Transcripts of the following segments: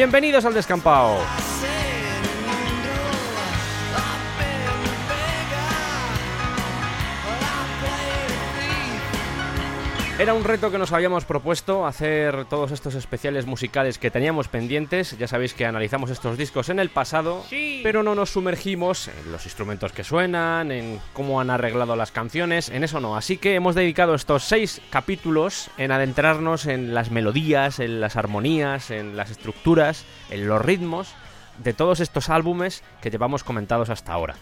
Bienvenidos al Descampado. Era un reto que nos habíamos propuesto hacer todos estos especiales musicales que teníamos pendientes. Ya sabéis que analizamos estos discos en el pasado, pero no nos sumergimos en los instrumentos que suenan, en cómo han arreglado las canciones, en eso no. Así que hemos dedicado estos seis capítulos en adentrarnos en las melodías, en las armonías, en las estructuras, en los ritmos de todos estos álbumes que llevamos comentados hasta ahora.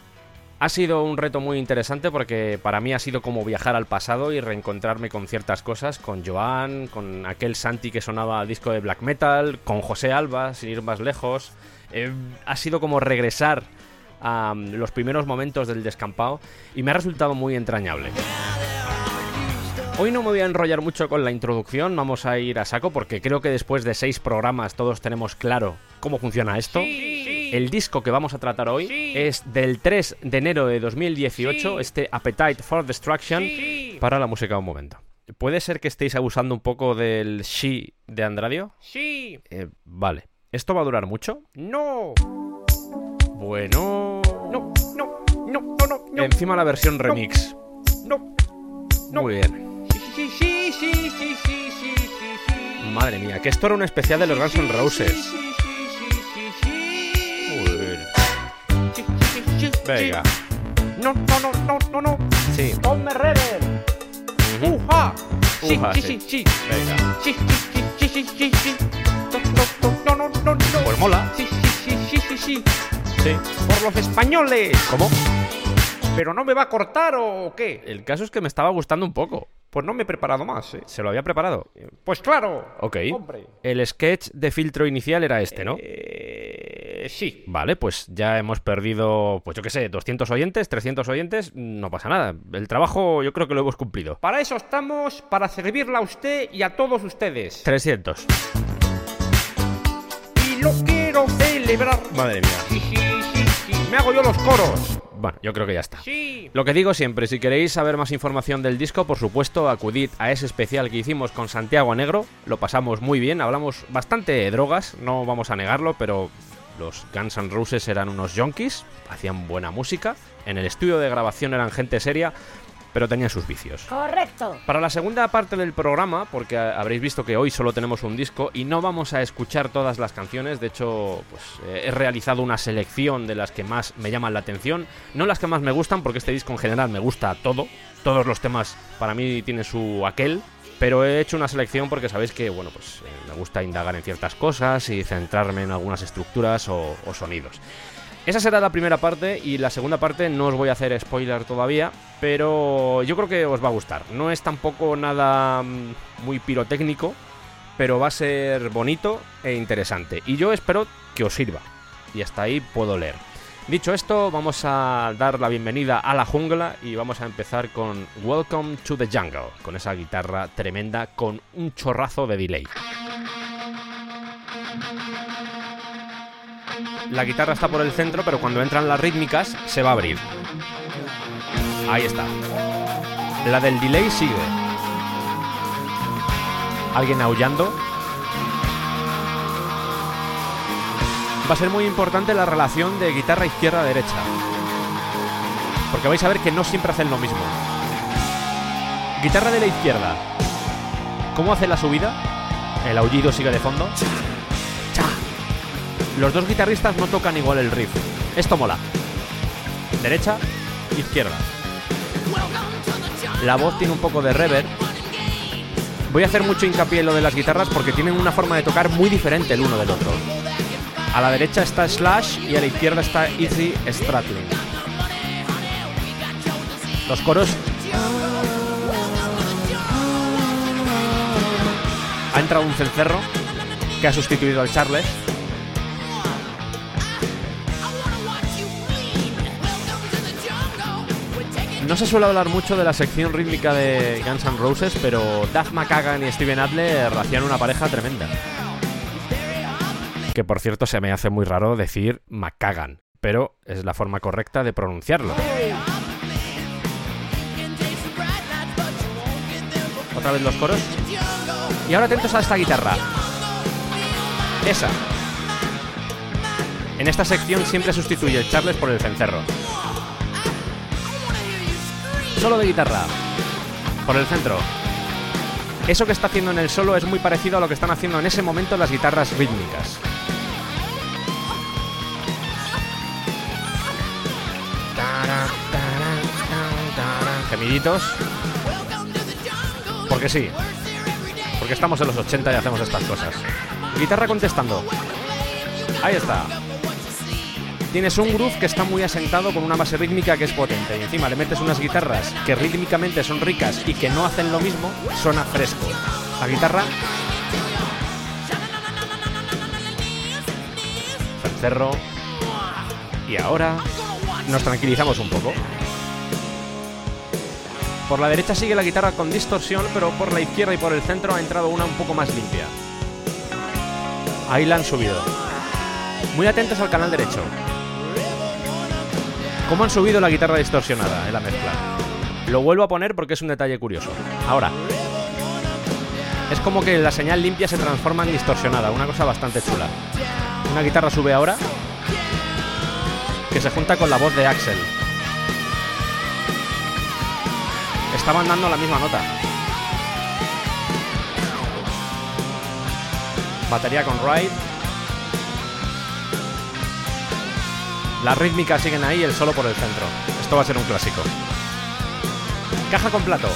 Ha sido un reto muy interesante porque para mí ha sido como viajar al pasado y reencontrarme con ciertas cosas, con Joan, con aquel Santi que sonaba al disco de black metal, con José Alba, sin ir más lejos. Eh, ha sido como regresar a mm, los primeros momentos del descampado y me ha resultado muy entrañable. Hoy no me voy a enrollar mucho con la introducción, vamos a ir a saco porque creo que después de seis programas todos tenemos claro cómo funciona esto. El disco que vamos a tratar hoy es del 3 de enero de 2018, este Appetite for Destruction. Para la música un momento. ¿Puede ser que estéis abusando un poco del She de Andradio? Sí. Eh, vale. ¿Esto va a durar mucho? No. Bueno... No, no, no, no, no, no. Encima la versión remix. No. no. Muy bien. Sí, sí, sí, sí, sí, sí, sí, sí, sí. Madre mía, que esto era un especial de los Guns N' Roses. Venga. No, no, no, no, no, no. Sí. Ponme rever. Uja. Sí, Uja, sí, sí. sí, sí. Venga. Sí, sí, sí, sí, sí, sí. No, no, no, no, no, no. Pues mola. Sí, sí, sí, sí, sí, sí. Sí. Por los españoles. ¿Cómo? ¿Pero no me va a cortar o qué? El caso es que me estaba gustando un poco. Pues no me he preparado más, ¿eh? ¿Se lo había preparado? Pues claro. Ok. Hombre. El sketch de filtro inicial era este, ¿no? Eh, sí. Vale, pues ya hemos perdido, pues yo qué sé, 200 oyentes, 300 oyentes, no pasa nada. El trabajo yo creo que lo hemos cumplido. Para eso estamos, para servirla a usted y a todos ustedes. 300. Y lo quiero celebrar. Madre mía. Sí, sí, sí, sí. Me hago yo los coros. Bueno, yo creo que ya está. Sí. Lo que digo siempre, si queréis saber más información del disco, por supuesto, acudid a ese especial que hicimos con Santiago Negro. Lo pasamos muy bien, hablamos bastante de drogas, no vamos a negarlo, pero los Guns N' Roses eran unos junkies, hacían buena música, en el estudio de grabación eran gente seria, pero tenían sus vicios. Correcto. Para la segunda parte del programa, porque habréis visto que hoy solo tenemos un disco y no vamos a escuchar todas las canciones, de hecho, pues eh, he realizado una selección de las que más me llaman la atención, no las que más me gustan, porque este disco en general me gusta todo, todos los temas para mí tienen su aquel, pero he hecho una selección porque sabéis que, bueno, pues eh, me gusta indagar en ciertas cosas y centrarme en algunas estructuras o, o sonidos. Esa será la primera parte y la segunda parte no os voy a hacer spoiler todavía, pero yo creo que os va a gustar. No es tampoco nada mm, muy pirotécnico, pero va a ser bonito e interesante. Y yo espero que os sirva. Y hasta ahí puedo leer. Dicho esto, vamos a dar la bienvenida a la jungla y vamos a empezar con Welcome to the Jungle, con esa guitarra tremenda con un chorrazo de delay. La guitarra está por el centro, pero cuando entran las rítmicas se va a abrir. Ahí está. La del delay sigue. Alguien aullando. Va a ser muy importante la relación de guitarra izquierda-derecha. Porque vais a ver que no siempre hacen lo mismo. Guitarra de la izquierda. ¿Cómo hace la subida? El aullido sigue de fondo. Los dos guitarristas no tocan igual el riff. Esto mola. Derecha, izquierda. La voz tiene un poco de reverb. Voy a hacer mucho hincapié en lo de las guitarras porque tienen una forma de tocar muy diferente el uno del otro. A la derecha está Slash y a la izquierda está Easy Stradlin. Los coros. Ha entrado un cencerro que ha sustituido al Charles. Se suele hablar mucho de la sección rítmica de Guns N' Roses, pero Duff McKagan y Steven Adler hacían una pareja tremenda. Que por cierto se me hace muy raro decir McKagan, pero es la forma correcta de pronunciarlo. Otra vez los coros. Y ahora atentos a esta guitarra. Esa. En esta sección siempre sustituye el Charles por el cencerro. Solo de guitarra. Por el centro. Eso que está haciendo en el solo es muy parecido a lo que están haciendo en ese momento las guitarras rítmicas. Gemiditos. Porque sí. Porque estamos en los 80 y hacemos estas cosas. Guitarra contestando. Ahí está. Tienes un groove que está muy asentado con una base rítmica que es potente. Y encima le metes unas guitarras que rítmicamente son ricas y que no hacen lo mismo, suena fresco. La guitarra. Cencerro. Y ahora nos tranquilizamos un poco. Por la derecha sigue la guitarra con distorsión, pero por la izquierda y por el centro ha entrado una un poco más limpia. Ahí la han subido. Muy atentos al canal derecho. ¿Cómo han subido la guitarra distorsionada en la mezcla? Lo vuelvo a poner porque es un detalle curioso. Ahora. Es como que la señal limpia se transforma en distorsionada, una cosa bastante chula. Una guitarra sube ahora que se junta con la voz de Axel. Estaban dando la misma nota. Batería con ride. Las rítmicas siguen ahí, el solo por el centro. Esto va a ser un clásico. Caja con plato.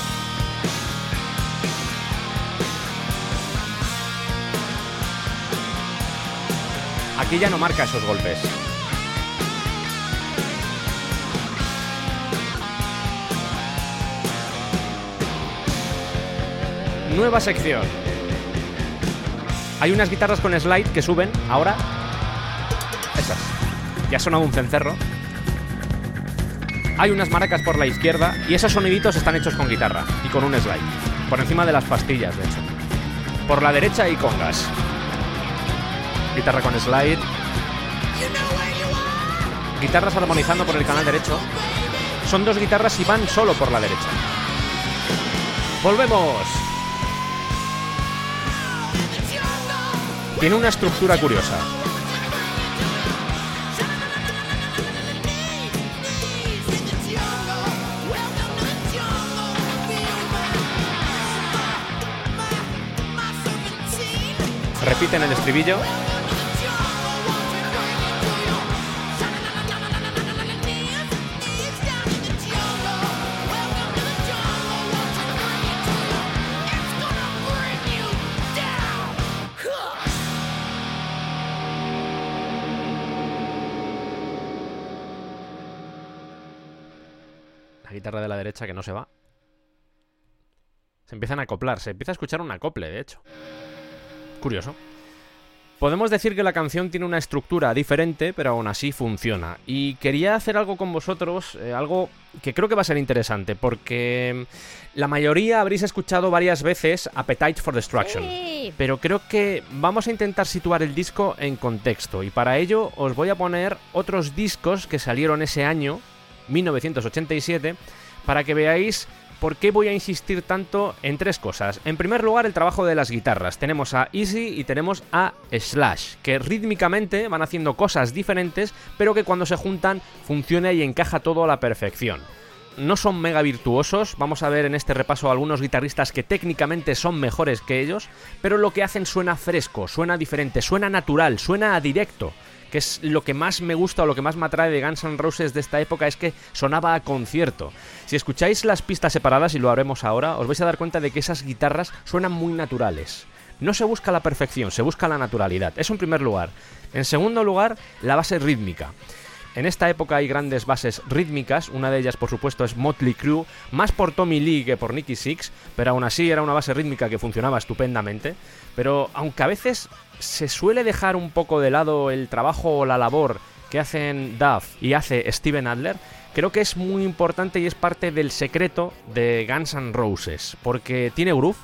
Aquí ya no marca esos golpes. Nueva sección. Hay unas guitarras con slide que suben ahora. Ya ha sonado un cencerro. Hay unas maracas por la izquierda y esos soniditos están hechos con guitarra y con un slide. Por encima de las pastillas, de hecho. Por la derecha hay congas. Guitarra con slide. Guitarras armonizando por el canal derecho. Son dos guitarras y van solo por la derecha. Volvemos. Tiene una estructura curiosa. Repiten el estribillo. La guitarra de la derecha que no se va. Se empiezan a acoplar, se empieza a escuchar un acople, de hecho. Curioso. Podemos decir que la canción tiene una estructura diferente, pero aún así funciona. Y quería hacer algo con vosotros, eh, algo que creo que va a ser interesante, porque la mayoría habréis escuchado varias veces Appetite for Destruction. Pero creo que vamos a intentar situar el disco en contexto, y para ello os voy a poner otros discos que salieron ese año, 1987, para que veáis ¿Por qué voy a insistir tanto en tres cosas? En primer lugar, el trabajo de las guitarras. Tenemos a Easy y tenemos a Slash, que rítmicamente van haciendo cosas diferentes, pero que cuando se juntan funciona y encaja todo a la perfección. No son mega virtuosos, vamos a ver en este repaso algunos guitarristas que técnicamente son mejores que ellos, pero lo que hacen suena fresco, suena diferente, suena natural, suena a directo que es lo que más me gusta o lo que más me atrae de Guns N' Roses de esta época es que sonaba a concierto. Si escucháis las pistas separadas, y lo haremos ahora, os vais a dar cuenta de que esas guitarras suenan muy naturales. No se busca la perfección, se busca la naturalidad. Eso en primer lugar. En segundo lugar, la base rítmica. En esta época hay grandes bases rítmicas, una de ellas por supuesto es Motley Crue, más por Tommy Lee que por Nicky Six, pero aún así era una base rítmica que funcionaba estupendamente. Pero aunque a veces se suele dejar un poco de lado el trabajo o la labor que hacen Duff y hace Steven Adler, creo que es muy importante y es parte del secreto de Guns N' Roses, porque tiene groove,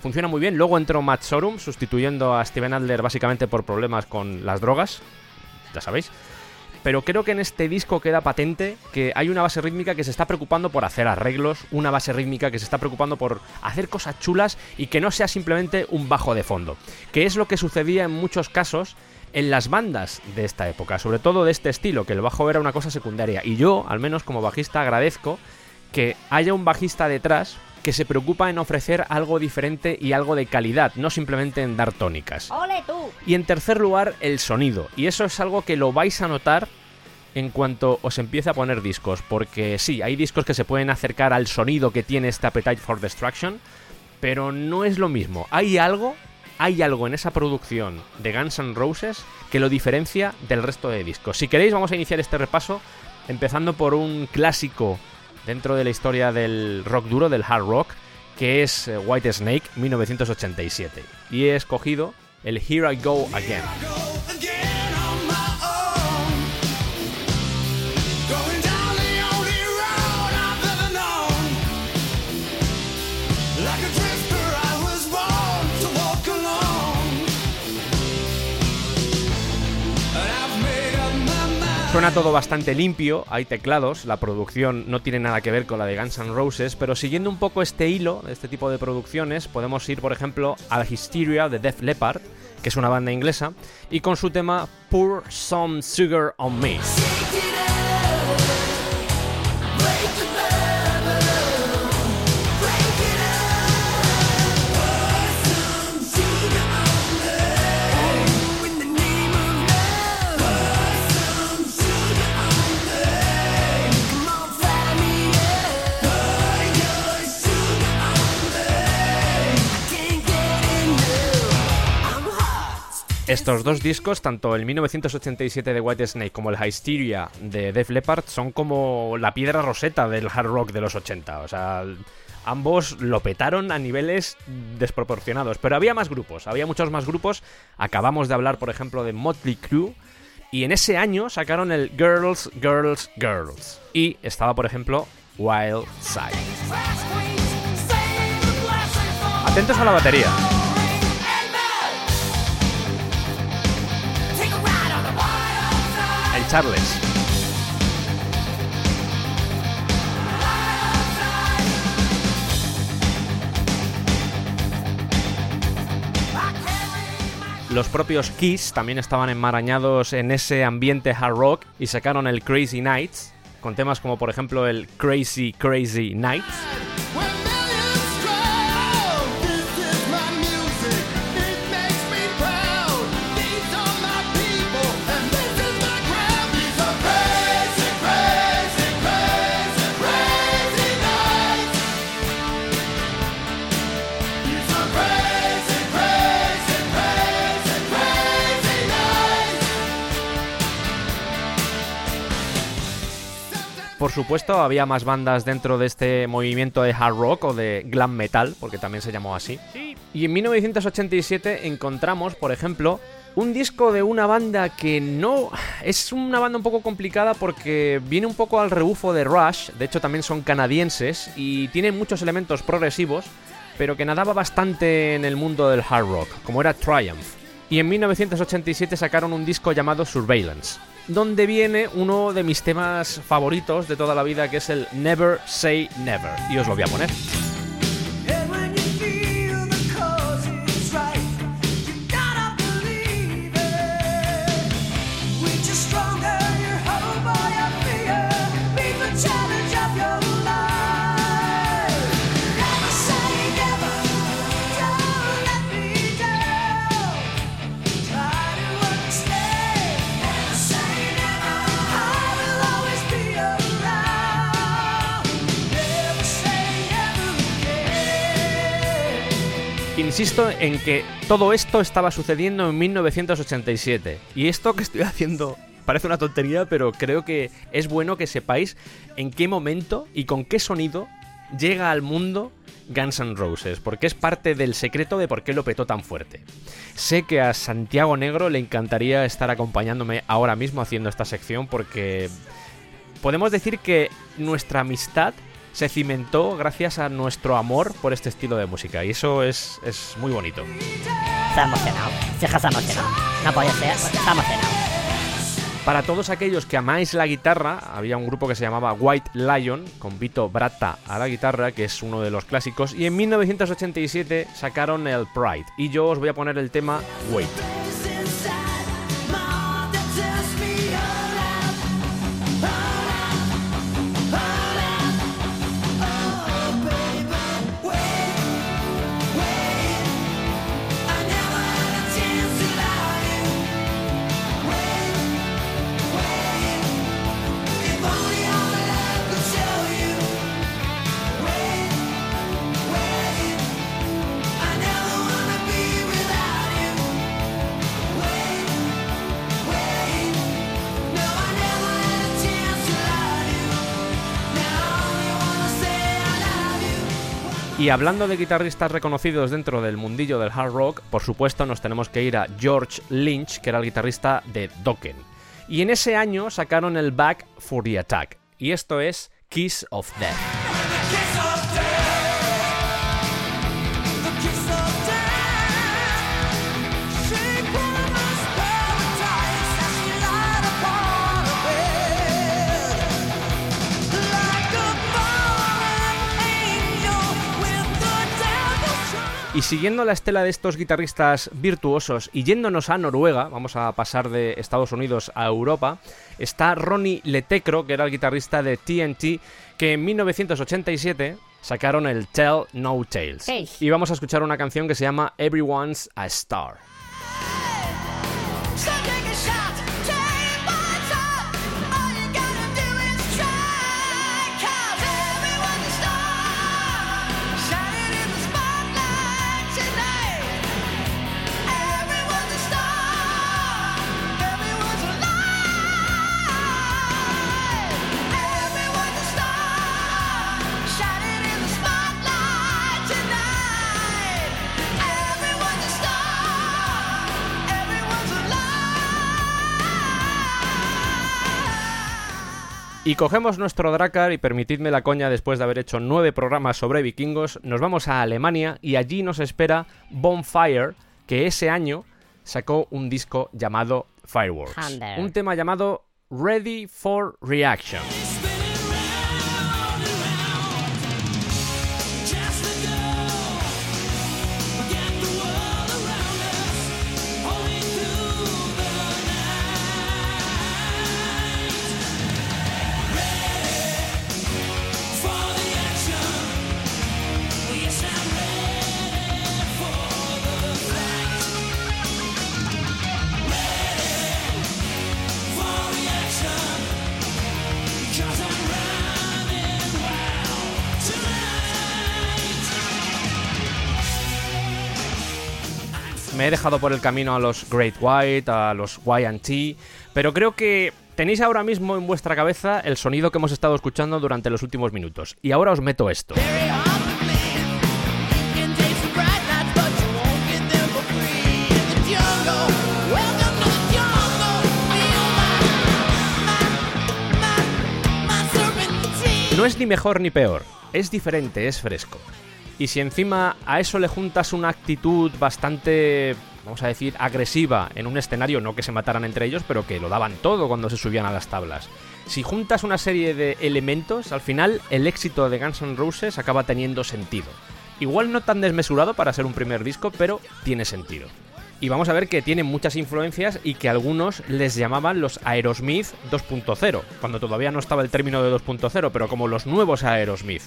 funciona muy bien. Luego entró Matt Sorum sustituyendo a Steven Adler básicamente por problemas con las drogas, ya sabéis pero creo que en este disco queda patente que hay una base rítmica que se está preocupando por hacer arreglos, una base rítmica que se está preocupando por hacer cosas chulas y que no sea simplemente un bajo de fondo, que es lo que sucedía en muchos casos en las bandas de esta época, sobre todo de este estilo, que el bajo era una cosa secundaria. Y yo, al menos como bajista, agradezco que haya un bajista detrás que se preocupa en ofrecer algo diferente y algo de calidad, no simplemente en dar tónicas. ¡Ole tú! Y en tercer lugar, el sonido. Y eso es algo que lo vais a notar en cuanto os empiece a poner discos. Porque sí, hay discos que se pueden acercar al sonido que tiene este Appetite for Destruction. Pero no es lo mismo. Hay algo, hay algo en esa producción de Guns N' Roses que lo diferencia del resto de discos. Si queréis, vamos a iniciar este repaso empezando por un clásico dentro de la historia del rock duro, del hard rock, que es eh, White Snake 1987. Y he escogido el Here I Go Again. Suena todo bastante limpio, hay teclados, la producción no tiene nada que ver con la de Guns N' Roses, pero siguiendo un poco este hilo, este tipo de producciones, podemos ir, por ejemplo, a Hysteria de Def Leppard, que es una banda inglesa, y con su tema Pour Some Sugar on Me. Estos dos discos, tanto el 1987 de White Snake como el Hysteria de Def Leppard, son como la piedra roseta del hard rock de los 80. O sea, ambos lo petaron a niveles desproporcionados. Pero había más grupos, había muchos más grupos. Acabamos de hablar, por ejemplo, de Motley Crue. Y en ese año sacaron el Girls, Girls, Girls. Y estaba, por ejemplo, Wild Side. Atentos a la batería. Charles. Los propios Kiss también estaban enmarañados en ese ambiente hard rock y sacaron el Crazy Nights, con temas como por ejemplo el Crazy Crazy Nights. Supuesto, había más bandas dentro de este movimiento de hard rock o de glam metal, porque también se llamó así. Y en 1987 encontramos, por ejemplo, un disco de una banda que no... Es una banda un poco complicada porque viene un poco al rebufo de Rush, de hecho también son canadienses y tienen muchos elementos progresivos, pero que nadaba bastante en el mundo del hard rock, como era Triumph. Y en 1987 sacaron un disco llamado Surveillance, donde viene uno de mis temas favoritos de toda la vida, que es el Never Say Never. Y os lo voy a poner. Insisto en que todo esto estaba sucediendo en 1987. Y esto que estoy haciendo parece una tontería, pero creo que es bueno que sepáis en qué momento y con qué sonido llega al mundo Guns N' Roses, porque es parte del secreto de por qué lo petó tan fuerte. Sé que a Santiago Negro le encantaría estar acompañándome ahora mismo haciendo esta sección porque podemos decir que nuestra amistad se cimentó gracias a nuestro amor por este estilo de música y eso es, es muy bonito. Está emocionado. Se está emocionado. No ser, está emocionado. Para todos aquellos que amáis la guitarra, había un grupo que se llamaba White Lion, con Vito Bratta a la guitarra, que es uno de los clásicos, y en 1987 sacaron el Pride. Y yo os voy a poner el tema Wait. Y hablando de guitarristas reconocidos dentro del mundillo del hard rock, por supuesto nos tenemos que ir a George Lynch, que era el guitarrista de Dokken. Y en ese año sacaron el Back for the Attack. Y esto es Kiss of Death. Y siguiendo la estela de estos guitarristas virtuosos y yéndonos a Noruega, vamos a pasar de Estados Unidos a Europa, está Ronnie Letecro, que era el guitarrista de TNT, que en 1987 sacaron el Tell No Tales. Hey. Y vamos a escuchar una canción que se llama Everyone's a Star. Y cogemos nuestro Dracar y permitidme la coña después de haber hecho nueve programas sobre vikingos, nos vamos a Alemania y allí nos espera Bonfire, que ese año sacó un disco llamado Fireworks. Thunder. Un tema llamado Ready for Reaction. He dejado por el camino a los Great White, a los YT, pero creo que tenéis ahora mismo en vuestra cabeza el sonido que hemos estado escuchando durante los últimos minutos. Y ahora os meto esto. No es ni mejor ni peor, es diferente, es fresco. Y si encima a eso le juntas una actitud bastante, vamos a decir, agresiva en un escenario, no que se mataran entre ellos, pero que lo daban todo cuando se subían a las tablas. Si juntas una serie de elementos, al final el éxito de Guns N' Roses acaba teniendo sentido. Igual no tan desmesurado para ser un primer disco, pero tiene sentido. Y vamos a ver que tiene muchas influencias y que algunos les llamaban los Aerosmith 2.0, cuando todavía no estaba el término de 2.0, pero como los nuevos Aerosmith.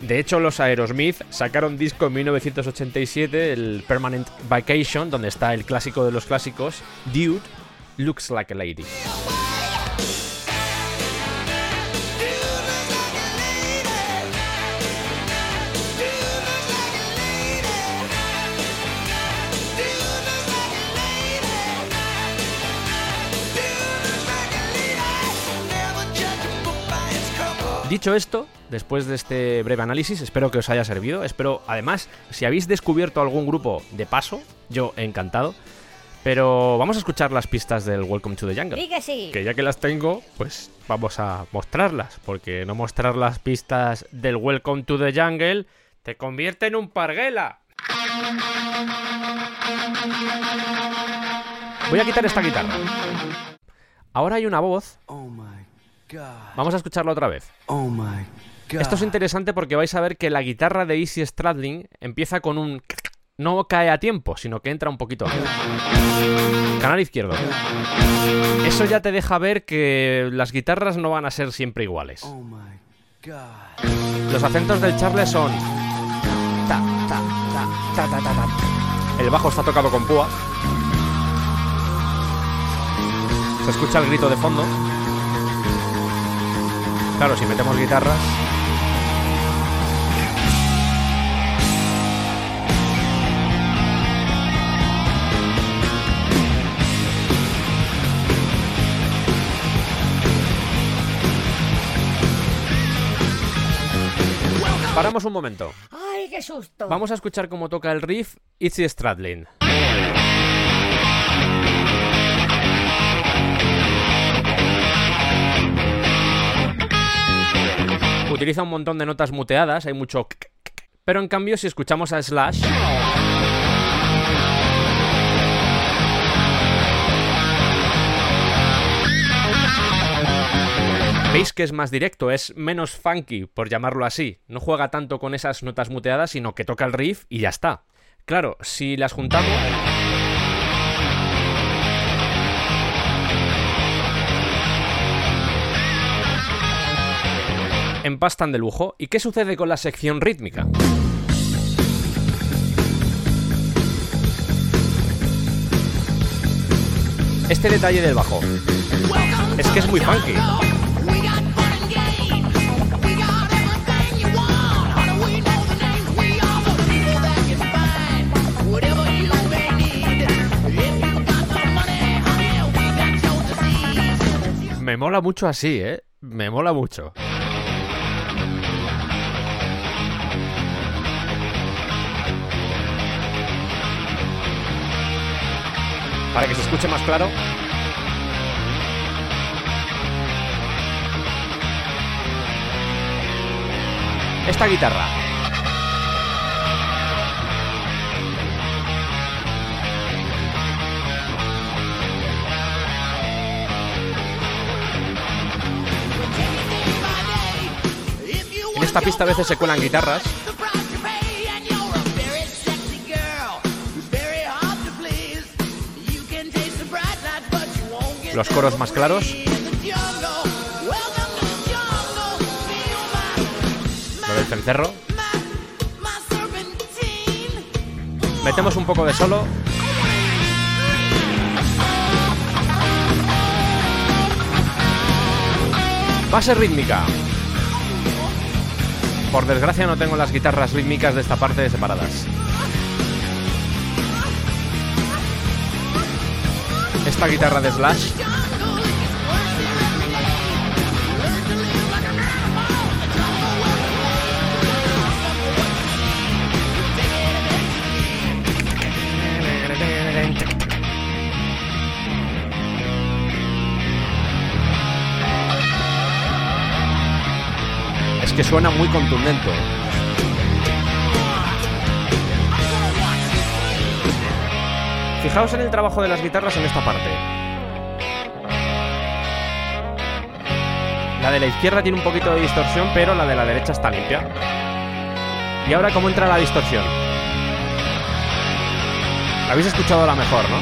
De hecho, los Aerosmith sacaron disco en 1987, el Permanent Vacation, donde está el clásico de los clásicos, Dude Looks Like a Lady. Dicho esto, después de este breve análisis, espero que os haya servido. Espero, además, si habéis descubierto algún grupo de paso, yo encantado. Pero vamos a escuchar las pistas del Welcome to the Jungle. Sí que sí. Que ya que las tengo, pues vamos a mostrarlas. Porque no mostrar las pistas del Welcome to the Jungle te convierte en un parguela. Voy a quitar esta guitarra. Ahora hay una voz. Oh my god. Vamos a escucharla otra vez. Oh my god. Esto es interesante porque vais a ver que la guitarra de Easy Stradling empieza con un... No cae a tiempo, sino que entra un poquito. Canal izquierdo. Eso ya te deja ver que las guitarras no van a ser siempre iguales. Oh my god. Los acentos del Charles son... Ta, ta, ta. El bajo está tocado con púa. Se escucha el grito de fondo. Claro, si metemos guitarras... Paramos un momento. ¡Ay, qué susto! Vamos a escuchar cómo toca el riff Itzy Stradlin. Utiliza un montón de notas muteadas, hay mucho... Pero en cambio, si escuchamos a Slash... Veis que es más directo, es menos funky, por llamarlo así. No juega tanto con esas notas muteadas, sino que toca el riff y ya está. Claro, si las juntamos... Empastan de lujo. ¿Y qué sucede con la sección rítmica? Este detalle del bajo. Es que es muy funky. Me mola mucho así, ¿eh? Me mola mucho. Para que se escuche más claro. Esta guitarra. En esta pista a veces se cuelan guitarras. Los coros más claros. Lo del cencerro. Metemos un poco de solo. Base rítmica. Por desgracia no tengo las guitarras rítmicas de esta parte separadas. Esta guitarra de Slash. Es que suena muy contundente. Fijaos en el trabajo de las guitarras en esta parte. La de la izquierda tiene un poquito de distorsión, pero la de la derecha está limpia. Y ahora cómo entra la distorsión. Habéis escuchado la mejor, ¿no?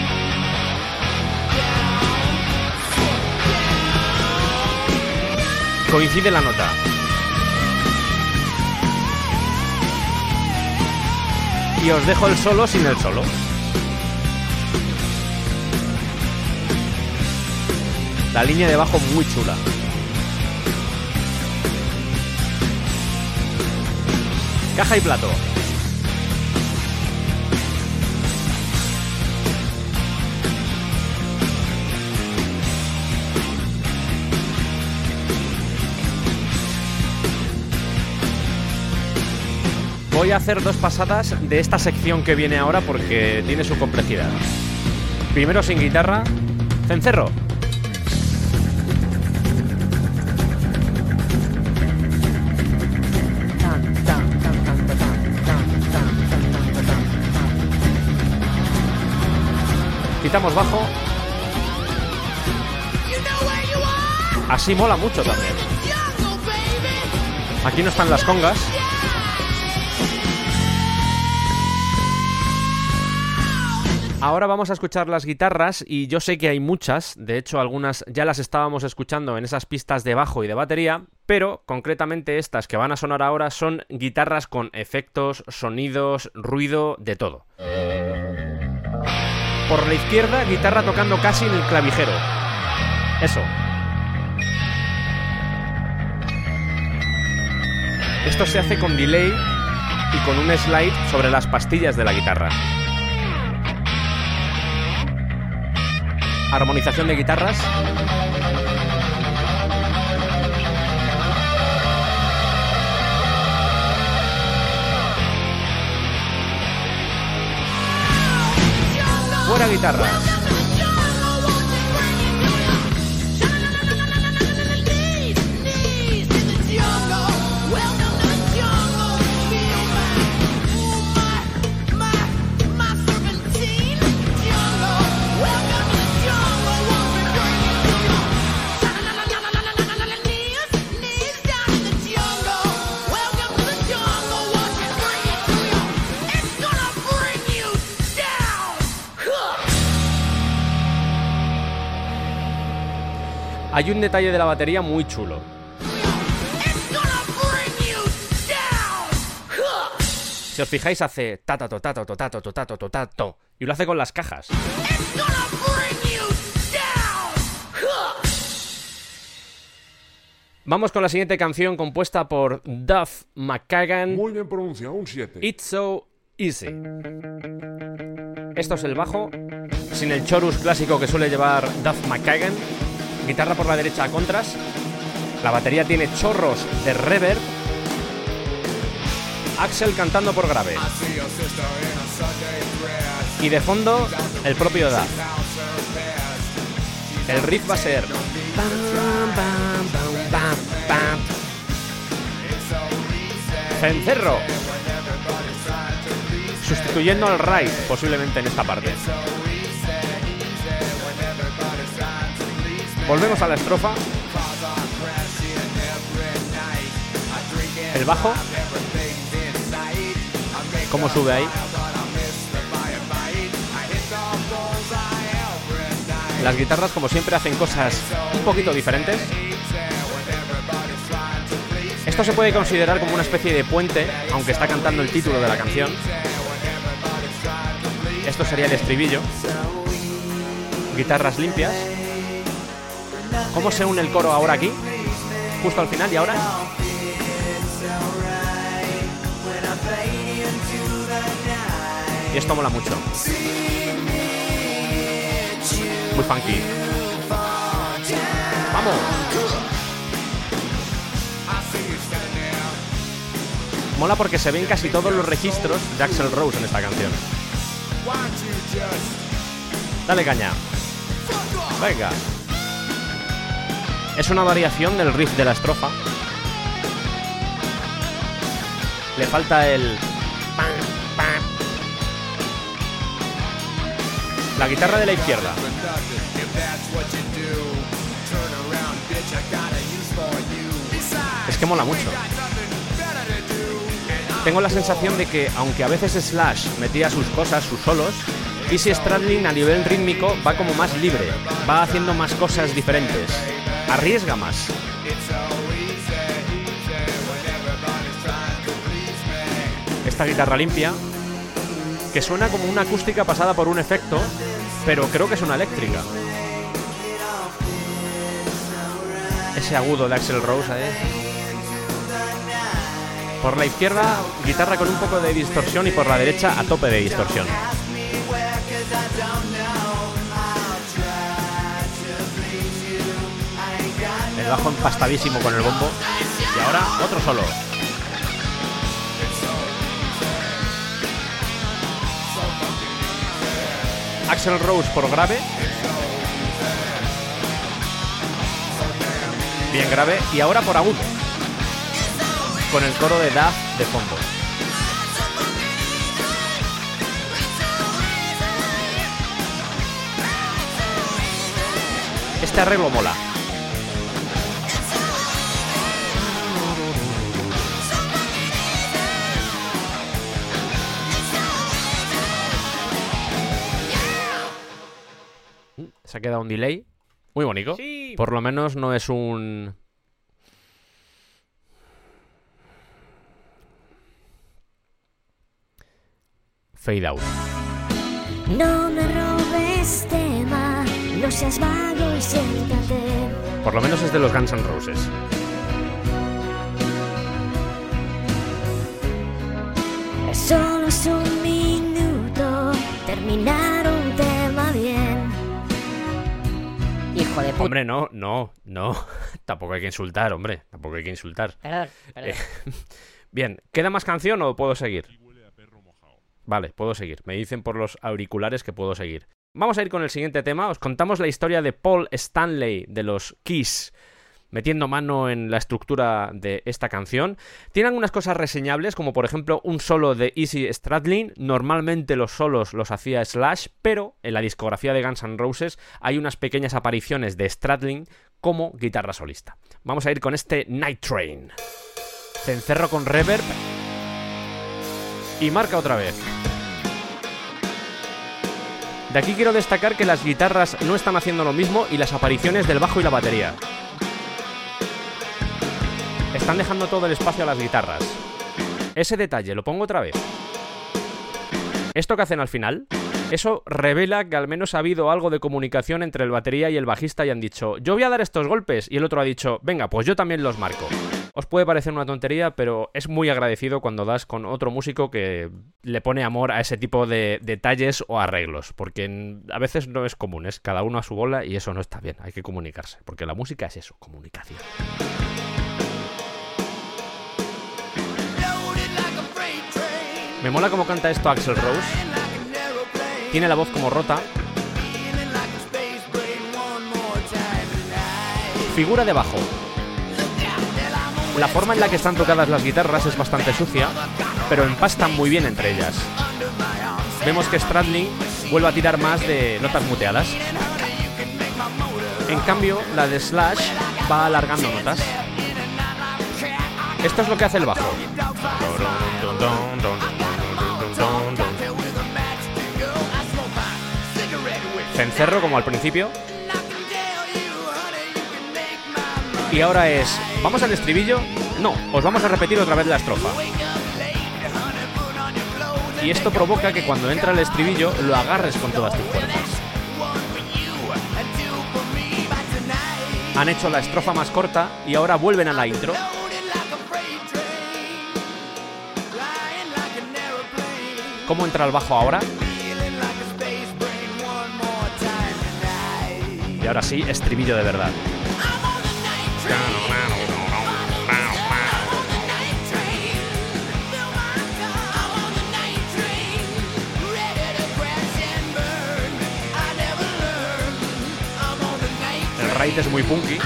Coincide la nota. Y os dejo el solo sin el solo. La línea de bajo muy chula. Caja y plato. Voy a hacer dos pasadas de esta sección que viene ahora porque tiene su complejidad. Primero sin guitarra, cencerro. Bajo. Así mola mucho también. Aquí no están las congas. Ahora vamos a escuchar las guitarras y yo sé que hay muchas, de hecho algunas ya las estábamos escuchando en esas pistas de bajo y de batería, pero concretamente estas que van a sonar ahora son guitarras con efectos, sonidos, ruido, de todo. Por la izquierda, guitarra tocando casi en el clavijero. Eso. Esto se hace con delay y con un slide sobre las pastillas de la guitarra. Armonización de guitarras. Guitarras. Hay un detalle de la batería muy chulo. Si os fijáis, hace tatato, tatato, tatato, tatato, tatato. Y lo hace con las cajas. Vamos con la siguiente canción compuesta por Duff McKagan. Muy bien pronunciado, un 7. It's so easy. Esto es el bajo, sin el chorus clásico que suele llevar Duff McKagan. Guitarra por la derecha a contras. La batería tiene chorros de reverb. Axel cantando por grave. Y de fondo, el propio Duff. El riff va a ser. Cencerro. Sustituyendo al ride, posiblemente en esta parte. Volvemos a la estrofa. El bajo. ¿Cómo sube ahí? Las guitarras, como siempre, hacen cosas un poquito diferentes. Esto se puede considerar como una especie de puente, aunque está cantando el título de la canción. Esto sería el estribillo. Guitarras limpias. ¿Cómo se une el coro ahora aquí? Justo al final y ahora. Y esto mola mucho. Muy funky. ¡Vamos! Mola porque se ven casi todos los registros de Axel Rose en esta canción. Dale caña. Venga. Es una variación del riff de la estrofa. Le falta el... La guitarra de la izquierda. Es que mola mucho. Tengo la sensación de que, aunque a veces Slash metía sus cosas, sus solos, Easy Stradlin a nivel rítmico va como más libre, va haciendo más cosas diferentes, arriesga más. Esta guitarra limpia, que suena como una acústica pasada por un efecto, pero creo que es una eléctrica. Ese agudo de Axel Rose, ¿eh? Por la izquierda, guitarra con un poco de distorsión y por la derecha a tope de distorsión. el bajo empastadísimo con el bombo. Y ahora otro solo. Axel Rose por grave. Bien grave. Y ahora por agudo. Con el coro de Daz de fondo. Este arreglo mola. Quedado un delay. Muy bonito. Sí. Por lo menos no es un. Fade out. No me robes tema, no seas vago y siéntate. Por lo menos es de los Guns N' Roses. Solo es un minuto, terminar Hijo de puta. Hombre, no, no, no. Tampoco hay que insultar, hombre. Tampoco hay que insultar. Perdón, perdón. Eh, Bien, ¿queda más canción o puedo seguir? Vale, puedo seguir. Me dicen por los auriculares que puedo seguir. Vamos a ir con el siguiente tema. Os contamos la historia de Paul Stanley de los Kiss, metiendo mano en la estructura de esta canción. Tiene algunas cosas reseñables, como por ejemplo un solo de Easy Stradlin. Normalmente los solos los hacía Slash, pero en la discografía de Guns N' Roses hay unas pequeñas apariciones de Stradlin como guitarra solista. Vamos a ir con este Night Train. Cencerro con reverb y marca otra vez. De aquí quiero destacar que las guitarras no están haciendo lo mismo y las apariciones del bajo y la batería. Están dejando todo el espacio a las guitarras. Ese detalle, lo pongo otra vez. Esto que hacen al final, eso revela que al menos ha habido algo de comunicación entre el batería y el bajista y han dicho, yo voy a dar estos golpes y el otro ha dicho, venga, pues yo también los marco. Os puede parecer una tontería, pero es muy agradecido cuando das con otro músico que le pone amor a ese tipo de detalles o arreglos, porque a veces no es común, es cada uno a su bola y eso no está bien, hay que comunicarse, porque la música es eso, comunicación. Me mola cómo canta esto Axel Rose, tiene la voz como rota, figura de bajo. La forma en la que están tocadas las guitarras es bastante sucia, pero empastan muy bien entre ellas. Vemos que Stradley vuelve a tirar más de notas muteadas. En cambio, la de Slash va alargando notas. Esto es lo que hace el bajo. Cencerro como al principio. Y ahora es, ¿vamos al estribillo? No, os vamos a repetir otra vez la estrofa. Y esto provoca que cuando entra el estribillo lo agarres con todas tus fuerzas. Han hecho la estrofa más corta y ahora vuelven a la intro. ¿Cómo entra el bajo ahora? Y ahora sí, estribillo de verdad. El raid es muy punky.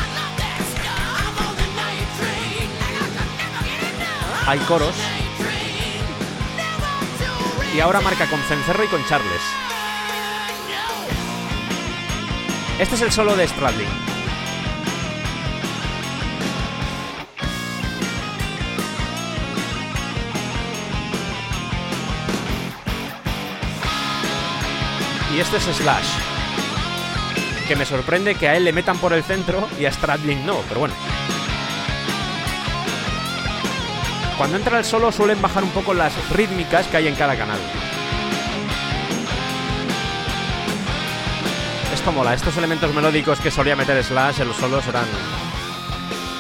Hay coros. Y ahora marca con Cencerro y con Charles. Este es el solo de Stradlin. Y este es Slash. Que me sorprende que a él le metan por el centro y a Stradlin no, pero bueno. Cuando entra el solo suelen bajar un poco las rítmicas que hay en cada canal. Mola, estos elementos melódicos que solía meter Slash en los solos eran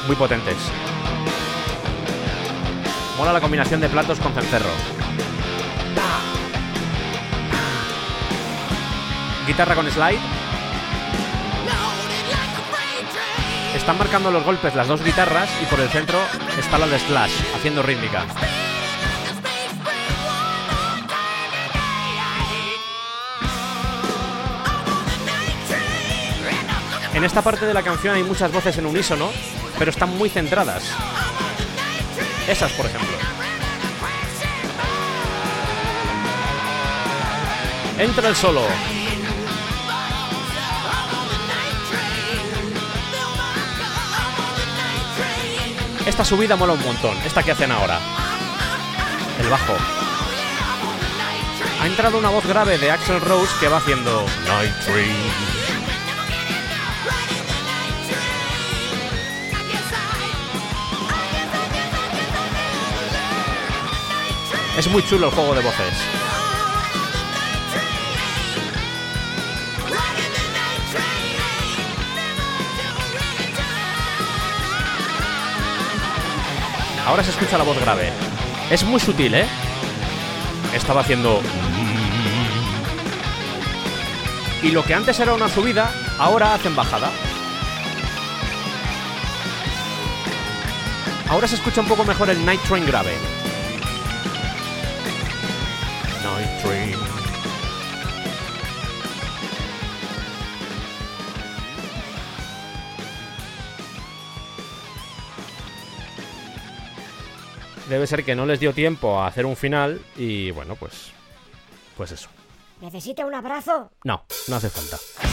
muy potentes. Mola la combinación de platos con cencerro. Guitarra con slide. Están marcando los golpes las dos guitarras y por el centro está la de Slash, haciendo rítmica. En esta parte de la canción hay muchas voces en unísono, pero están muy centradas. Esas, por ejemplo. Entra el solo. Esta subida mola un montón, esta que hacen ahora. El bajo. Ha entrado una voz grave de Axel Rose que va haciendo Night. Es muy chulo el juego de voces. Ahora se escucha la voz grave. Es muy sutil, ¿eh? Estaba haciendo... Y lo que antes era una subida, ahora hacen bajada. Ahora se escucha un poco mejor el Night Train grave. Train. Debe ser que no les dio tiempo a hacer un final y bueno, pues pues eso. ¿Necesita un abrazo? No, no hace falta.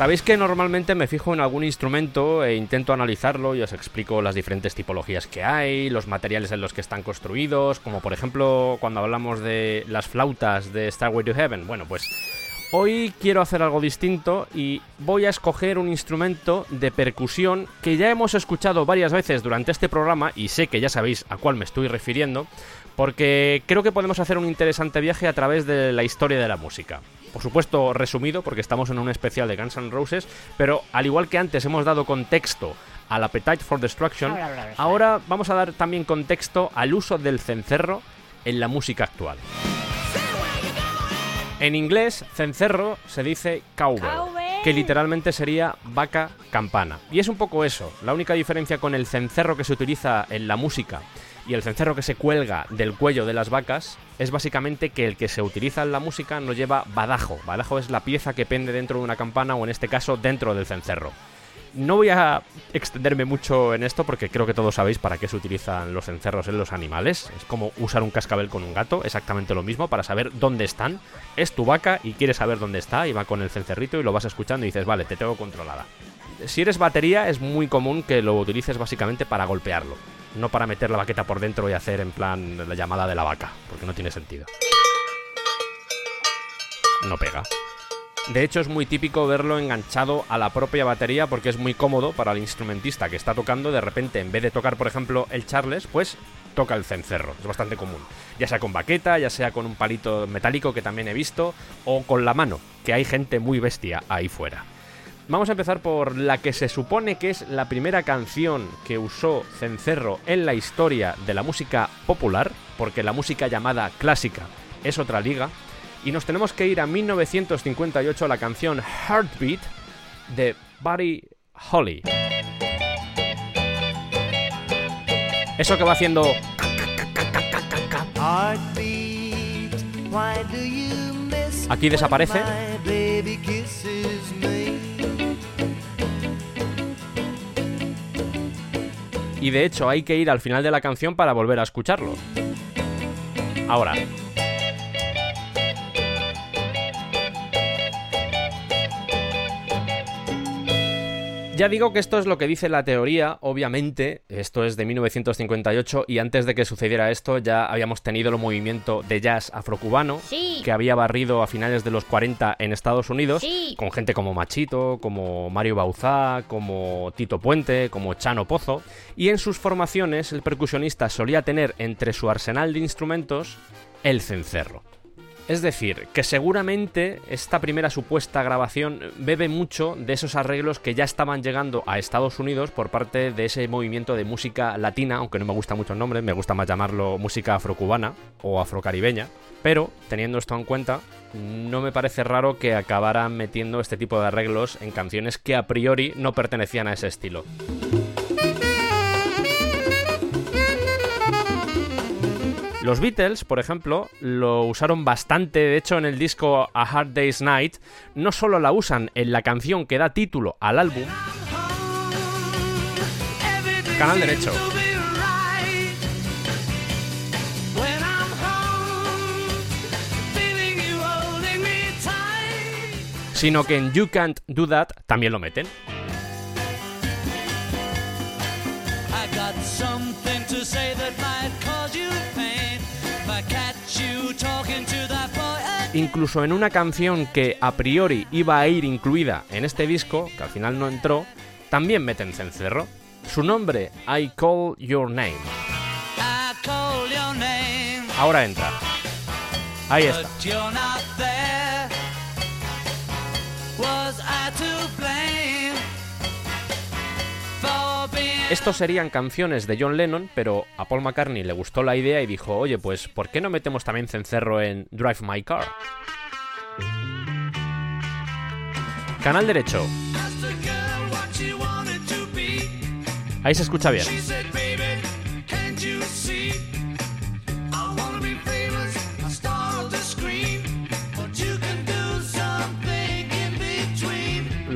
Sabéis que normalmente me fijo en algún instrumento e intento analizarlo y os explico las diferentes tipologías que hay, los materiales en los que están construidos, como por ejemplo cuando hablamos de las flautas de Starway to Heaven. Bueno, pues Hoy quiero hacer algo distinto y voy a escoger un instrumento de percusión que ya hemos escuchado varias veces durante este programa y sé que ya sabéis a cuál me estoy refiriendo, porque creo que podemos hacer un interesante viaje a través de la historia de la música. Por supuesto, resumido, porque estamos en un especial de Guns N' Roses, pero al igual que antes hemos dado contexto al Appetite for Destruction, ahora vamos a dar también contexto al uso del cencerro en la música actual. En inglés, cencerro se dice cowbell, que literalmente sería vaca campana. Y es un poco eso. La única diferencia con el cencerro que se utiliza en la música y el cencerro que se cuelga del cuello de las vacas es básicamente que el que se utiliza en la música no lleva badajo. Badajo es la pieza que pende dentro de una campana o en este caso dentro del cencerro. No voy a extenderme mucho en esto porque creo que todos sabéis para qué se utilizan los cencerros en los animales. Es como usar un cascabel con un gato, exactamente lo mismo, para saber dónde están. Es tu vaca y quieres saber dónde está y va con el cencerrito y lo vas escuchando y dices, vale, te tengo controlada. Si eres batería es muy común que lo utilices básicamente para golpearlo, no para meter la baqueta por dentro y hacer en plan la llamada de la vaca, porque no tiene sentido. No pega. De hecho, es muy típico verlo enganchado a la propia batería porque es muy cómodo para el instrumentista que está tocando. De repente, en vez de tocar, por ejemplo, el Charles, pues toca el cencerro. Es bastante común. Ya sea con baqueta, ya sea con un palito metálico que también he visto, o con la mano, que hay gente muy bestia ahí fuera. Vamos a empezar por la que se supone que es la primera canción que usó cencerro en la historia de la música popular, porque la música llamada clásica es otra liga, y nos tenemos que ir a 1958 a la canción Heartbeat de Buddy Holly. Eso que va haciendo Aquí desaparece. Y de hecho hay que ir al final de la canción para volver a escucharlo. Ahora, Ya digo que esto es lo que dice la teoría, obviamente, esto es de 1958 y antes de que sucediera esto ya habíamos tenido el movimiento de jazz afrocubano Sí. que había barrido a finales de los 40 en Estados Unidos Sí. con gente como Machito, como Mario Bauzá, como Tito Puente, como Chano Pozo y en sus formaciones el percusionista solía tener entre su arsenal de instrumentos el cencerro. Es decir, que seguramente esta primera supuesta grabación bebe mucho de esos arreglos que ya estaban llegando a Estados Unidos por parte de ese movimiento de música latina, aunque no me gusta mucho el nombre, me gusta más llamarlo música afrocubana o afrocaribeña. Pero, teniendo esto en cuenta, no me parece raro que acabaran metiendo este tipo de arreglos en canciones que a priori no pertenecían a ese estilo. Los Beatles, por ejemplo, lo usaron bastante, de hecho en el disco A Hard Day's Night, no solo la usan en la canción que da título al álbum, Canal derecho. sino que en You Can't Do That también lo meten. Incluso en una canción que a priori iba a ir incluida en este disco, que al final no entró, también meten cencerro. Su nombre, I Call Your Name. I call your name, Ahora entra. Ahí está. Estos serían canciones de John Lennon, pero a Paul McCartney le gustó la idea y dijo, oye, pues ¿por qué no metemos también cencerro en Drive My Car? Canal derecho. Ahí se escucha bien.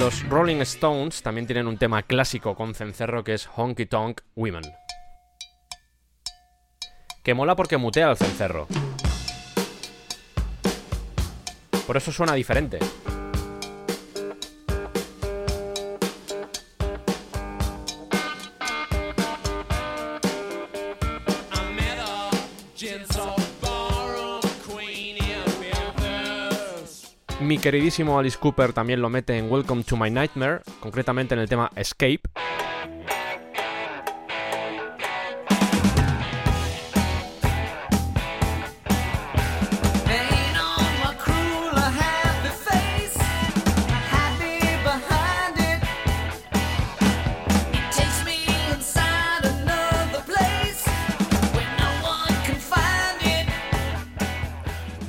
Los Rolling Stones también tienen un tema clásico con cencerro que es Honky Tonk Women. Que mola porque mutea el cencerro. Por eso suena diferente. Mi queridísimo Alice Cooper también lo mete en Welcome to My Nightmare, concretamente en el tema Escape.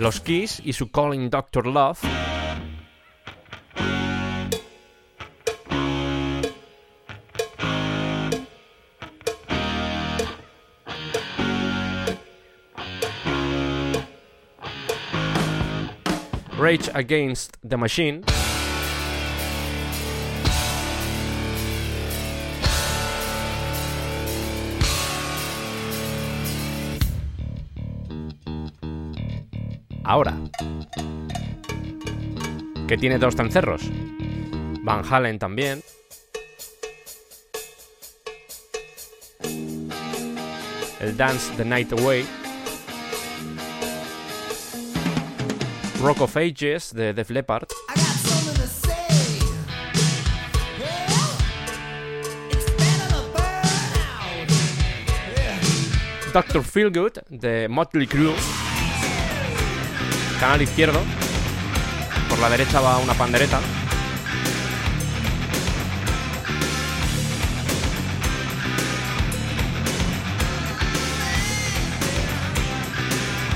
Los Keys y su Calling Dr. Love. Rage Against the Machine. Ahora. Que tiene dos cencerros. Van Halen también. El Dance the Night Away. Rock of Ages de Def Leppard. Doctor Feelgood de Motley Crue. Canal izquierdo. Por la derecha va una pandereta.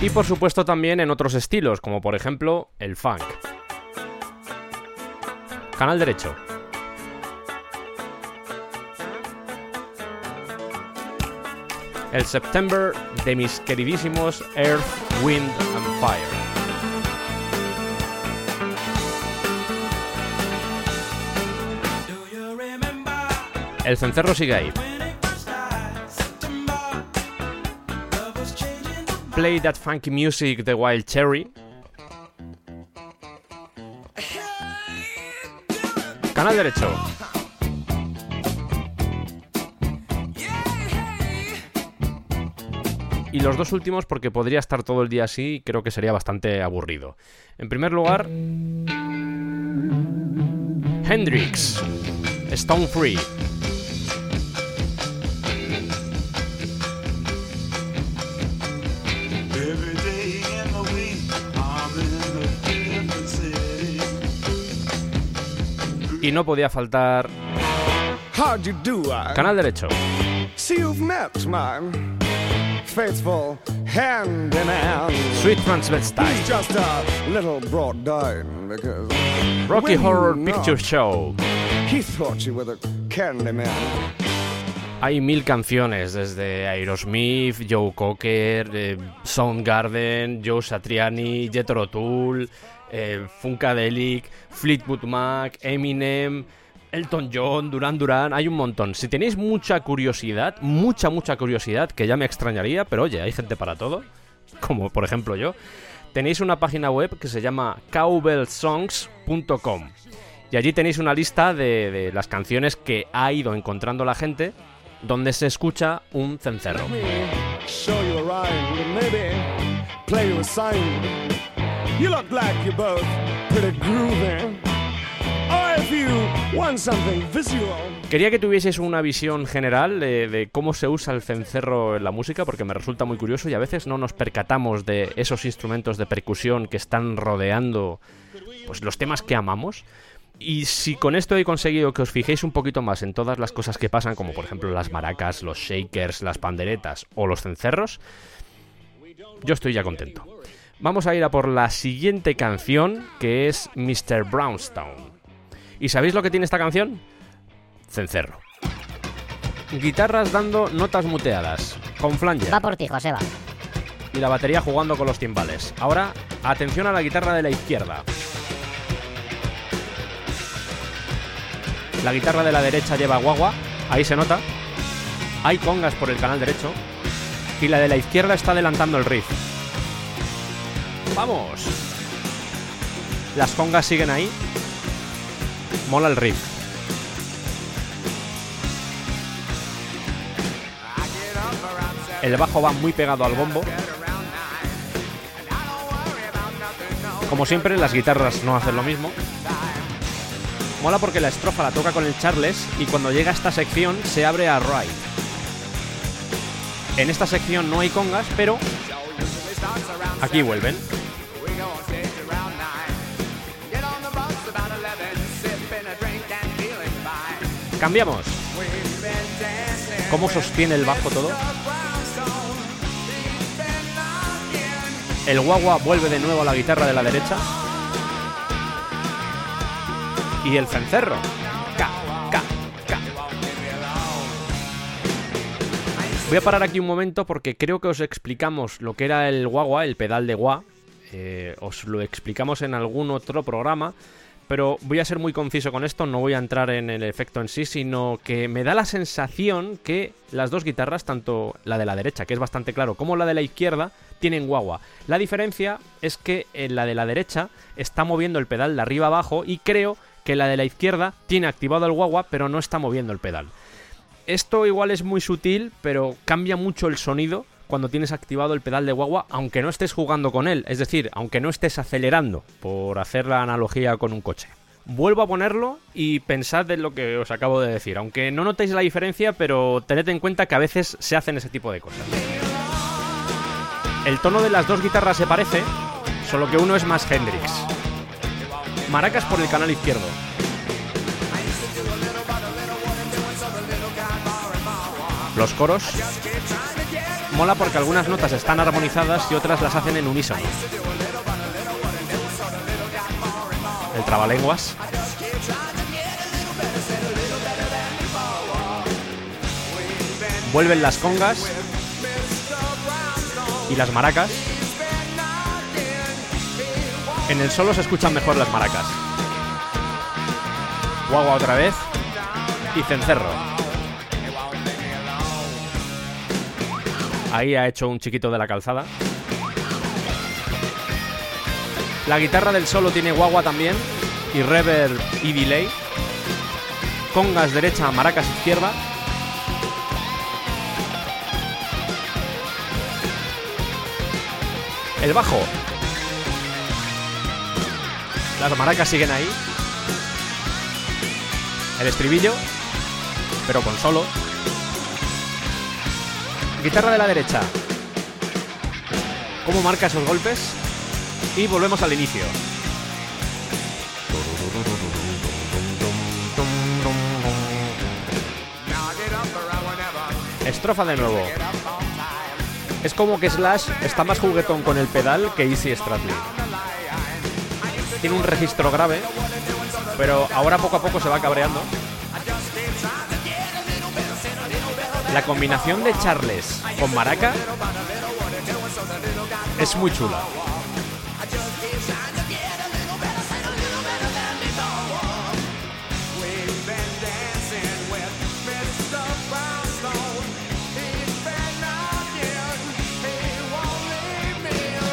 Y por supuesto también en otros estilos, como por ejemplo el funk. Canal derecho. El September de mis queridísimos Earth, Wind and Fire. El cencerro sigue ahí. Play that funky music de Wild Cherry. Canal derecho. Y los dos últimos porque podría estar todo el día así y creo que sería bastante aburrido. En primer lugar, Hendrix, Stone Free. Y no podía faltar How'd you do? I Canal derecho. see you've met my faithful hand in hand. Sweet Transvestite. He's just a little brought down because Rocky Horror Picture Show. He thought you were the candy man. Hay mil canciones, desde Aerosmith, Joe Cocker, eh, Soundgarden, Joe Satriani, Jethro Tull, eh, Funkadelic, Fleetwood Mac, Eminem, Elton John, Duran Duran, hay un montón. Si tenéis mucha curiosidad, mucha, mucha curiosidad, que ya me extrañaría, pero oye, hay gente para todo, como por ejemplo yo, tenéis una página web que se llama cowbellsongs.com. Y allí tenéis una lista de, de las canciones que ha ido encontrando la gente donde se escucha un cencerro. Quería que tuvieseis una visión general de, de cómo se usa el cencerro en la música, porque me resulta muy curioso y a veces no nos percatamos de esos instrumentos de percusión que están rodeando pues, los temas que amamos. Y si con esto he conseguido que os fijéis un poquito más en todas las cosas que pasan, como por ejemplo las maracas, los shakers, las panderetas o los cencerros, yo estoy ya contento. Vamos a ir a por la siguiente canción, que es Mr. Brownstone. ¿Y sabéis lo que tiene esta canción? Cencerro. Guitarras dando notas muteadas, con flanger Va por ti, Joseba. y la batería jugando con los timbales. Ahora, atención a la guitarra de la izquierda. La guitarra de la derecha lleva guagua, ahí se nota. Hay congas por el canal derecho. Y la de la izquierda está adelantando el riff. ¡Vamos! Las congas siguen ahí. Mola el riff. El bajo va muy pegado al bombo. Como siempre, las guitarras no hacen lo mismo. Mola porque la estrofa la toca con el Charles y cuando llega a esta sección se abre a Ride. En esta sección no hay congas, pero aquí vuelven. Cambiamos. ¿Cómo sostiene el bajo todo? El guagua vuelve de nuevo a la guitarra de la derecha. Y el cencerro. Ca, ca, ca. Voy a parar aquí un momento porque creo que os explicamos lo que era el guagua, el pedal de gua. Eh, os lo explicamos en algún otro programa. Pero voy a ser muy conciso con esto, no voy a entrar en el efecto en sí, sino que me da la sensación que las dos guitarras, tanto la de la derecha, que es bastante claro, como la de la izquierda, tienen guagua. La diferencia es que en la de la derecha está moviendo el pedal de arriba abajo y creo que la de la izquierda tiene activado el guagua, pero no está moviendo el pedal. Esto igual es muy sutil, pero cambia mucho el sonido cuando tienes activado el pedal de guagua, aunque no estés jugando con él, es decir, aunque no estés acelerando, por hacer la analogía con un coche. Vuelvo a ponerlo y pensad en lo que os acabo de decir, aunque no notéis la diferencia, pero tened en cuenta que a veces se hacen ese tipo de cosas. El tono de las dos guitarras se parece, solo que uno es más Hendrix. Maracas por el canal izquierdo. Los coros mola porque algunas notas están armonizadas y otras las hacen en unísono. El trabalenguas. Vuelven las congas y las maracas. En el solo se escuchan mejor las maracas. Guagua otra vez y cencerro. Ahí ha hecho un chiquito de la calzada. La guitarra del solo tiene guagua también. Y reverb y delay. Congas derecha, maracas izquierda. El bajo. Las maracas siguen ahí. El estribillo. Pero con solo. Guitarra de la derecha. ¿Cómo marca esos golpes? Y volvemos al inicio. Estrofa de nuevo. Es como que Slash está más juguetón con el pedal que Easy Stradley. Tiene un registro grave, pero ahora poco a poco se va cabreando. La combinación de Charles con maraca es muy chula.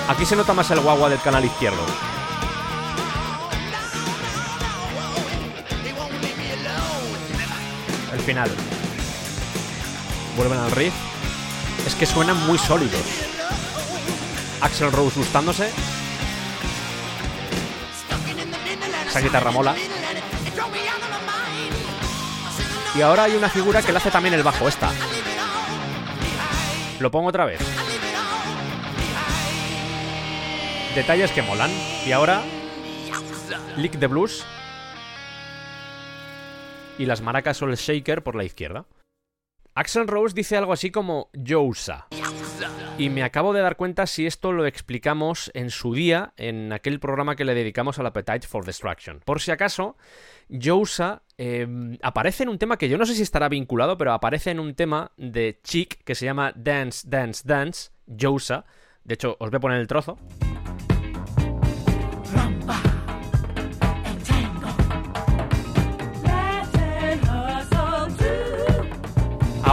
Aquí se nota más el guagua del canal izquierdo. El final. Vuelven al riff. Es que suenan muy sólidos. Axel Rose gustándose. Esa guitarra mola. Y ahora hay una figura que le hace también el bajo, esta. Lo pongo otra vez. Detalles que molan. Y ahora. Lick de blues. Y las maracas o el shaker por la izquierda. Axel Rose dice algo así como Jousa. Y me acabo de dar cuenta si esto lo explicamos en su día en aquel programa que le dedicamos al Appetite for Destruction. Por si acaso, Jousa eh, aparece en un tema que yo no sé si estará vinculado, pero aparece en un tema de Chic que se llama Dance, Dance, Dance, Jousa. De hecho, os voy a poner el trozo.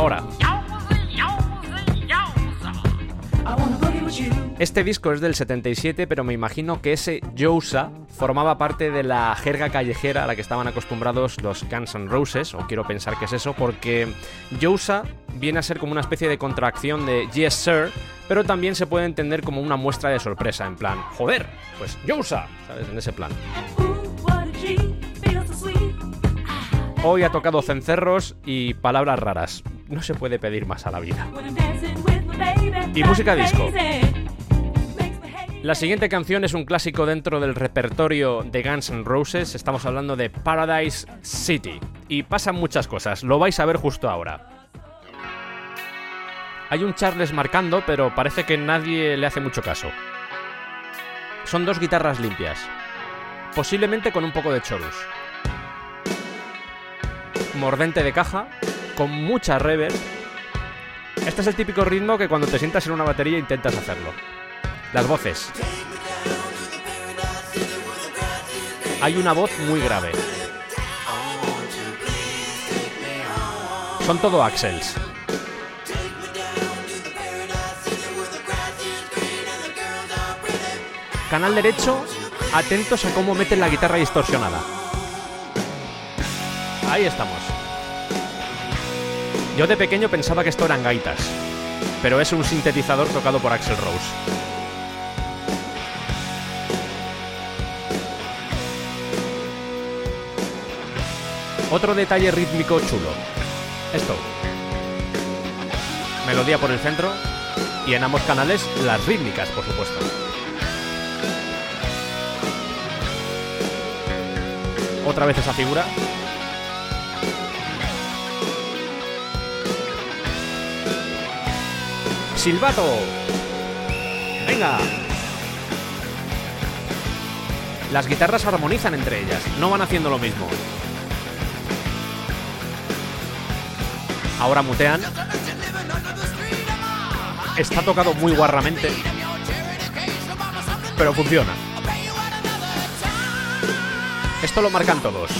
Ahora, Este disco es del 77, pero me imagino que ese Jousa formaba parte de la jerga callejera a la que estaban acostumbrados los Guns N' Roses, o quiero pensar que es eso, porque Jousa viene a ser como una especie de contracción de Yes Sir, pero también se puede entender como una muestra de sorpresa, en plan, joder, pues Jousa, ¿sabes? En ese plan. Hoy ha tocado cencerros y palabras raras. No se puede pedir más a la vida. Y música disco. La siguiente canción es un clásico dentro del repertorio de Guns N' Roses. Estamos hablando de Paradise City. Y pasan muchas cosas, lo vais a ver justo ahora. Hay un Charles marcando, pero parece que nadie le hace mucho caso. Son dos guitarras limpias. Posiblemente con un poco de chorus. Mordente de caja, con mucha reverb. Este es el típico ritmo que cuando te sientas en una batería intentas hacerlo. Las voces. Hay una voz muy grave. Son todo axels. Canal derecho, atentos a cómo meten la guitarra distorsionada. Ahí estamos. Yo de pequeño pensaba que esto eran gaitas, pero es un sintetizador tocado por Axel Rose. Otro detalle rítmico chulo. Esto. Melodía por el centro y en ambos canales las rítmicas, por supuesto. Otra vez esa figura. Silbato. Venga. Las guitarras armonizan entre ellas, no van haciendo lo mismo. Ahora mutean. Está tocado muy guarramente. Pero funciona. Esto lo marcan todos.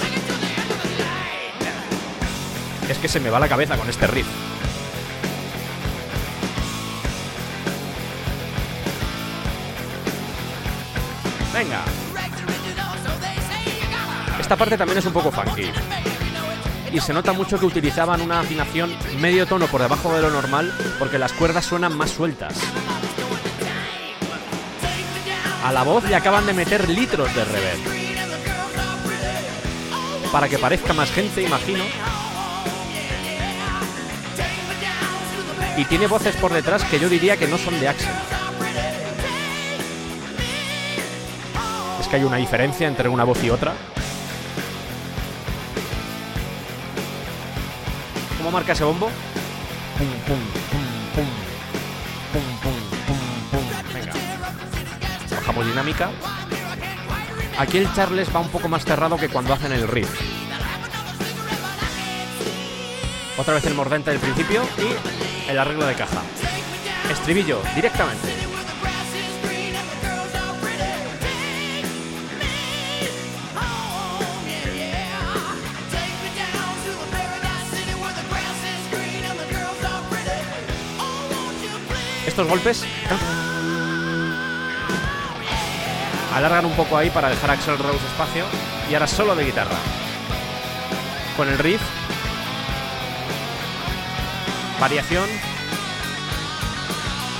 Es que se me va la cabeza con este riff. Esta parte también es un poco funky. Y se nota mucho que utilizaban una afinación medio tono por debajo de lo normal porque las cuerdas suenan más sueltas. A la voz le acaban de meter litros de reverb. Para que parezca más gente, imagino. Y tiene voces por detrás que yo diría que no son de Axel. Es que hay una diferencia entre una voz y otra. Marca ese bombo? Pum, pum, pum, pum. Pum, pum, pum, pum. Venga. Bajamos dinámica. Aquí el Charles va un poco más cerrado que cuando hacen el riff. Otra vez el mordente del principio y el arreglo de caja. Estribillo, directamente. Estos golpes alargan un poco ahí para dejar a Axel Rose espacio y ahora solo de guitarra. Con el riff. Variación.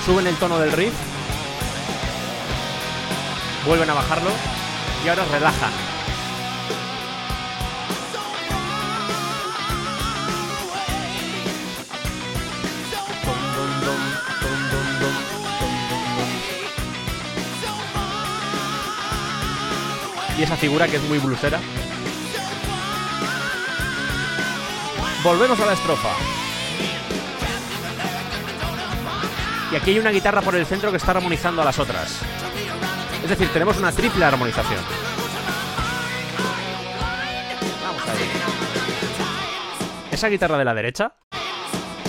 Suben el tono del riff. Vuelven a bajarlo y ahora relajan. Esa figura que es muy blusera. Volvemos a la estrofa. Y aquí hay una guitarra por el centro que está armonizando a las otras. Es decir, tenemos una triple armonización. Vamos a. Esa guitarra de la derecha.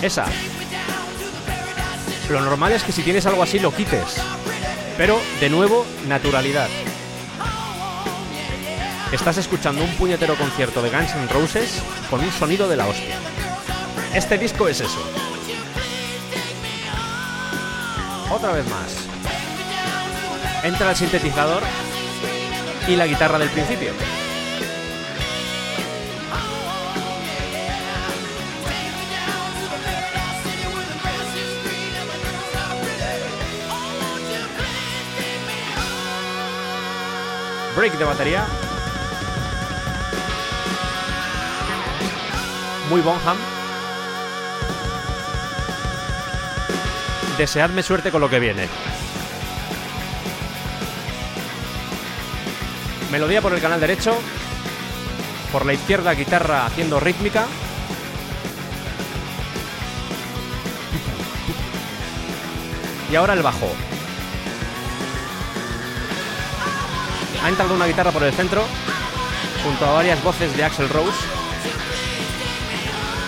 Esa. Lo normal es que si tienes algo así lo quites. Pero, de nuevo, naturalidad. Estás escuchando un puñetero concierto de Guns N' Roses con un sonido de la hostia. Este disco es eso. Otra vez más. Entra el sintetizador y la guitarra del principio. Break de batería. Muy Bonham. Deseadme suerte con lo que viene. Melodía por el canal derecho. Por la izquierda guitarra haciendo rítmica. Y ahora el bajo. Ha entrado una guitarra por el centro. Junto a varias voces de Axel Rose.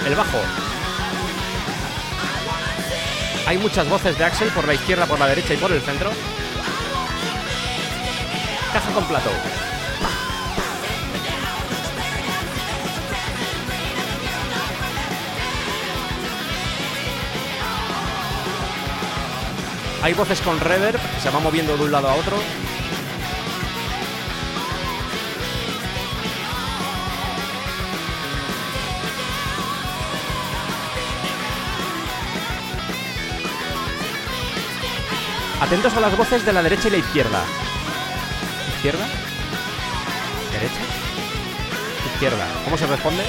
El bajo. Hay muchas voces de Axel por la izquierda, por la derecha y por el centro. Caja con plato. Hay voces con reverb se van moviendo de un lado a otro. Atentos a las voces de la derecha y la izquierda. ¿Izquierda? ¿Derecha? Izquierda. ¿Cómo se responde?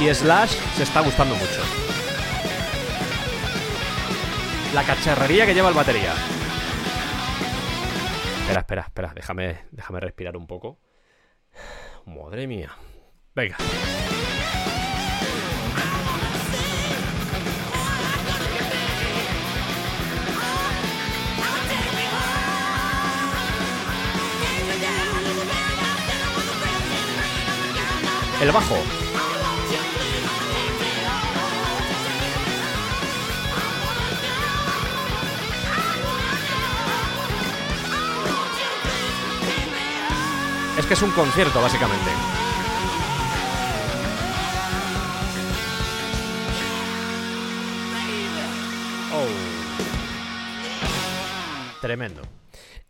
Y Slash se está gustando mucho. La cacharrería que lleva el batería. Espera, espera, espera. Déjame, déjame respirar un poco. Madre mía. Venga. El bajo. Es que es un concierto, básicamente. Oh. Tremendo.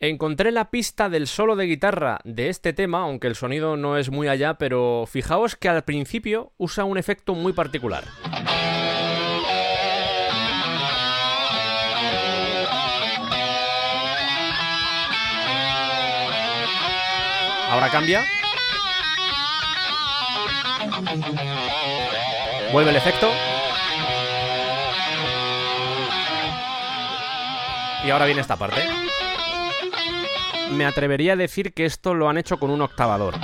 Encontré la pista del solo de guitarra de este tema, aunque el sonido no es muy allá, pero fijaos que al principio usa un efecto muy particular. Ahora cambia. Vuelve el efecto. Y ahora viene esta parte. Me atrevería a decir que esto lo han hecho con un octavador.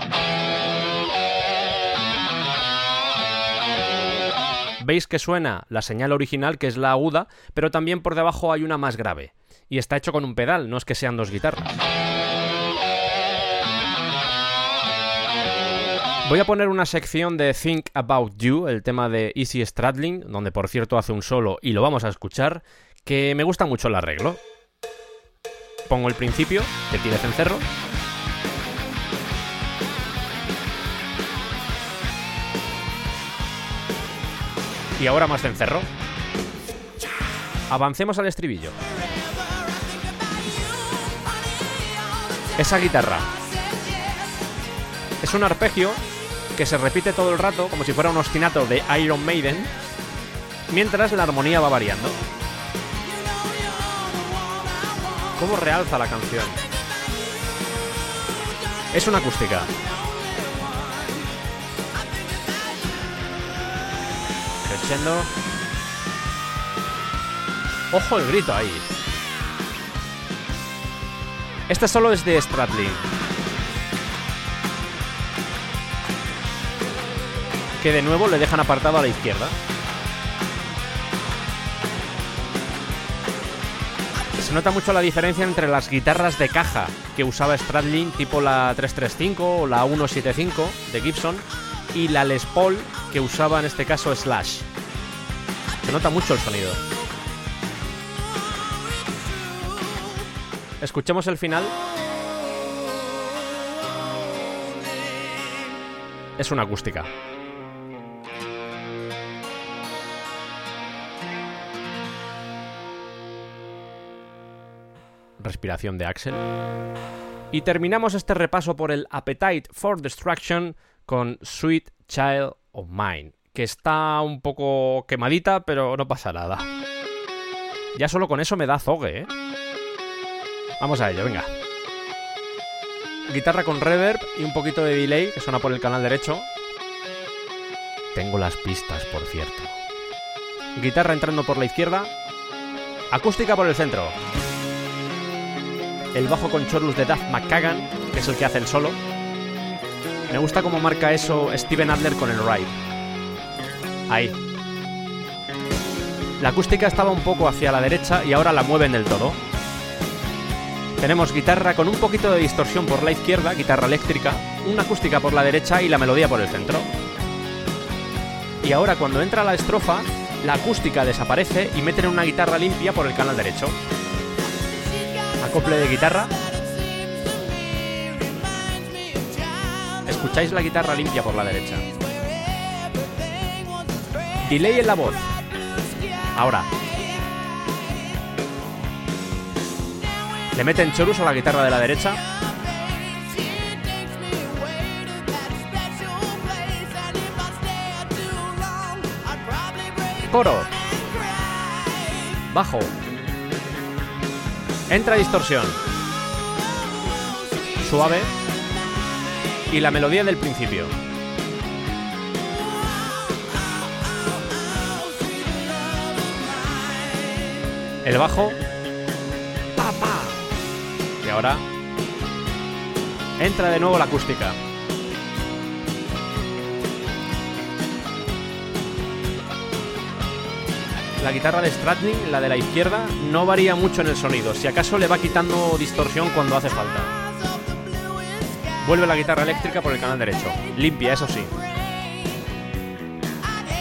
Veis que suena la señal original, que es la aguda, pero también por debajo hay una más grave. Y está hecho con un pedal, no es que sean dos guitarras. Voy a poner una sección de Think About You, el tema de Easy Stradling, donde por cierto hace un solo y lo vamos a escuchar, que me gusta mucho el arreglo. Pongo el principio, que tiene cencerro. Y ahora más cencerro. Avancemos al estribillo. Esa guitarra. Es un arpegio que se repite todo el rato como si fuera un ostinato de Iron Maiden, mientras la armonía va variando. ¿Cómo realza la canción? Es una acústica. Crescendo. Ojo el grito ahí. Este solo es de Stradlin. Que de nuevo le dejan apartado a la izquierda. Se nota mucho la diferencia entre las guitarras de caja que usaba Stradlin, tipo la 335 o la 175 de Gibson, y la Les Paul que usaba en este caso Slash. Se nota mucho el sonido. Escuchemos el final. Es una acústica. Respiración de Axel. Y terminamos este repaso por el Appetite for Destruction con Sweet Child of Mine, que está un poco quemadita, pero no pasa nada. Ya solo con eso me da zogue, ¿eh? Vamos a ello, venga. Guitarra con reverb y un poquito de delay que suena por el canal derecho. Tengo las pistas, por cierto. Guitarra entrando por la izquierda. Acústica por el centro. El bajo con chorus de Duff McKagan, que es el que hace el solo. Me gusta cómo marca eso Steven Adler con el ride. Ahí. La acústica estaba un poco hacia la derecha y ahora la mueven del todo. Tenemos guitarra con un poquito de distorsión por la izquierda, guitarra eléctrica, una acústica por la derecha y la melodía por el centro. Y ahora cuando entra la estrofa, la acústica desaparece y meten una guitarra limpia por el canal derecho. Acople de guitarra. Escucháis la guitarra limpia por la derecha. Delay en la voz. Ahora. Le meten chorus a la guitarra de la derecha. Coro. Bajo. Entra distorsión. Suave. Y la melodía del principio. El bajo. Y ahora. Entra de nuevo la acústica. La guitarra de Stradlin, la de la izquierda, no varía mucho en el sonido. Si acaso le va quitando distorsión cuando hace falta. Vuelve la guitarra eléctrica por el canal derecho. Limpia, eso sí.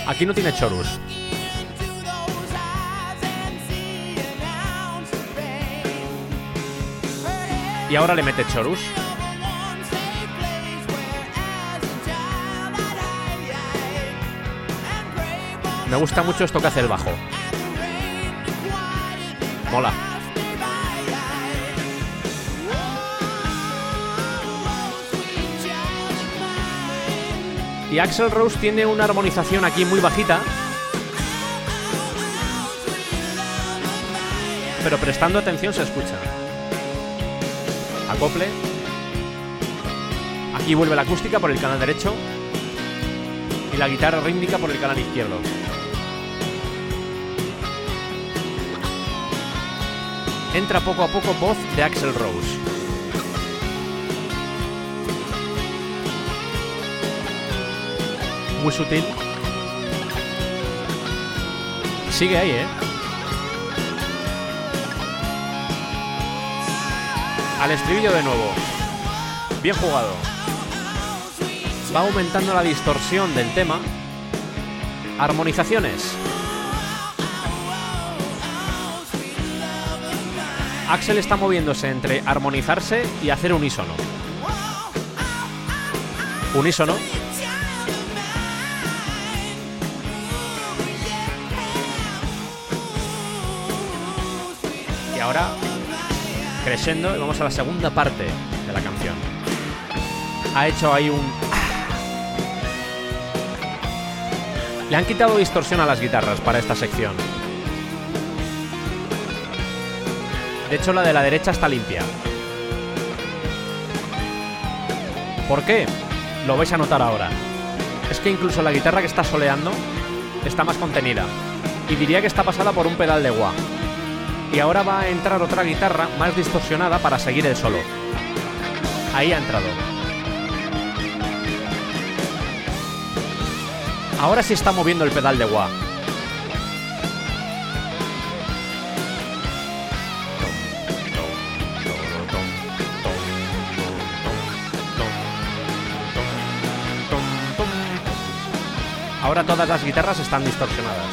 Aquí no tiene chorus. Y ahora le mete chorus. Me gusta mucho esto que hace el bajo. Mola. Y Axel Rose tiene una armonización aquí muy bajita. Pero prestando atención se escucha. Acople. Aquí vuelve la acústica por el canal derecho. Y la guitarra rítmica por el canal izquierdo. Entra poco a poco voz de Axel Rose. Muy sutil. Sigue ahí, ¿eh? Al estribillo de nuevo. Bien jugado. va aumentando la distorsión del tema. Armonizaciones. Axel está moviéndose entre armonizarse y hacer unísono. Unísono. Y ahora, creciendo, vamos a la segunda parte de la canción. Ha hecho ahí un... Le han quitado distorsión a las guitarras para esta sección. De hecho, la de la derecha está limpia. ¿Por qué? Lo vais a notar ahora. Es que incluso la guitarra que está soleando está más contenida. Y diría que está pasada por un pedal de wah. Y ahora va a entrar otra guitarra más distorsionada para seguir el solo. Ahí ha entrado. Ahora sí está moviendo el pedal de wah. Ahora todas las guitarras están distorsionadas.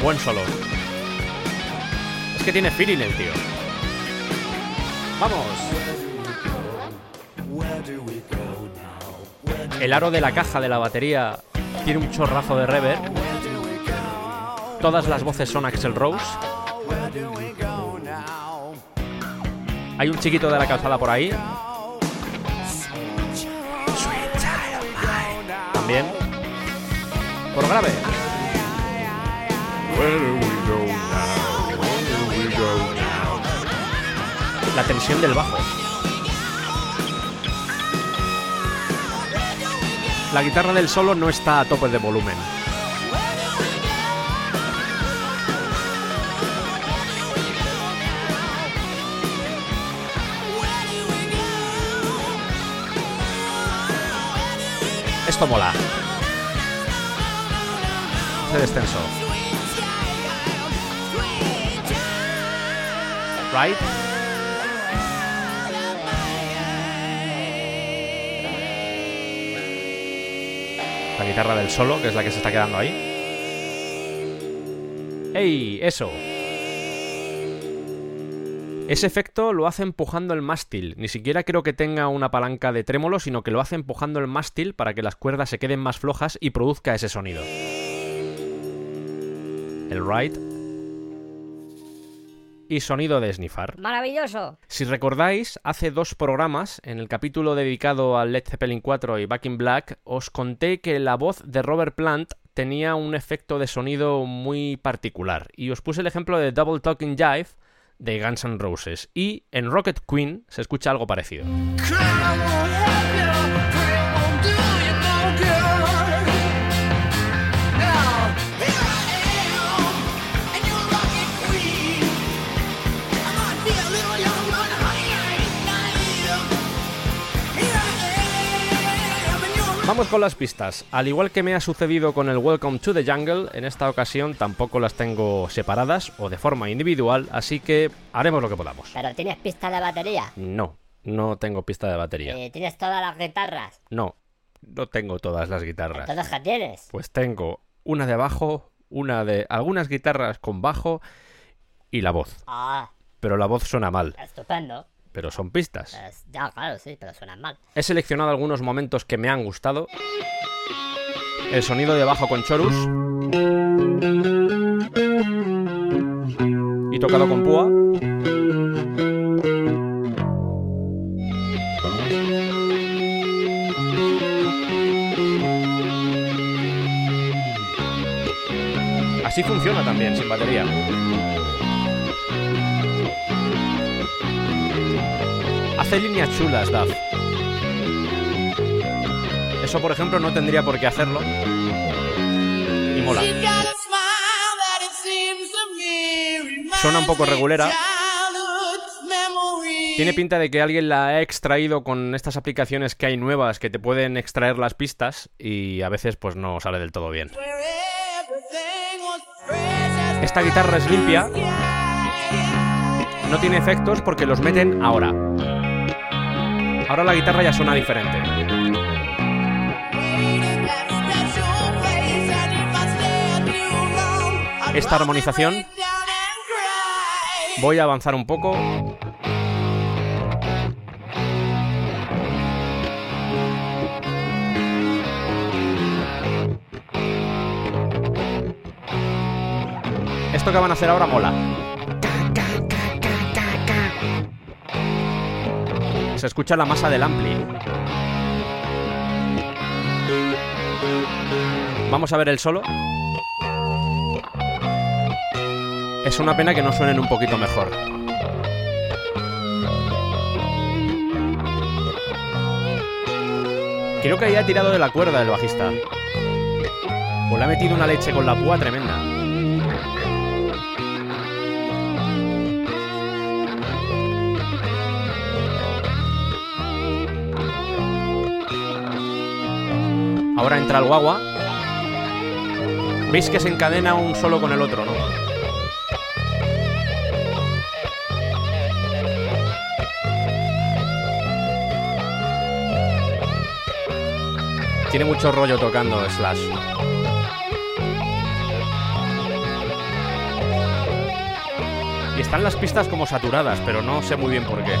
Buen solo. Es que tiene feeling el tío. Vamos. El aro de la caja de la batería tiene un chorrazo de reverb. Todas las voces son Axel Rose. Hay un chiquito de la calzada por ahí. También. Por grave. La tensión del bajo. La guitarra del solo no está a tope de volumen. Esto mola. Hace descenso. Right? La guitarra del solo, que es la que se está quedando ahí. ¡Ey! Eso. Ese efecto lo hace empujando el mástil. Ni siquiera creo que tenga una palanca de trémolo, sino que lo hace empujando el mástil para que las cuerdas se queden más flojas y produzca ese sonido. El ride. Y sonido de snifar. Maravilloso. Si recordáis, hace dos programas, en el capítulo dedicado a Led Zeppelin 4 y Back in Black, os conté que la voz de Robert Plant tenía un efecto de sonido muy particular. Y os puse el ejemplo de Double Talking Jive de Guns N' Roses. Y en Rocket Queen se escucha algo parecido. Vamos con las pistas. Al igual que me ha sucedido con el Welcome to the Jungle, en esta ocasión tampoco las tengo separadas o de forma individual, así que haremos lo que podamos. Pero tienes pista de batería. No, no tengo pista de batería. Eh, tienes todas las guitarras. No, no tengo todas las guitarras. Entonces, ¿qué tienes? Pues tengo una de abajo, una de algunas guitarras con bajo y la voz. Ah, Pero la voz suena mal, estupendo. Pero son pistas. Pues, ya, claro, sí, pero suenan mal. He seleccionado algunos momentos que me han gustado. El sonido de bajo con chorus. Y tocado con púa. Así funciona también, sin batería. Hace líneas chulas, Duff. Eso, por ejemplo, no tendría por qué hacerlo. Y mola. Suena un poco regulera. Tiene pinta de que alguien la ha extraído con estas aplicaciones que hay nuevas que te pueden extraer las pistas y a veces pues no sale del todo bien. Esta guitarra es limpia. no tiene efectos porque los meten ahora. Ahora la guitarra ya suena diferente. Esta armonización Voy a avanzar un poco. Esto que van a hacer ahora mola. Se escucha la masa del ampli. Vamos a ver el solo. Es una pena que no suenen un poquito mejor. Creo que haya tirado de la cuerda el bajista. O le ha metido una leche con la púa tremenda. Ahora entra el guagua. Veis que se encadena un solo con el otro, ¿no? Tiene mucho rollo tocando Slash. Y están las pistas como saturadas, pero no sé muy bien por qué.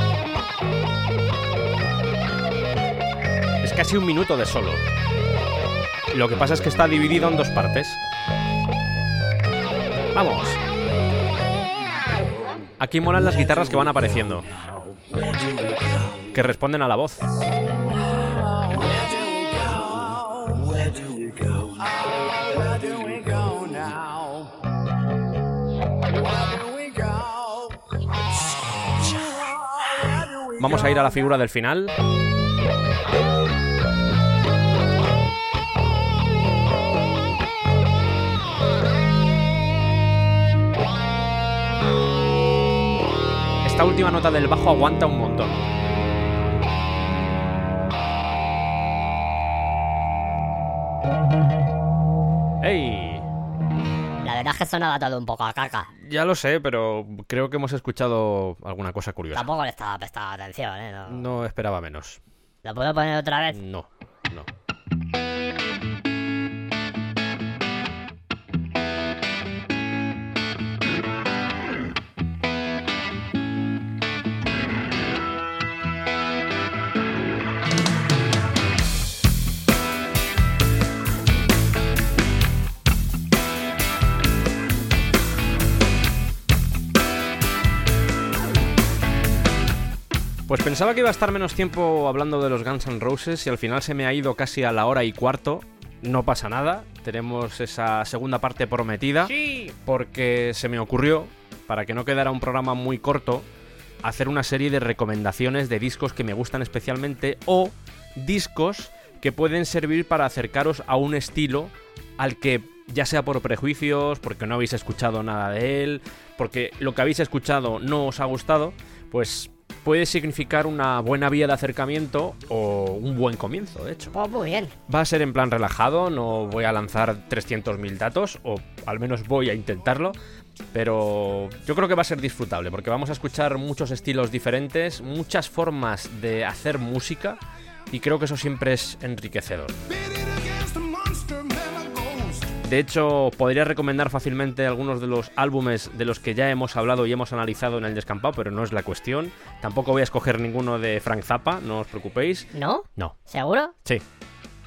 Es casi un minuto de solo. Lo que pasa es que está dividido en dos partes. Vamos. Aquí molan las guitarras que van apareciendo. Que responden a la voz. Vamos a ir a la figura del final. Esta última nota del bajo aguanta un montón. ¡Ey! La verdad es que sonaba todo un poco a caca. Ya lo sé, pero creo que hemos escuchado alguna cosa curiosa. Tampoco le estaba prestando atención, ¿eh? No. No esperaba menos. ¿Lo puedo poner otra vez? No, no. Pues pensaba que iba a estar menos tiempo hablando de los Guns N' Roses y al final se me ha ido casi a la hora y cuarto. No pasa nada, tenemos esa segunda parte prometida. Porque se me ocurrió, para que no quedara un programa muy corto, hacer una serie de recomendaciones de discos que me gustan especialmente o discos que pueden servir para acercaros a un estilo al que ya sea por prejuicios, porque no habéis escuchado nada de él, porque lo que habéis escuchado no os ha gustado, pues puede significar una buena vía de acercamiento o un buen comienzo, de hecho. Pues muy bien. Va a ser en plan relajado, no voy a lanzar 300.000 datos, o al menos voy a intentarlo, pero yo creo que va a ser disfrutable, porque vamos a escuchar muchos estilos diferentes, muchas formas de hacer música, y creo que eso siempre es enriquecedor. De hecho, podría recomendar fácilmente algunos de los álbumes de los que ya hemos hablado y hemos analizado en el descampado, pero no es la cuestión. Tampoco voy a escoger ninguno de Frank Zappa, no os preocupéis. ¿No? No, ¿Seguro? sí.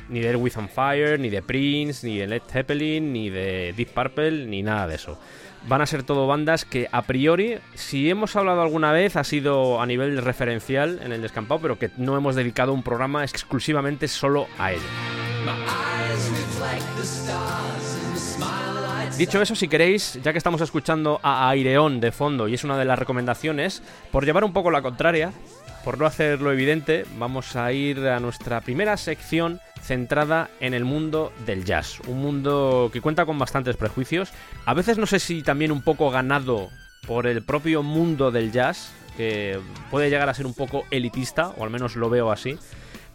Ni de With on Fire, ni de Prince, ni de Led Zeppelin, ni de Deep Purple, ni nada de eso. Van a ser todo bandas que a priori, si hemos hablado alguna vez, ha sido a nivel referencial en el descampado, pero que no hemos dedicado un programa exclusivamente solo a ello. Dicho eso, si queréis, ya que estamos escuchando a Aireón de fondo y es una de las recomendaciones, por llevar un poco la contraria, por no hacerlo evidente, vamos a ir a nuestra primera sección centrada en el mundo del jazz. Un mundo que cuenta con bastantes prejuicios. A veces no sé si también un poco ganado por el propio mundo del jazz, que puede llegar a ser un poco elitista, o al menos lo veo así.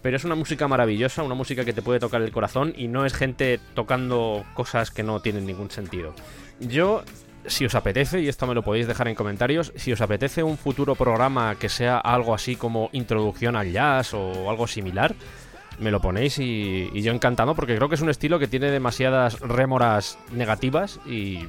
Pero es una música maravillosa, una música que te puede tocar el corazón y no es gente tocando cosas que no tienen ningún sentido. Yo si os apetece, y esto me lo podéis dejar en comentarios, si os apetece un futuro programa que sea algo así como introducción al jazz o algo similar, me lo ponéis y, y yo encantado porque creo que es un estilo que tiene demasiadas rémoras negativas y...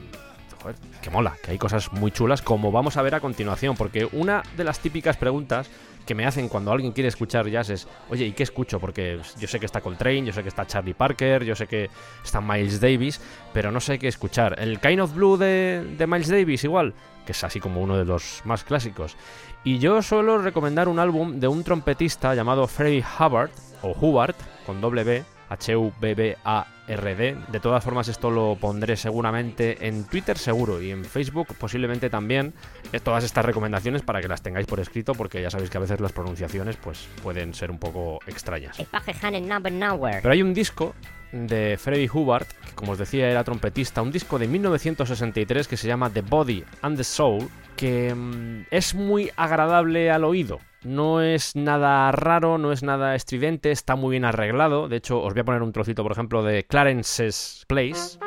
Joder, que mola, que hay cosas muy chulas como vamos a ver a continuación, porque una de las típicas preguntas que me hacen cuando alguien quiere escuchar jazz es, oye, ¿y qué escucho? Porque yo sé que está Coltrane, yo sé que está Charlie Parker, yo sé que está Miles Davis, pero no sé qué escuchar. El Kind of Blue de, de Miles Davis igual, que es así como uno de los más clásicos. Y yo suelo recomendar un álbum de un trompetista llamado Freddie Hubbard, o Hubbard, con doble B, H-U-B-B-A-R-D. De todas formas, esto lo pondré seguramente en Twitter, seguro, y en Facebook, posiblemente también, eh, todas estas recomendaciones para que las tengáis por escrito, porque ya sabéis que a veces las pronunciaciones pues, pueden ser un poco extrañas. Pero hay un disco de Freddie Hubbard, que como os decía era trompetista, un disco de 1963 que se llama The Body and the Soul, que mm, es muy agradable al oído. No es nada raro, no es nada estridente, está muy bien arreglado. De hecho, os voy a poner un trocito, por ejemplo, de Clarence's Place.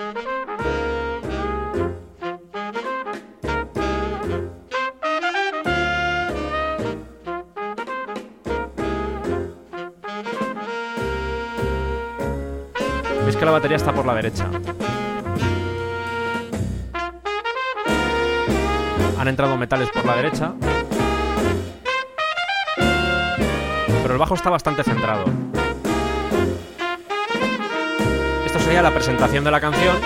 Veis que la batería está por la derecha. Han entrado metales por la derecha. Pero el bajo está bastante centrado. Esto sería la presentación de la canción.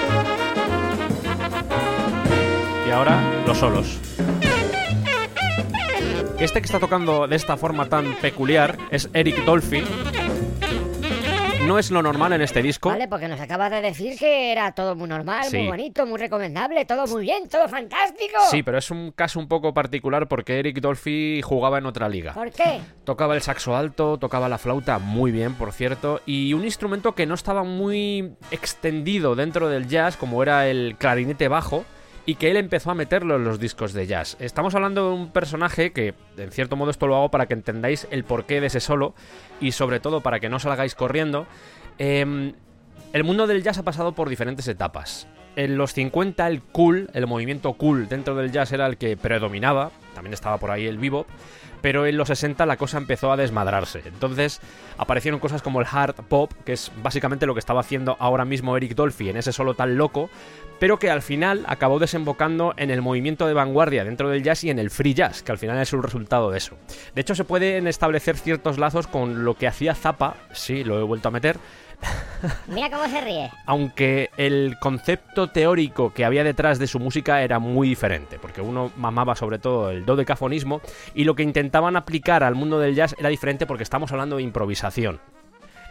Y ahora los solos. Este que está tocando de esta forma tan peculiar es Eric Dolphy. No es lo normal en este disco. Vale, porque nos acabas de decir que era todo muy normal, Sí. muy bonito, muy recomendable, todo muy bien, todo fantástico. Sí, pero es un caso un poco particular porque Eric Dolphy jugaba en otra liga. ¿Por qué? Tocaba el saxo alto, tocaba la flauta muy bien, por cierto, y un instrumento que no estaba muy extendido dentro del jazz, como era el clarinete bajo, y que él empezó a meterlo en los discos de jazz. Estamos hablando de un personaje que, en cierto modo, esto lo hago para que entendáis el porqué de ese solo, y sobre todo para que no salgáis corriendo. Em, el mundo del jazz ha pasado por diferentes etapas. En los 50 el cool, el movimiento cool dentro del jazz era el que predominaba, también estaba por ahí el bebop, pero en los 60 la cosa empezó a desmadrarse. Entonces aparecieron cosas como el hard pop, que es básicamente lo que estaba haciendo ahora mismo Eric Dolphy en ese solo tan loco, pero que al final acabó desembocando en el movimiento de vanguardia dentro del jazz y en el free jazz, que al final es un resultado de eso. De hecho, se pueden establecer ciertos lazos con lo que hacía Zappa, sí, lo he vuelto a meter, Mira cómo se ríe. aunque el concepto teórico que había detrás de su música era muy diferente, porque uno mamaba sobre todo el dodecafonismo y lo que intentaban aplicar al mundo del jazz era diferente porque estamos hablando de improvisación.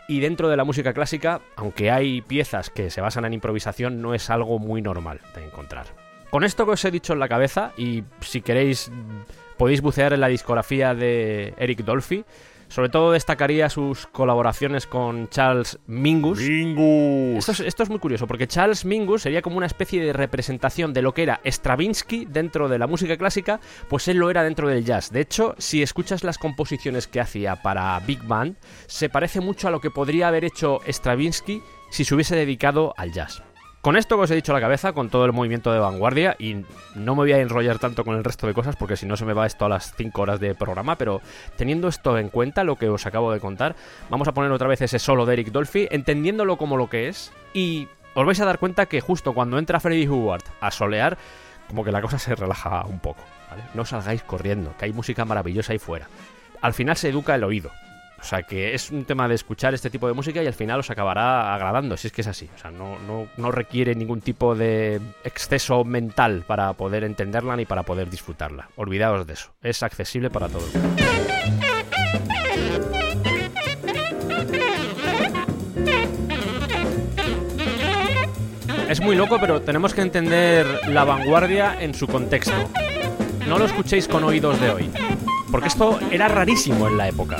Y dentro de la música clásica, aunque hay piezas que se basan en improvisación, no es algo muy normal de encontrar. Con esto que os he dicho en la cabeza, y si queréis podéis bucear en la discografía de Eric Dolphy, sobre todo destacaría sus colaboraciones con Charles Mingus. Esto es, esto es muy curioso, porque Charles Mingus sería como una especie de representación de lo que era Stravinsky dentro de la música clásica, pues él lo era dentro del jazz. De hecho, si escuchas las composiciones que hacía para Big Band, se parece mucho a lo que podría haber hecho Stravinsky si se hubiese dedicado al jazz. Con esto que os he dicho a la cabeza, con todo el movimiento de vanguardia, y no me voy a enrollar tanto con el resto de cosas porque si no se me va esto a las 5 horas de programa, pero teniendo esto en cuenta, lo que os acabo de contar, vamos a poner otra vez ese solo de Eric Dolphy, entendiéndolo como lo que es, y os vais a dar cuenta que justo cuando entra Freddie Hubbard a solear, como que la cosa se relaja un poco, ¿vale? No salgáis corriendo, que hay música maravillosa ahí fuera. Al final se educa el oído. O sea que es un tema de escuchar este tipo de música y al final os acabará agradando, si es que es así. O sea, no, no, no requiere ningún tipo de exceso mental para poder entenderla ni para poder disfrutarla. Olvidaos de eso. Es accesible para todo el mundo. Es muy loco, pero tenemos que entender la vanguardia en su contexto. No lo escuchéis con oídos de hoy. Porque esto era rarísimo en la época.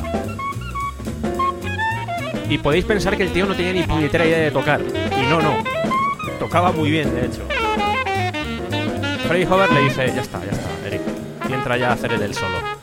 Y podéis pensar que el tío no tenía ni puñetera idea de tocar. Y no, no. Tocaba muy bien, de hecho. Freddie Hubbard le dice, ya está, ya está, Eric. Y entra ya a hacer el solo.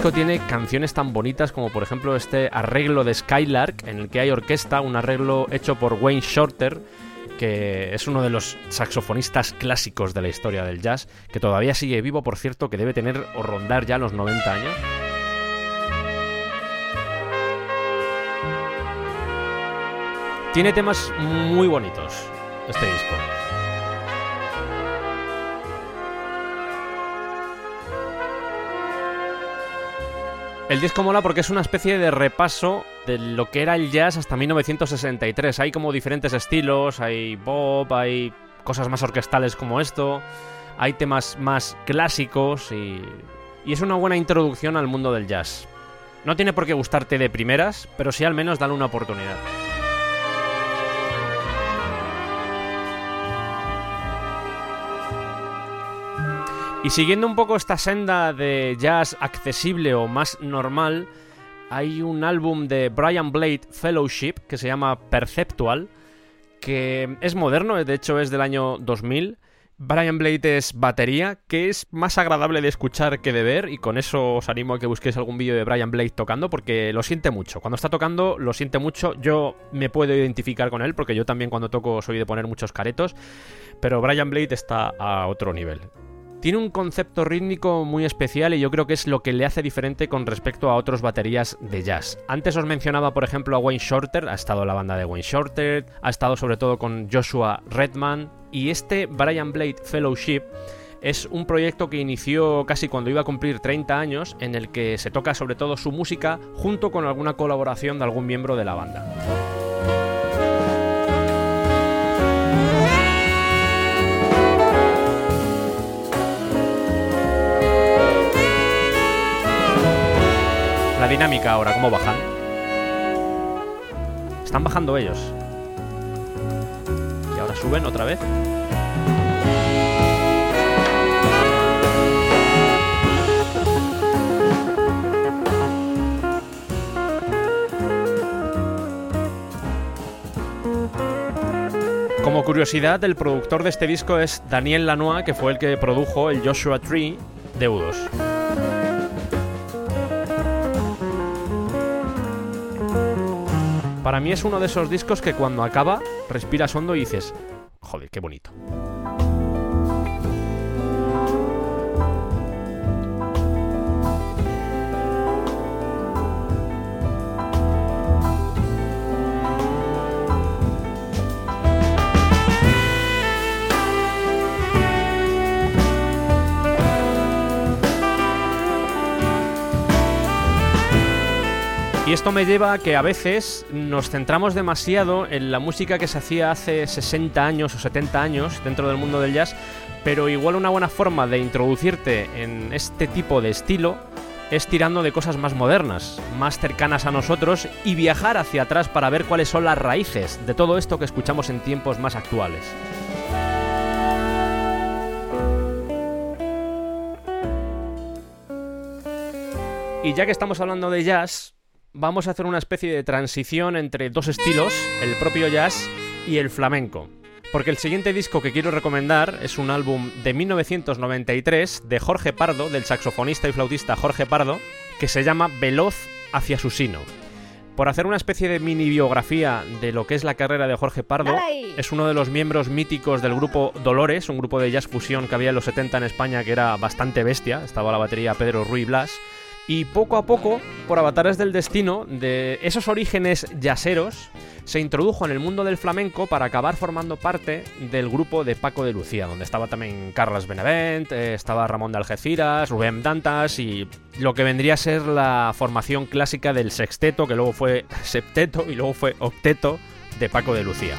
Disco tiene canciones tan bonitas como por ejemplo este arreglo de Skylark en el que hay orquesta, un arreglo hecho por Wayne Shorter, que es uno de los saxofonistas clásicos de la historia del jazz, que todavía sigue vivo, por cierto, que debe tener o rondar ya los 90 años. Tiene temas muy bonitos este disco. El disco mola porque es una especie de repaso de lo que era el jazz hasta 1963. Hay como diferentes estilos, hay pop, hay cosas más orquestales como esto, hay temas más clásicos y, y es una buena introducción al mundo del jazz. No tiene por qué gustarte de primeras, pero sí al menos dale una oportunidad. Y siguiendo un poco esta senda de jazz accesible o más normal, hay un álbum de Brian Blade Fellowship que se llama Perceptual, que es moderno, de hecho es del año 2000. Brian Blade es batería, que es más agradable de escuchar que de ver, y con eso os animo a que busquéis algún vídeo de Brian Blade tocando, porque lo siente mucho. Cuando está tocando, lo siente mucho. Yo me puedo identificar con él, porque yo también cuando toco soy de poner muchos caretos, pero Brian Blade está a otro nivel. Tiene un concepto rítmico muy especial y yo creo que es lo que le hace diferente con respecto a otros baterías de jazz. Antes os mencionaba, por ejemplo, a Wayne Shorter, ha estado en la banda de Wayne Shorter, ha estado sobre todo con Joshua Redman y este Brian Blade Fellowship es un proyecto que inició casi cuando iba a cumplir 30 años, en el que se toca sobre todo su música junto con alguna colaboración de algún miembro de la banda. Dinámica ahora, ¿cómo bajan? Están bajando ellos. Y ahora suben otra vez. Como curiosidad, el productor de este disco es Daniel Lanois, que fue el que produjo el Joshua Tree de Para mí es uno de esos discos que cuando acaba respiras hondo y dices, joder, qué bonito. Y esto me lleva a que a veces nos centramos demasiado en la música que se hacía hace 60 años o 70 años dentro del mundo del jazz, pero igual una buena forma de introducirte en este tipo de estilo es tirando de cosas más modernas, más cercanas a nosotros y viajar hacia atrás para ver cuáles son las raíces de todo esto que escuchamos en tiempos más actuales. Y ya que estamos hablando de jazz, vamos a hacer una especie de transición entre dos estilos, el propio jazz y el flamenco. Porque el siguiente disco que quiero recomendar es un álbum de 1993 de Jorge Pardo, del saxofonista y flautista Jorge Pardo, que se llama Veloz hacia su sino. Por hacer una especie de mini biografía de lo que es la carrera de Jorge Pardo, es uno de los miembros míticos del grupo Dolores, un grupo de jazz fusión que había en los 70 en España que era bastante bestia, estaba la batería Pedro Ruy Blas, y poco a poco, por avatares del destino, de esos orígenes yaceros, se introdujo en el mundo del flamenco para acabar formando parte del grupo de Paco de Lucía, donde estaba también Carlos Benavent, eh, estaba Ramón de Algeciras, Rubén Dantas y lo que vendría a ser la formación clásica del sexteto, que luego fue septeto y luego fue octeto de Paco de Lucía.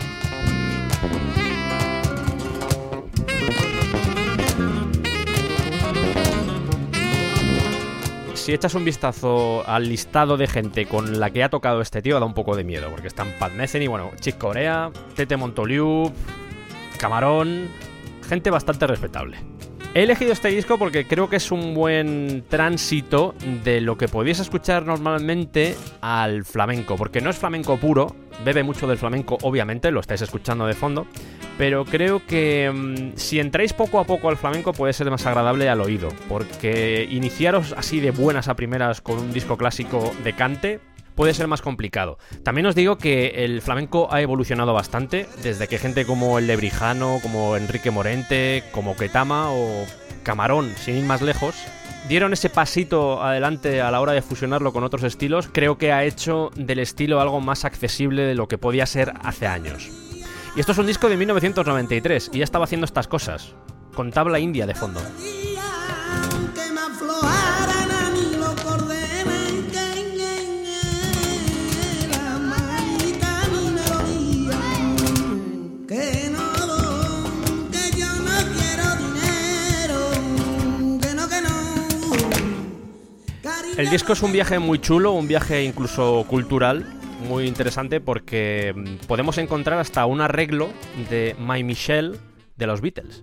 Si echas un vistazo al listado de gente con la que ha tocado este tío, da un poco de miedo, porque están Pat Metheny, bueno, Chick Corea, Tete Montoliu, Camarón, gente bastante respetable. He elegido este disco porque creo que es un buen tránsito de lo que podéis escuchar normalmente al flamenco, porque no es flamenco puro, bebe mucho del flamenco, obviamente, lo estáis escuchando de fondo, pero creo que mm, si entráis poco a poco al flamenco puede ser más agradable al oído, porque iniciaros así de buenas a primeras con un disco clásico de cante puede ser más complicado. También os digo que el flamenco ha evolucionado bastante, desde que gente como el Lebrijano, como Enrique Morente, como Ketama o Camarón, sin ir más lejos, dieron ese pasito adelante a la hora de fusionarlo con otros estilos, creo que ha hecho del estilo algo más accesible de lo que podía ser hace años. Y esto es un disco de 1993 y ya estaba haciendo estas cosas, con tabla india de fondo. Que no que yo no quiero dinero que no que no El disco es un viaje muy chulo, un viaje incluso cultural, muy interesante porque mm, podemos encontrar hasta un arreglo de My Michelle de los Beatles.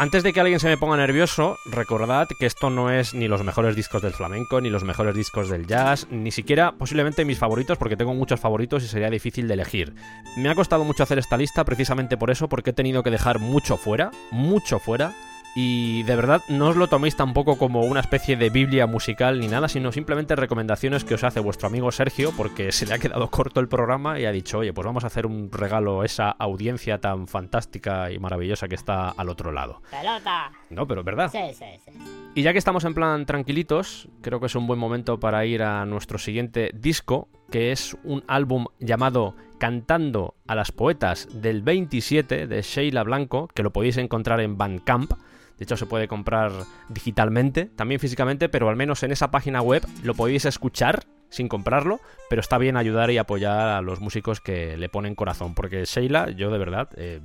Antes de que alguien se me ponga nervioso, recordad que esto no es ni los mejores discos del flamenco, ni los mejores discos del jazz, ni siquiera posiblemente mis favoritos, porque tengo muchos favoritos y sería difícil de elegir. Me ha costado mucho hacer esta lista precisamente por eso, porque he tenido que dejar mucho fuera, mucho fuera. Y de verdad no os lo toméis tampoco como una especie de biblia musical ni nada, sino simplemente recomendaciones que os hace vuestro amigo Sergio, porque se le ha quedado corto el programa y ha dicho, oye, pues vamos a hacer un regalo a esa audiencia tan fantástica y maravillosa que está al otro lado. ¡Pelota! No, pero es verdad. Sí, sí, sí. Y ya que estamos en plan tranquilitos, creo que es un buen momento para ir a nuestro siguiente disco, que es un álbum llamado Cantando a las Poetas del 27 de Sheila Blanco, que lo podéis encontrar en Bandcamp. De hecho, se puede comprar digitalmente, también físicamente, pero al menos en esa página web lo podéis escuchar sin comprarlo, pero está bien ayudar y apoyar a los músicos que le ponen corazón, porque Sheila, yo de verdad, eh,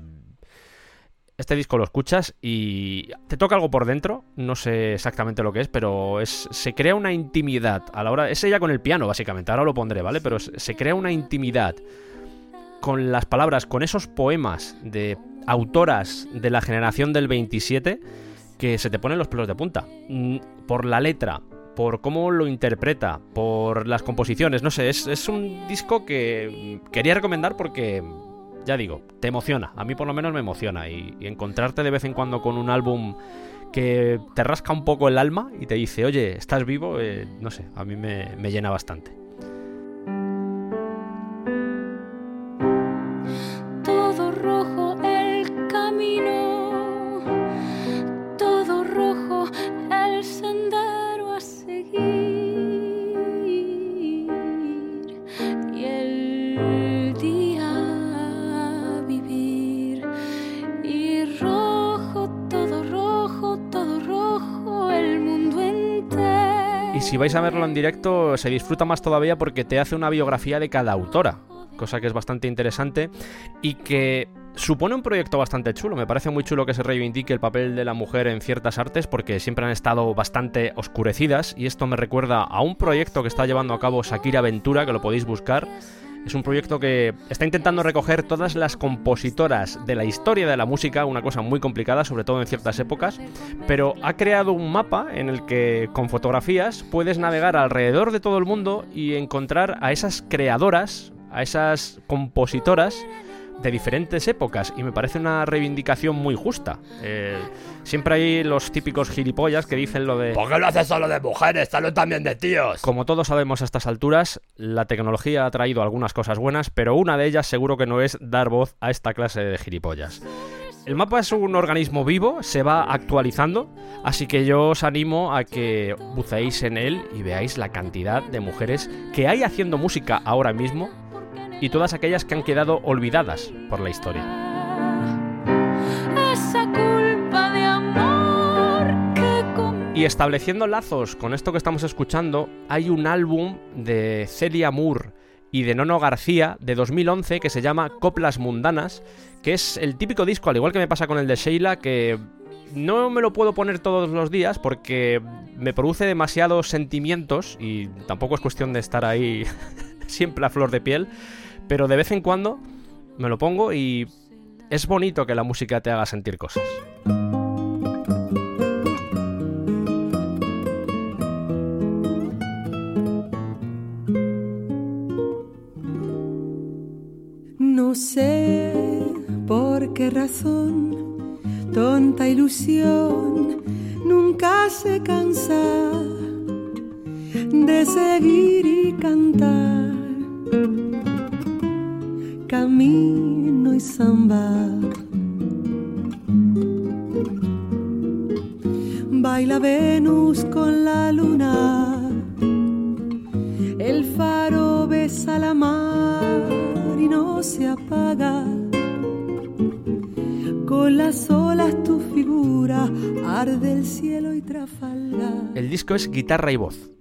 este disco lo escuchas y te toca algo por dentro, no sé exactamente lo que es, pero es, se crea una intimidad a la hora... Es ella con el piano, básicamente, ahora lo pondré, ¿vale? Pero se se crea una intimidad con las palabras, con esos poemas de autoras de la generación del 27 que se te ponen los pelos de punta. Mm, Por la letra, por cómo lo interpreta, por las composiciones, no sé, es, es un disco que quería recomendar porque, ya digo, te emociona. A mí por lo menos me emociona. Y, y encontrarte de vez en cuando con un álbum que te rasca un poco el alma y te dice, oye, ¿estás vivo? Eh, no sé, a mí me, me llena bastante. Si vais a verlo en directo, se disfruta más todavía porque te hace una biografía de cada autora, cosa que es bastante interesante y que supone un proyecto bastante chulo. Me parece muy chulo que se reivindique el papel de la mujer en ciertas artes porque siempre han estado bastante oscurecidas y esto me recuerda a un proyecto que está llevando a cabo Shakira Ventura, que lo podéis buscar. Es un proyecto que está intentando recoger todas las compositoras de la historia de la música, una cosa muy complicada, sobre todo en ciertas épocas, pero ha creado un mapa en el que con fotografías puedes navegar alrededor de todo el mundo y encontrar a esas creadoras, a esas compositoras de diferentes épocas y me parece una reivindicación muy justa. Eh, siempre hay los típicos gilipollas que dicen lo de... ¿Por qué lo haces solo de mujeres? Hazlo también de tíos. Como todos sabemos a estas alturas, la tecnología ha traído algunas cosas buenas, pero una de ellas seguro que no es dar voz a esta clase de gilipollas. El mapa es un organismo vivo, se va actualizando, así que yo os animo a que buceéis en él y veáis la cantidad de mujeres que hay haciendo música ahora mismo y todas aquellas que han quedado olvidadas por la historia. Esa culpa de amor que con Y estableciendo lazos con esto que estamos escuchando, hay un álbum de Celia Moore y de Nono García de 2011 que se llama Coplas Mundanas, que es el típico disco, al igual que me pasa con el de Sheila, que no me lo puedo poner todos los días porque me produce demasiados sentimientos y tampoco es cuestión de estar ahí siempre a flor de piel, pero de vez en cuando me lo pongo y es bonito que la música te haga sentir cosas. No sé por qué razón, tonta ilusión, nunca se cansa de seguir y cantar. Camino y samba. Baila Venus con la luna. El faro besa la mar y no se apaga. Con las olas tu figura arde el cielo y Trafalgar. El disco es guitarra y voz.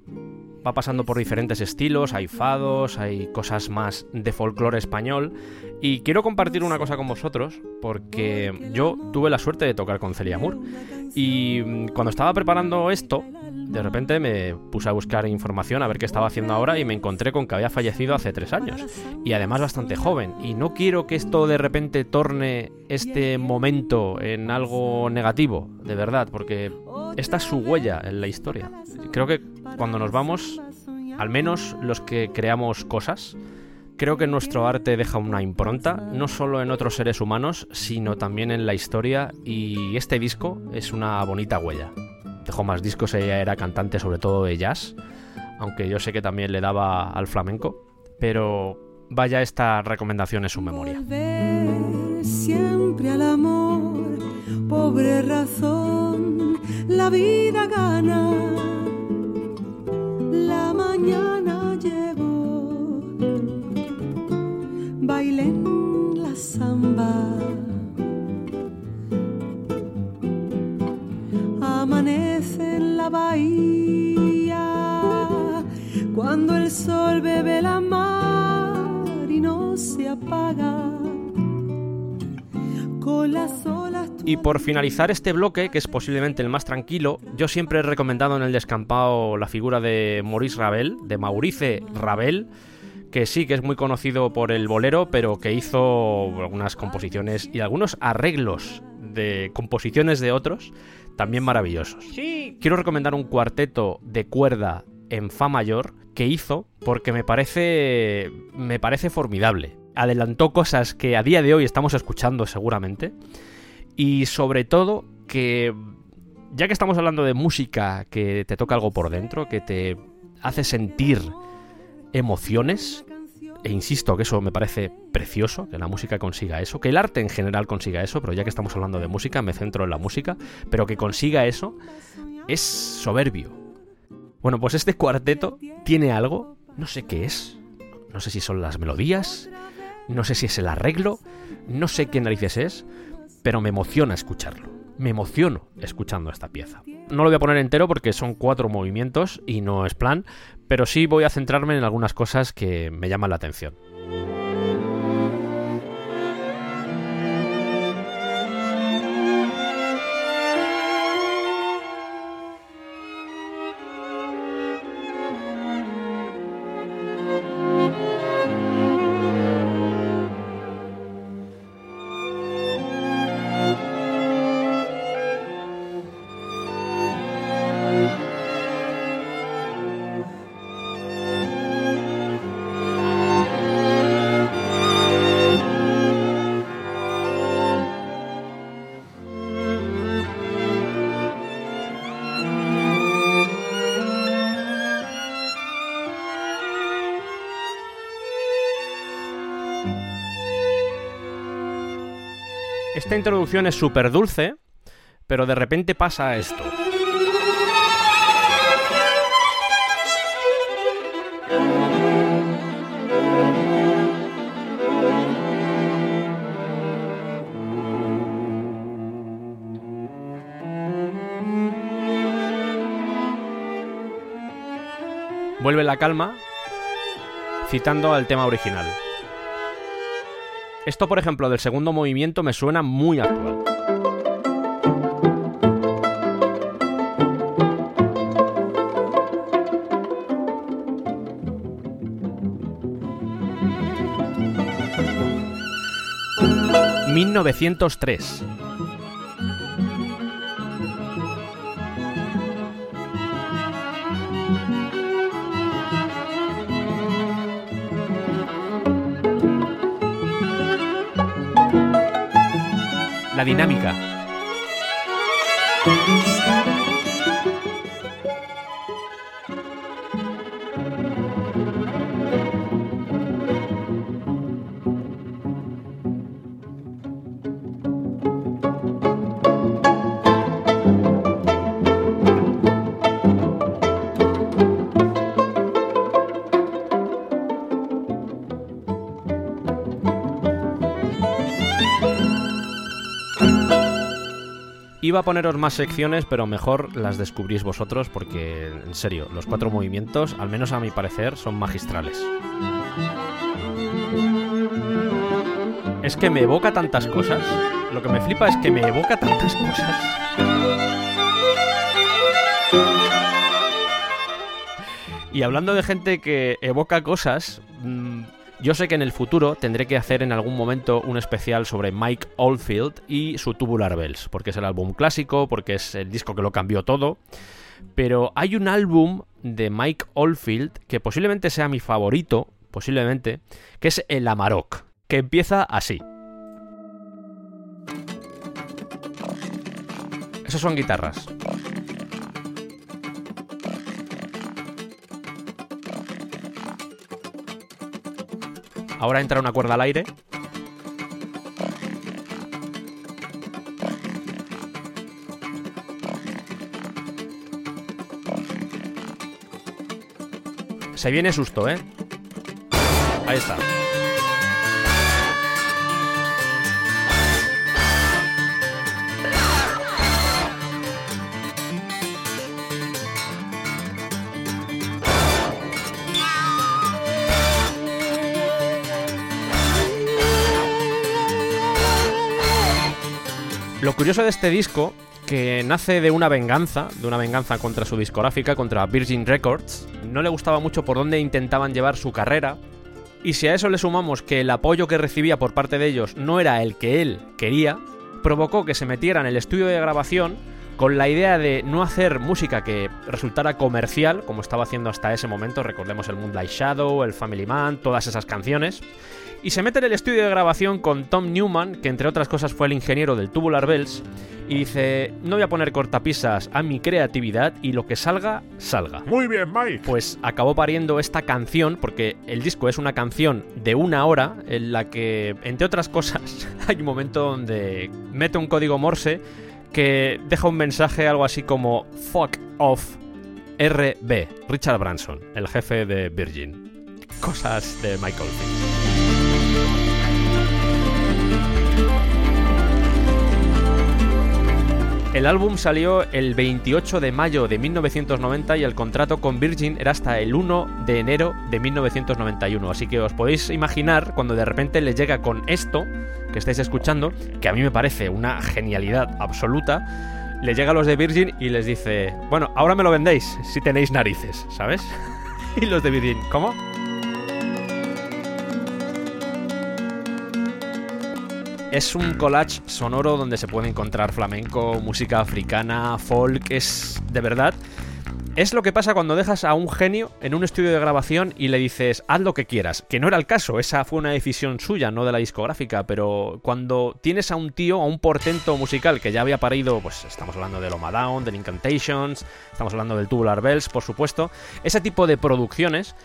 Va pasando por diferentes estilos, hay fados, hay cosas más de folclore español. Y quiero compartir una cosa con vosotros, porque yo tuve la suerte de tocar con Celia Moore. Y mm, cuando estaba preparando esto, de repente me puse a buscar información a ver qué estaba haciendo ahora y me encontré con que había fallecido hace tres años. Y además bastante joven. Y no quiero que esto de repente torne este momento en algo negativo, de verdad, porque esta es su huella en la historia. Creo que cuando nos vamos, al menos los que creamos cosas, creo que nuestro arte deja una impronta, no solo en otros seres humanos, sino también en la historia y este disco es una bonita huella. Dejó más discos, ella era cantante sobre todo de jazz, aunque yo sé que también le daba al flamenco, pero vaya esta recomendación en su memoria. Siempre al amor, pobre razón, la vida gana. Mañana llegó, bailen la samba. Amanece en la bahía, cuando el sol bebe la mar y no se apaga. Y por finalizar este bloque, que es posiblemente el más tranquilo, yo siempre he recomendado en el descampado la figura de Maurice Ravel, de Maurice Ravel, que sí que es muy conocido por el bolero, pero que hizo algunas composiciones y algunos arreglos de composiciones de otros también maravillosos. Quiero recomendar un cuarteto de cuerda en fa mayor que hizo porque me parece me parece formidable. Adelantó cosas que a día de hoy estamos escuchando seguramente y sobre todo que ya que estamos hablando de música que te toca algo por dentro, que te hace sentir emociones, e insisto que eso me parece precioso, que la música consiga eso, que el arte en general consiga eso, pero ya que estamos hablando de música, me centro en la música, pero que consiga eso es soberbio. Bueno, pues este cuarteto tiene algo, no sé qué es, no sé si son las melodías, no sé si es el arreglo, no sé qué narices es, pero me emociona escucharlo. Me emociono escuchando esta pieza. No lo voy a poner entero porque son cuatro movimientos y no es plan, pero sí voy a centrarme en algunas cosas que me llaman la atención. Introducción es súper dulce, pero de repente pasa esto. Vuelve la calma citando al tema original. Esto, por ejemplo, del segundo movimiento me suena muy actual. ...1903... dinámica. Iba a poneros más secciones, pero mejor las descubrís vosotros porque, en serio, los cuatro movimientos, al menos a mi parecer, son magistrales. Es que me evoca tantas cosas. Lo que me flipa es que me evoca tantas cosas. Y hablando de gente que evoca cosas, yo sé que en el futuro tendré que hacer en algún momento un especial sobre Mike Oldfield y su Tubular Bells, porque es el álbum clásico, porque es el disco que lo cambió todo. Pero hay un álbum de Mike Oldfield que posiblemente sea mi favorito, posiblemente, que es el Amarok, que empieza así. Esos son guitarras. Ahora entra una cuerda al aire. Se viene susto, ¿eh? Ahí está. Lo curioso de este disco, que nace de una venganza, de una venganza contra su discográfica, contra Virgin Records, no le gustaba mucho por dónde intentaban llevar su carrera, y si a eso le sumamos que el apoyo que recibía por parte de ellos no era el que él quería, provocó que se metiera en el estudio de grabación con la idea de no hacer música que resultara comercial, como estaba haciendo hasta ese momento, recordemos el Moonlight Shadow, el Family Man, todas esas canciones, y se mete en el estudio de grabación con Tom Newman, que entre otras cosas fue el ingeniero del Tubular Bells, y dice, no voy a poner cortapisas a mi creatividad y lo que salga, salga. Muy bien, Mike. Pues acabó pariendo esta canción, porque el disco es una canción de una hora, en la que, entre otras cosas, hay un momento donde mete un código Morse que deja un mensaje algo así como Fuck off RB, Richard Branson, el jefe de Virgin. Cosas de Michael Field. El álbum salió el 28 de mayo de 1990 y el contrato con Virgin era hasta el 1 de enero de 1991. Así que os podéis imaginar cuando de repente les llega con esto que estáis escuchando, que a mí me parece una genialidad absoluta, le llega a los de Virgin y les dice, bueno, ahora me lo vendéis si tenéis narices, ¿sabes? y los de Virgin, ¿cómo? Es un collage sonoro donde se puede encontrar flamenco, música africana, folk, es de verdad. Es lo que pasa cuando dejas a un genio en un estudio de grabación y le dices, haz lo que quieras. Que no era el caso, esa fue una decisión suya, no de la discográfica. Pero cuando tienes a un tío, a un portento musical que ya había parido, pues estamos hablando de Loma Down, del Incantations, estamos hablando del Tubular Bells, por supuesto. Ese tipo de producciones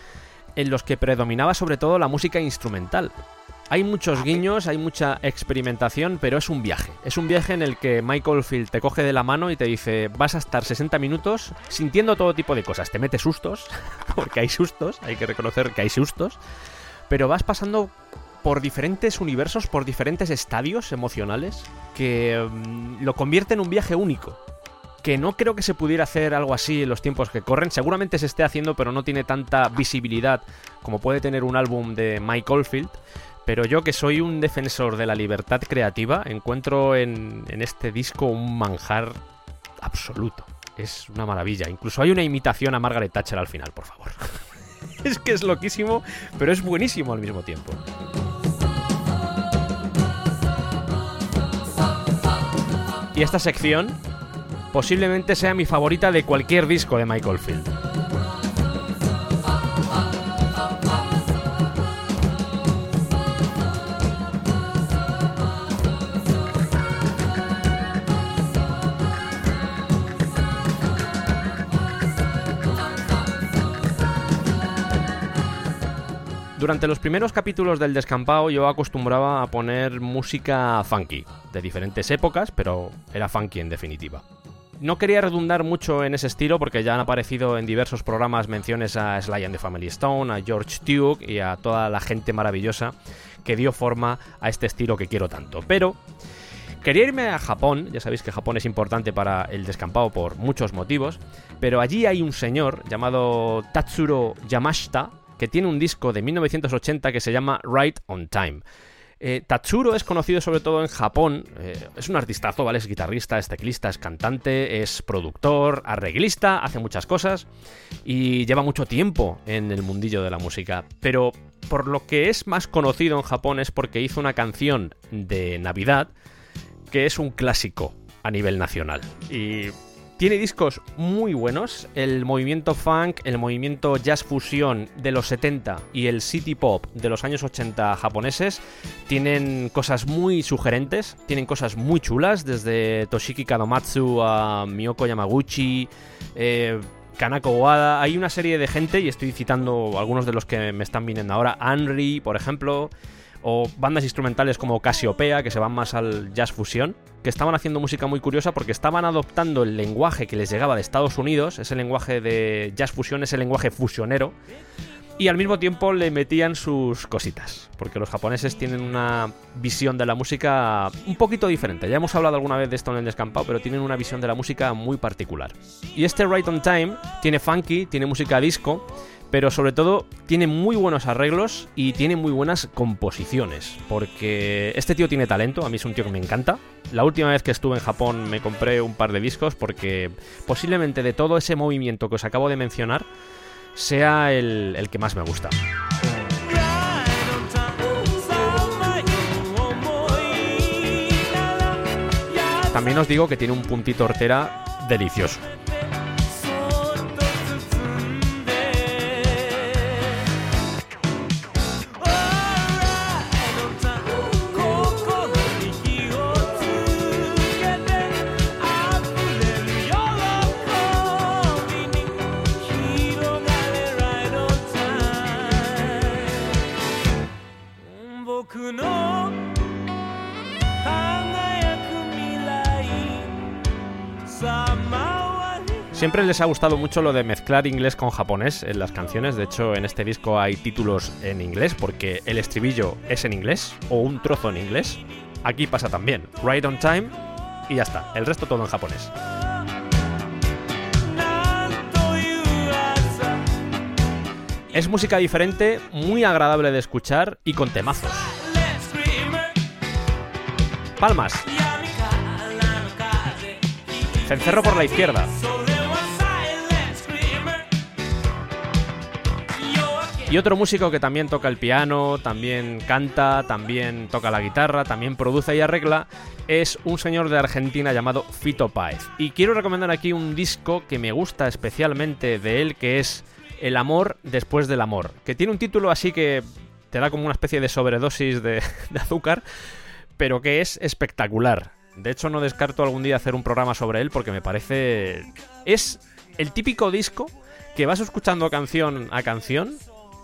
en los que predominaba sobre todo la música instrumental. Hay muchos guiños, hay mucha experimentación, pero es un viaje. Es un viaje en el que Michael Field te coge de la mano y te dice, vas a estar 60 minutos sintiendo todo tipo de cosas. Te mete sustos, porque hay sustos, hay que reconocer que hay sustos, pero vas pasando por diferentes universos, por diferentes estadios emocionales, que mm, lo convierte en un viaje único que no creo que se pudiera hacer algo así en los tiempos que corren. Seguramente se esté haciendo, pero no tiene tanta visibilidad como puede tener un álbum de Mike Oldfield. Pero yo que soy un defensor de la libertad creativa, encuentro en, en este disco un manjar absoluto. Es una maravilla. Incluso hay una imitación a Margaret Thatcher al final, por favor. es que es loquísimo, pero es buenísimo al mismo tiempo. Y esta sección posiblemente sea mi favorita de cualquier disco de Michael Field. Durante los primeros capítulos del descampado yo acostumbraba a poner música funky, de diferentes épocas, pero era funky en definitiva. No quería redundar mucho en ese estilo porque ya han aparecido en diversos programas menciones a Sly and the Family Stone, a George Duke y a toda la gente maravillosa que dio forma a este estilo que quiero tanto. Pero Quería irme a Japón, ya sabéis que Japón es importante para el descampado por muchos motivos, pero allí hay un señor llamado Tatsuro Yamashita que tiene un disco de 1980 que se llama Right on Time. Eh, Tatsuro es conocido sobre todo en Japón, eh, es un artistazo, ¿vale? Es guitarrista, es teclista, es cantante, es productor, arreglista, hace muchas cosas y lleva mucho tiempo en el mundillo de la música. Pero por lo que es más conocido en Japón es porque hizo una canción de Navidad que es un clásico a nivel nacional. Y tiene discos muy buenos. El movimiento funk, el movimiento jazz fusión de los 70 y el city pop de los años 80 japoneses tienen cosas muy sugerentes, tienen cosas muy chulas, desde Toshiki Kadomatsu a Miyoko Yamaguchi. Eh, Kanako Wada, hay una serie de gente, y estoy citando algunos de los que me están viniendo ahora, Henry, por ejemplo, o bandas instrumentales como Casiopea, que se van más al jazz fusión, que estaban haciendo música muy curiosa porque estaban adoptando el lenguaje que les llegaba de Estados Unidos, ese lenguaje de jazz fusión, ese lenguaje fusionero, y al mismo tiempo le metían sus cositas, porque los japoneses tienen una visión de la música un poquito diferente. Ya hemos hablado alguna vez de esto en el descampado, pero tienen una visión de la música muy particular. Y este Right on Time tiene funky, tiene música disco, pero sobre todo tiene muy buenos arreglos y tiene muy buenas composiciones, porque este tío tiene talento, a mí es un tío que me encanta. La última vez que estuve en Japón me compré un par de discos porque posiblemente de todo ese movimiento que os acabo de mencionar sea el, el que más me gusta. También os digo que tiene un puntito hortera delicioso. Siempre les ha gustado mucho lo de mezclar inglés con japonés en las canciones. De hecho, en este disco hay títulos en inglés porque el estribillo es en inglés o un trozo en inglés. Aquí pasa también. Right on time y ya está. El resto todo en japonés. Es música diferente, muy agradable de escuchar y con temazos. Palmas. Cencerro por la izquierda. Y otro músico que también toca el piano, también canta, también toca la guitarra, también produce y arregla, es un señor de Argentina llamado Fito Páez. Y quiero recomendar aquí un disco que me gusta especialmente de él, que es El amor después del amor, que tiene un título así que te da como una especie de sobredosis de, de azúcar, pero que es espectacular. De hecho, no descarto algún día hacer un programa sobre él porque me parece... Es el típico disco que vas escuchando canción a canción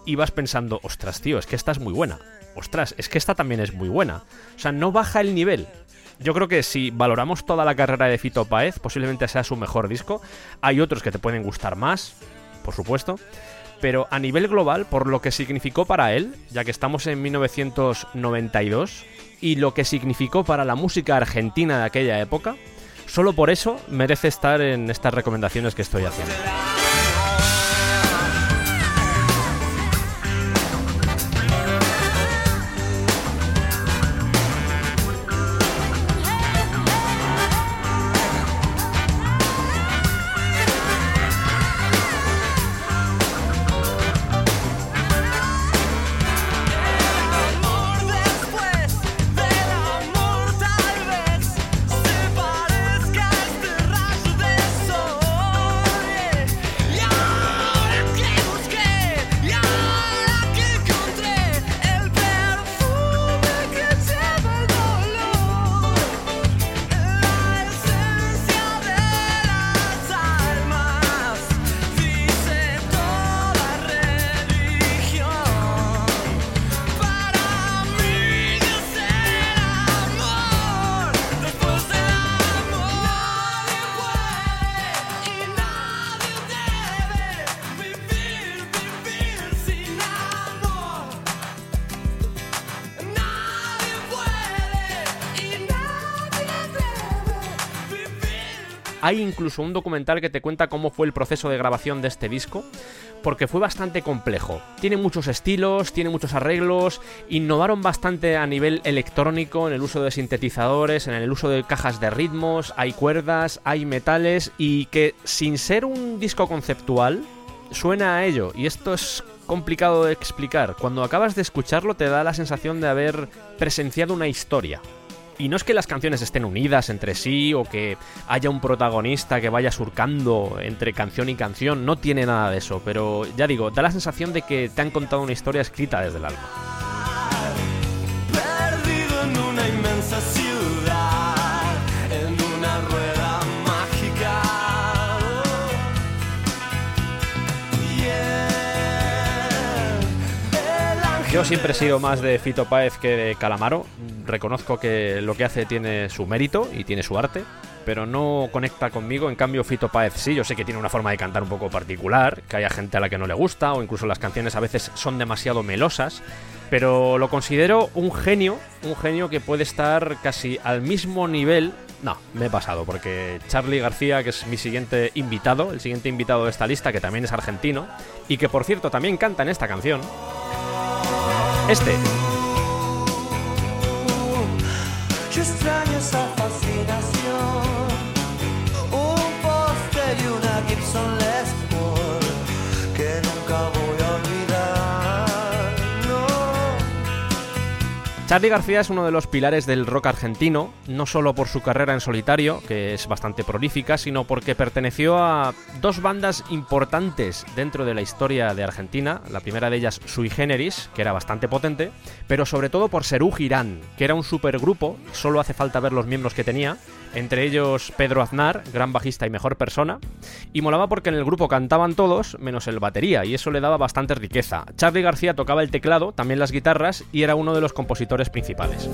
y vas pensando, ostras, tío, es que esta es muy buena. Ostras, es que esta también es muy buena. O sea, no baja el nivel. Yo creo que si valoramos toda la carrera de Fito Páez, posiblemente sea su mejor disco. Hay otros que te pueden gustar más, por supuesto. Pero a nivel global, por lo que significó para él, ya que estamos en 1992, y lo que significó para la música argentina de aquella época, solo por eso merece estar en estas recomendaciones que estoy haciendo. Hay incluso un documental que te cuenta cómo fue el proceso de grabación de este disco, porque fue bastante complejo. Tiene muchos estilos, tiene muchos arreglos, innovaron bastante a nivel electrónico en el uso de sintetizadores, en el uso de cajas de ritmos, hay cuerdas, hay metales y que sin ser un disco conceptual, suena a ello. Y esto es complicado de explicar. Cuando acabas de escucharlo te da la sensación de haber presenciado una historia. Y no es que las canciones estén unidas entre sí o que haya un protagonista que vaya surcando entre canción y canción, no tiene nada de eso, pero ya digo, da la sensación de que te han contado una historia escrita desde el alma. Yo siempre he sido más de Fito Páez que de Calamaro. Reconozco que lo que hace tiene su mérito y tiene su arte, pero no conecta conmigo. En cambio, Fito Páez sí, yo sé que tiene una forma de cantar un poco particular, que haya gente a la que no le gusta, o incluso las canciones a veces son demasiado melosas. Pero lo considero un genio, un genio que puede estar casi al mismo nivel. No, me he pasado, porque Charlie García, que es mi siguiente invitado, el siguiente invitado de esta lista, que también es argentino, y que por cierto también canta en esta canción. Este. Extraño esa fascinación. Un póster y una Gibson Les que nunca Charlie García es uno de los pilares del rock argentino, no solo por su carrera en solitario, que es bastante prolífica, sino porque perteneció a dos bandas importantes dentro de la historia de Argentina. La primera de ellas, Sui Generis, que era bastante potente, pero sobre todo por Serú Girán, que era un supergrupo, solo hace falta ver los miembros que tenía, entre ellos Pedro Aznar, gran bajista y mejor persona, y molaba porque en el grupo cantaban todos, menos el batería, y eso le daba bastante riqueza. Charlie García tocaba el teclado, también las guitarras, y era uno de los compositores principales.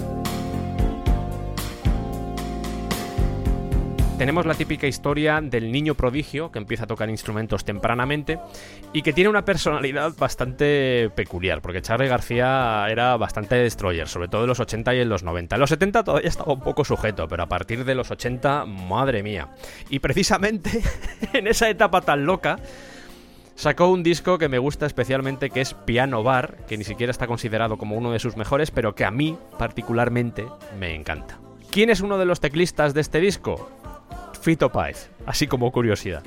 Tenemos la típica historia del niño prodigio que empieza a tocar instrumentos tempranamente y que tiene una personalidad bastante peculiar, porque Charlie García era bastante destroyer, sobre todo en los 80 y en los 90. En los 70 todavía estaba un poco sujeto, pero a partir de los 80, madre mía. Y precisamente en esa etapa tan loca, sacó un disco que me gusta especialmente, que es Piano Bar, que ni siquiera está considerado como uno de sus mejores, pero que a mí particularmente me encanta. ¿Quién es uno de los teclistas de este disco? Fito Páez, así como curiosidad.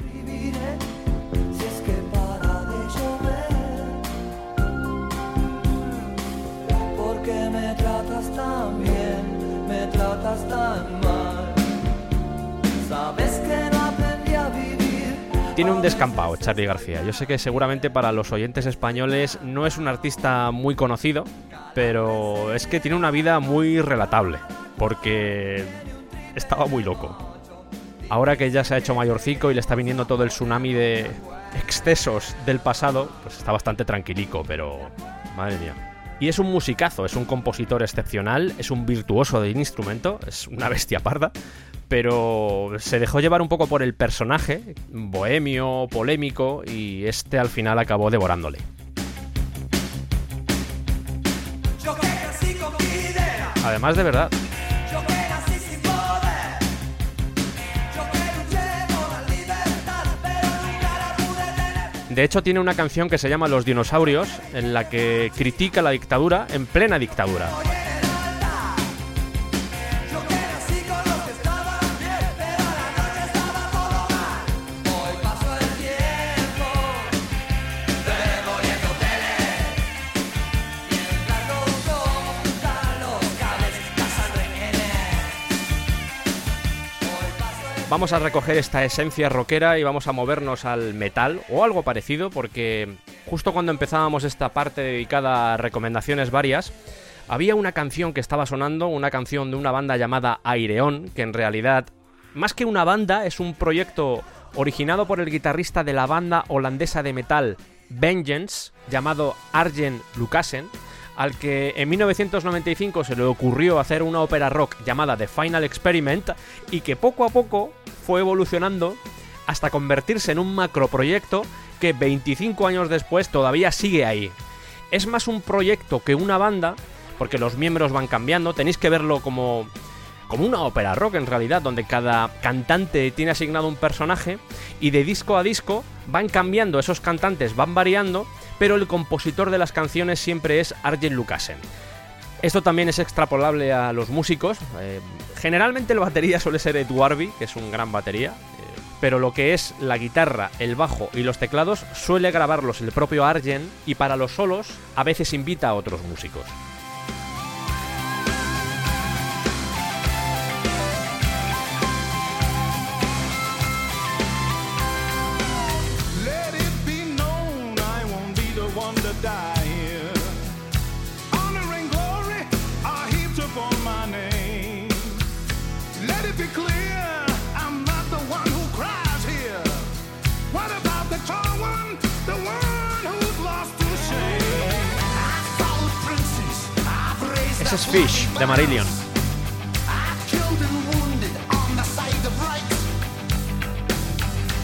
Tiene un descampado Charlie García. Yo sé que seguramente para los oyentes españoles no es un artista muy conocido, pero es que tiene una vida muy relatable, porque estaba muy loco. Ahora que ya se ha hecho mayorcico y le está viniendo todo el tsunami de excesos del pasado, pues está bastante tranquilico, pero madre mía. Y es un musicazo, es un compositor excepcional, es un virtuoso de instrumento, es una bestia parda, pero se dejó llevar un poco por el personaje, bohemio, polémico, y este al final acabó devorándole. Además de verdad, de hecho tiene una canción que se llama Los dinosaurios, en la que critica la dictadura en plena dictadura. Vamos a recoger esta esencia rockera y vamos a movernos al metal o algo parecido porque justo cuando empezábamos esta parte dedicada a recomendaciones varias, había una canción que estaba sonando, una canción de una banda llamada Aireon, que en realidad, más que una banda, es un proyecto originado por el guitarrista de la banda holandesa de metal Vengeance, llamado Arjen Lucassen, al que en 1995 se le ocurrió hacer una ópera rock llamada The Final Experiment y que poco a poco fue evolucionando hasta convertirse en un macroproyecto que 25 años después todavía sigue ahí. Es más un proyecto que una banda, porque los miembros van cambiando, tenéis que verlo como como una ópera rock en realidad, donde cada cantante tiene asignado un personaje y de disco a disco van cambiando, esos cantantes van variando, pero el compositor de las canciones siempre es Arjen Lucassen. Esto también es extrapolable a los músicos. eh, generalmente la batería suele ser Ed Warby, que es un gran batería, eh, pero lo que es la guitarra, el bajo y los teclados suele grabarlos el propio Arjen y para los solos a veces invita a otros músicos. Die here. Honor and glory are heaped upon my name. Let it be clear I'm not the one who cries here. What about the tall one? The one who's lost to shame. I followed princes. I've raised Ese es up Fish, de Marillion. I've killed and wounded on the side of right.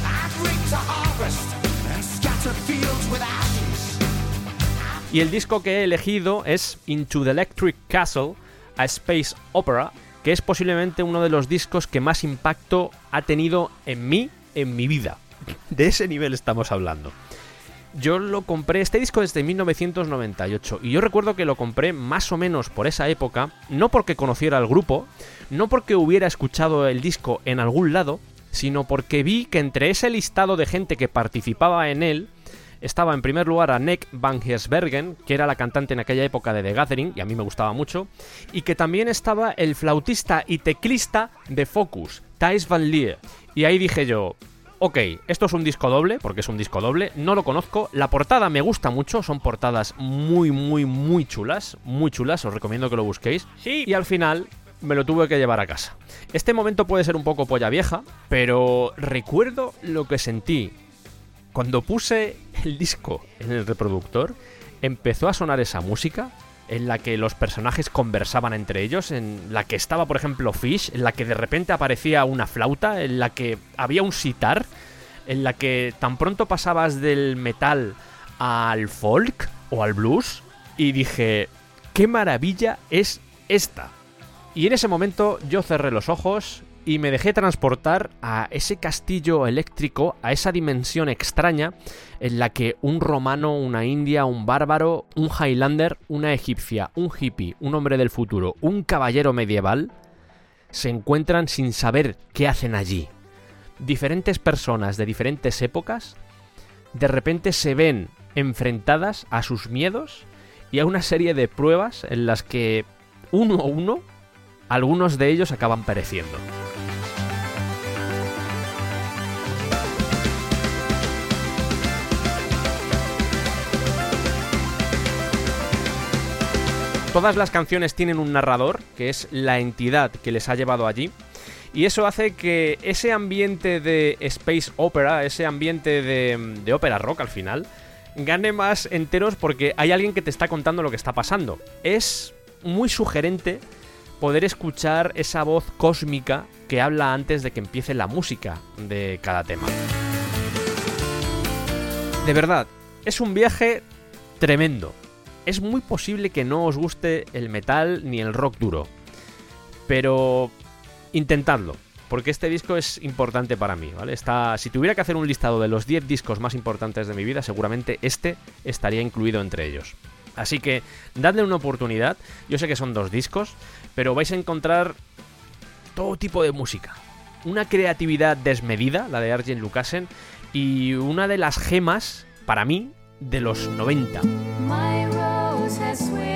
I've reaped a Y el disco que he elegido es Into the Electric Castle, a Space Opera, que es posiblemente uno de los discos que más impacto ha tenido en mí, en mi vida. De ese nivel estamos hablando. Yo lo compré, este disco desde 1998, y yo recuerdo que lo compré más o menos por esa época, no porque conociera al grupo, no porque hubiera escuchado el disco en algún lado, sino porque vi que entre ese listado de gente que participaba en él, estaba en primer lugar a Nick Van Heersbergen, que era la cantante en aquella época de The Gathering, y a mí me gustaba mucho, y que también estaba el flautista y teclista de Focus, Thijs van Leer. Y ahí dije yo, ok, esto es un disco doble, porque es un disco doble, no lo conozco, la portada me gusta mucho, son portadas muy, muy, muy chulas, muy chulas, os recomiendo que lo busquéis. Sí. Y al final me lo tuve que llevar a casa. Este momento puede ser un poco polla vieja, pero recuerdo lo que sentí cuando puse el disco en el reproductor, empezó a sonar esa música en la que los personajes conversaban entre ellos, en la que estaba, por ejemplo, Fish, en la que de repente aparecía una flauta, en la que había un sitar, en la que tan pronto pasabas del metal al folk o al blues, y dije, qué maravilla es esta. Y en ese momento yo cerré los ojos y me dejé transportar a ese castillo eléctrico, a esa dimensión extraña en la que un romano, una india, un bárbaro, un highlander, una egipcia, un hippie, un hombre del futuro, un caballero medieval se encuentran sin saber qué hacen allí. Diferentes personas de diferentes épocas de repente se ven enfrentadas a sus miedos y a una serie de pruebas en las que uno a uno algunos de ellos acaban pereciendo. Todas las canciones tienen un narrador, que es la entidad que les ha llevado allí, y eso hace que ese ambiente de space opera, ese ambiente de, de ópera rock al final, gane más enteros porque hay alguien que te está contando lo que está pasando. Es muy sugerente poder escuchar esa voz cósmica que habla antes de que empiece la música de cada tema. De verdad, es un viaje tremendo. Es muy posible que no os guste el metal ni el rock duro. Pero intentadlo, porque este disco es importante para mí, ¿vale? Está, si tuviera que hacer un listado de los 10 discos más importantes de mi vida, seguramente este estaría incluido entre ellos. Así que dadle una oportunidad. Yo sé que son dos discos, pero vais a encontrar todo tipo de música. Una creatividad desmedida, la de Arjen Lucassen, y una de las gemas, para mí, de los 90. My rose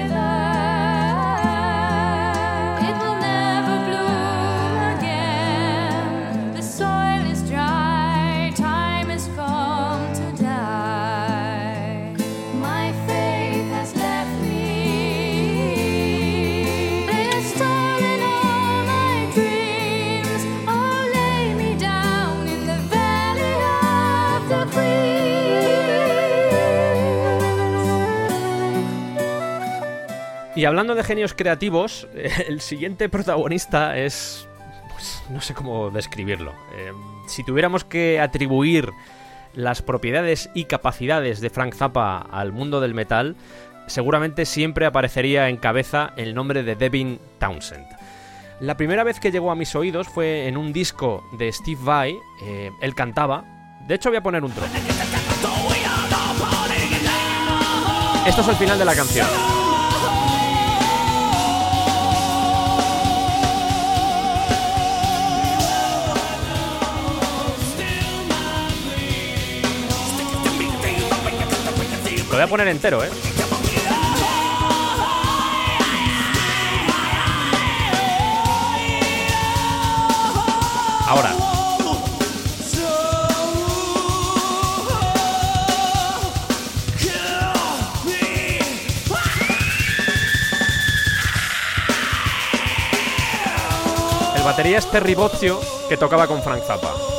Y hablando de genios creativos, el siguiente protagonista es... Pues no sé cómo describirlo. Eh, si tuviéramos que atribuir las propiedades y capacidades de Frank Zappa al mundo del metal, seguramente siempre aparecería en cabeza el nombre de Devin Townsend. La primera vez que llegó a mis oídos fue en un disco de Steve Vai, eh, él cantaba. De hecho voy a poner un trozo. Esto es el final de la canción. Lo voy a poner entero, ¿eh? Ahora. El batería es Terry Bozzio, que tocaba con Frank Zappa.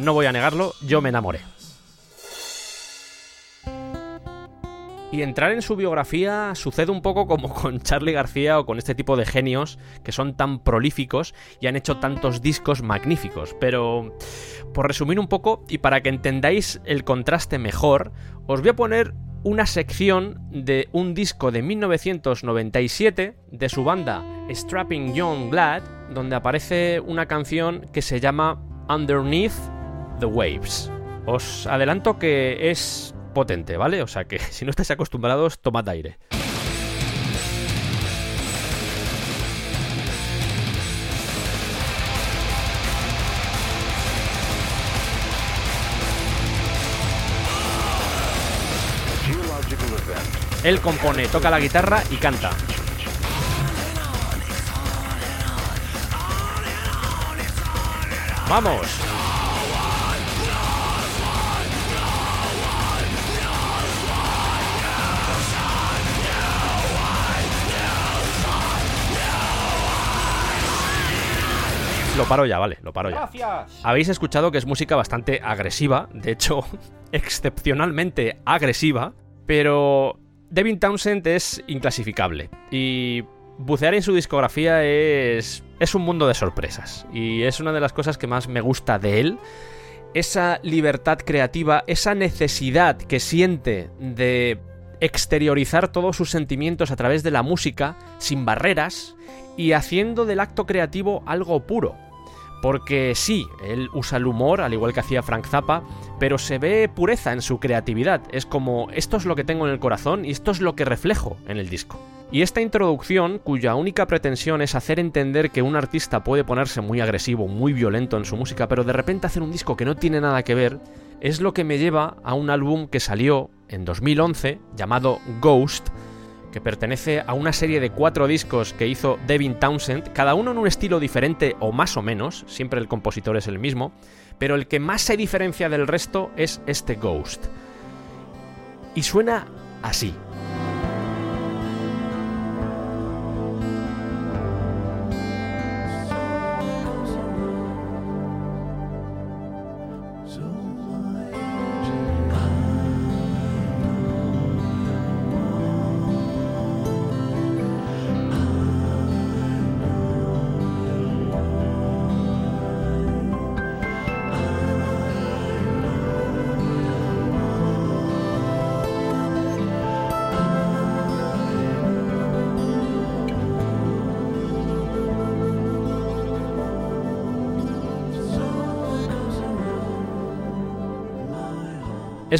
No voy a negarlo, yo me enamoré. Y entrar en su biografía sucede un poco como con Charlie García o con este tipo de genios que son tan prolíficos y han hecho tantos discos magníficos. Pero, por resumir un poco y para que entendáis el contraste mejor, os voy a poner una sección de un disco de 1997 de su banda Strapping Young Blood, donde aparece una canción que se llama Underneath the Waves. Os adelanto que es potente, ¿vale? O sea que si no estáis acostumbrados, tomad aire. Él compone, toca la guitarra y canta. ¡Vamos! Lo paro ya, vale, lo paro ya. Gracias. Habéis escuchado que es música bastante agresiva, de hecho, excepcionalmente agresiva, pero Devin Townsend es inclasificable. Y bucear en su discografía es, es un mundo de sorpresas. Y es una de las cosas que más me gusta de él. Esa libertad creativa, esa necesidad que siente de exteriorizar todos sus sentimientos a través de la música, sin barreras, y haciendo del acto creativo algo puro. Porque sí, él usa el humor, al igual que hacía Frank Zappa, pero se ve pureza en su creatividad. Es como, esto es lo que tengo en el corazón y esto es lo que reflejo en el disco. Y esta introducción, cuya única pretensión es hacer entender que un artista puede ponerse muy agresivo, muy violento en su música, pero de repente hacer un disco que no tiene nada que ver, es lo que me lleva a un álbum que salió en 2011 llamado Ghost, que pertenece a una serie de cuatro discos que hizo Devin Townsend, cada uno en un estilo diferente o más o menos, siempre el compositor es el mismo, pero el que más se diferencia del resto es este Ghost. Y suena así.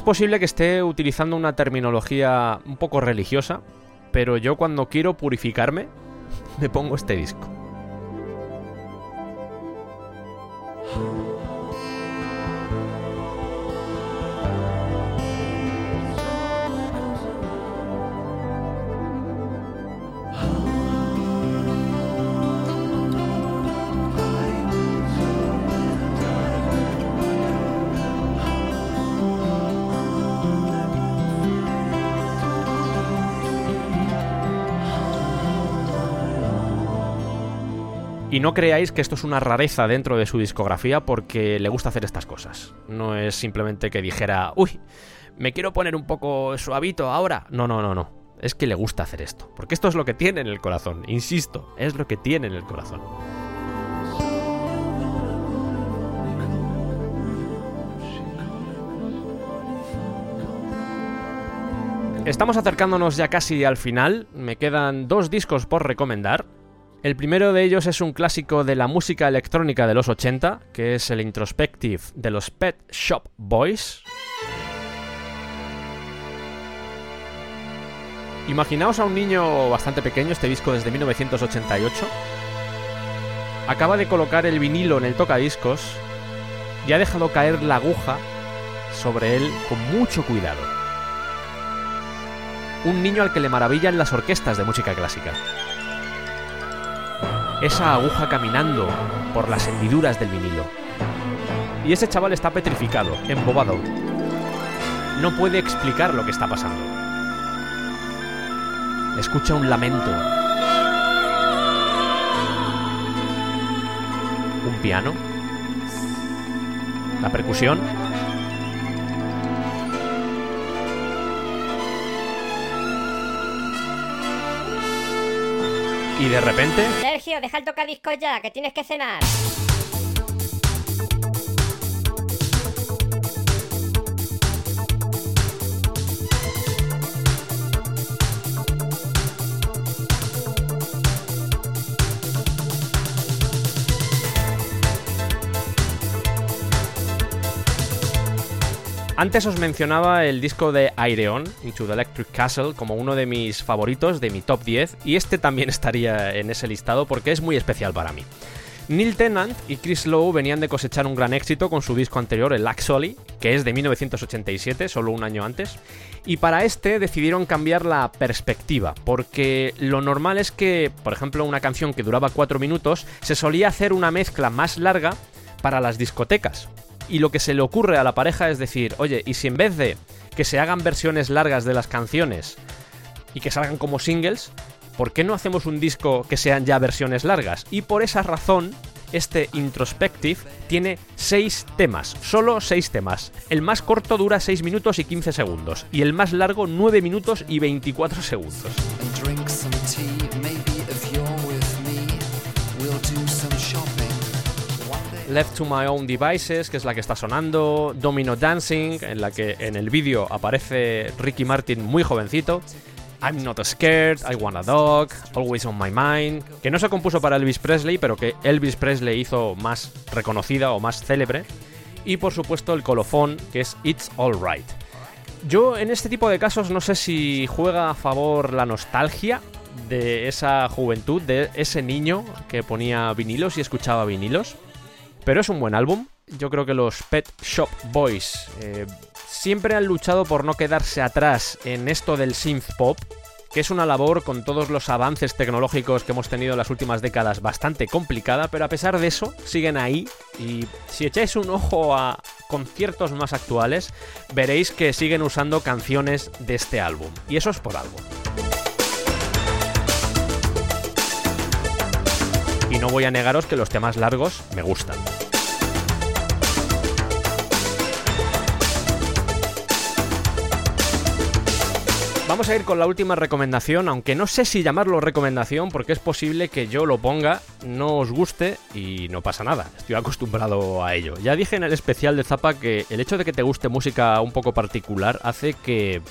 Es posible que esté utilizando una terminología un poco religiosa, pero yo cuando quiero purificarme, me pongo este disco. Y no creáis que esto es una rareza dentro de su discografía porque le gusta hacer estas cosas. No es simplemente que dijera, uy, me quiero poner un poco suavito ahora. No, no, no, no. Es que le gusta hacer esto. Porque esto es lo que tiene en el corazón. Insisto, es lo que tiene en el corazón. Estamos acercándonos ya casi al final. Me quedan dos discos por recomendar. El primero de ellos es un clásico de la música electrónica de los 80, que es el Introspective de los Pet Shop Boys. Imaginaos a un niño bastante pequeño, este disco desde 1988. Acaba de colocar el vinilo en el tocadiscos y ha dejado caer la aguja sobre él con mucho cuidado. Un niño al que le maravillan las orquestas de música clásica. Esa aguja caminando por las hendiduras del vinilo. Y ese chaval está petrificado, embobado. No puede explicar lo que está pasando. Escucha un lamento. Un piano. La percusión. Y de repente... Sergio, deja el tocadiscos ya, que tienes que cenar. Antes os mencionaba el disco de Aireon, Into the Electric Castle, como uno de mis favoritos, de mi top 10, y este también estaría en ese listado porque es muy especial para mí. Neil Tennant y Chris Lowe venían de cosechar un gran éxito con su disco anterior, el Actually, que es de 1987, solo un año antes, y para este decidieron cambiar la perspectiva, porque lo normal es que, por ejemplo, una canción que duraba 4 minutos, se solía hacer una mezcla más larga para las discotecas, y lo que se le ocurre a la pareja es decir, oye, ¿y si en vez de que se hagan versiones largas de las canciones y que salgan como singles, ¿por qué no hacemos un disco que sean ya versiones largas? Y por esa razón, este Introspective tiene 6 temas, solo 6 temas. El más corto dura 6 minutos y 15 segundos, y el más largo 9 minutos y 24 segundos. Left to My Own Devices, que es la que está sonando, Domino Dancing, en la que en el vídeo aparece Ricky Martin muy jovencito, I'm Not Scared, I Want a Dog, Always on My Mind, que no se compuso para Elvis Presley, pero que Elvis Presley hizo más reconocida o más célebre, y por supuesto el colofón, que es It's Alright. Yo en este tipo de casos no sé si juega a favor la nostalgia de esa juventud, de ese niño que ponía vinilos y escuchaba vinilos. Pero es un buen álbum. Yo creo que los Pet Shop Boys eh, siempre han luchado por no quedarse atrás en esto del synth pop, que es una labor con todos los avances tecnológicos que hemos tenido en las últimas décadas bastante complicada, pero a pesar de eso siguen ahí y si echáis un ojo a conciertos más actuales, veréis que siguen usando canciones de este álbum. Y eso es por algo. Y no voy a negaros que los temas largos me gustan. Vamos a ir con la última recomendación, aunque no sé si llamarlo recomendación porque es posible que yo lo ponga, no os guste y no pasa nada, estoy acostumbrado a ello. Ya dije en el especial de Zapa que el hecho de que te guste música un poco particular hace que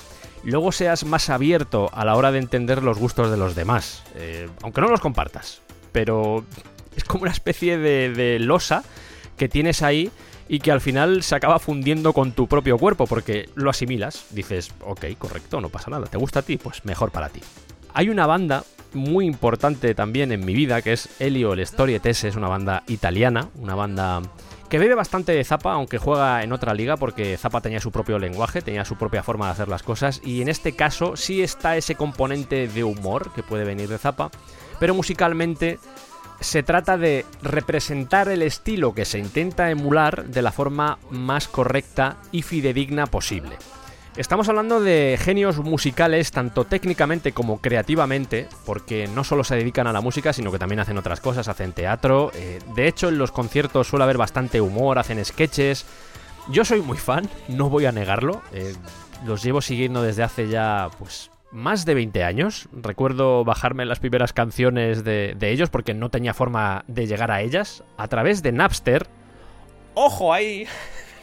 luego seas más abierto a la hora de entender los gustos de los demás, eh, aunque no los compartas, pero es como una especie de, losa que tienes ahí y que al final se acaba fundiendo con tu propio cuerpo porque lo asimilas, dices, ok, correcto, no pasa nada, ¿te gusta a ti? Pues mejor para ti. Hay una banda muy importante también en mi vida que es Elio el Storietese, es una banda italiana, una banda que bebe bastante de Zappa, aunque juega en otra liga porque Zappa tenía su propio lenguaje, tenía su propia forma de hacer las cosas y en este caso sí está ese componente de humor que puede venir de Zappa, pero musicalmente se trata de representar el estilo que se intenta emular de la forma más correcta y fidedigna posible. Estamos hablando de genios musicales, tanto técnicamente como creativamente, porque no solo se dedican a la música, sino que también hacen otras cosas, hacen teatro. eh, de hecho, en los conciertos suele haber bastante humor, hacen sketches. Yo soy muy fan, no voy a negarlo. eh, los llevo siguiendo desde hace ya, pues, más de 20 años. Recuerdo bajarme las primeras canciones de, de ellos porque no tenía forma de llegar a ellas. A través de Napster. ¡Ojo ahí!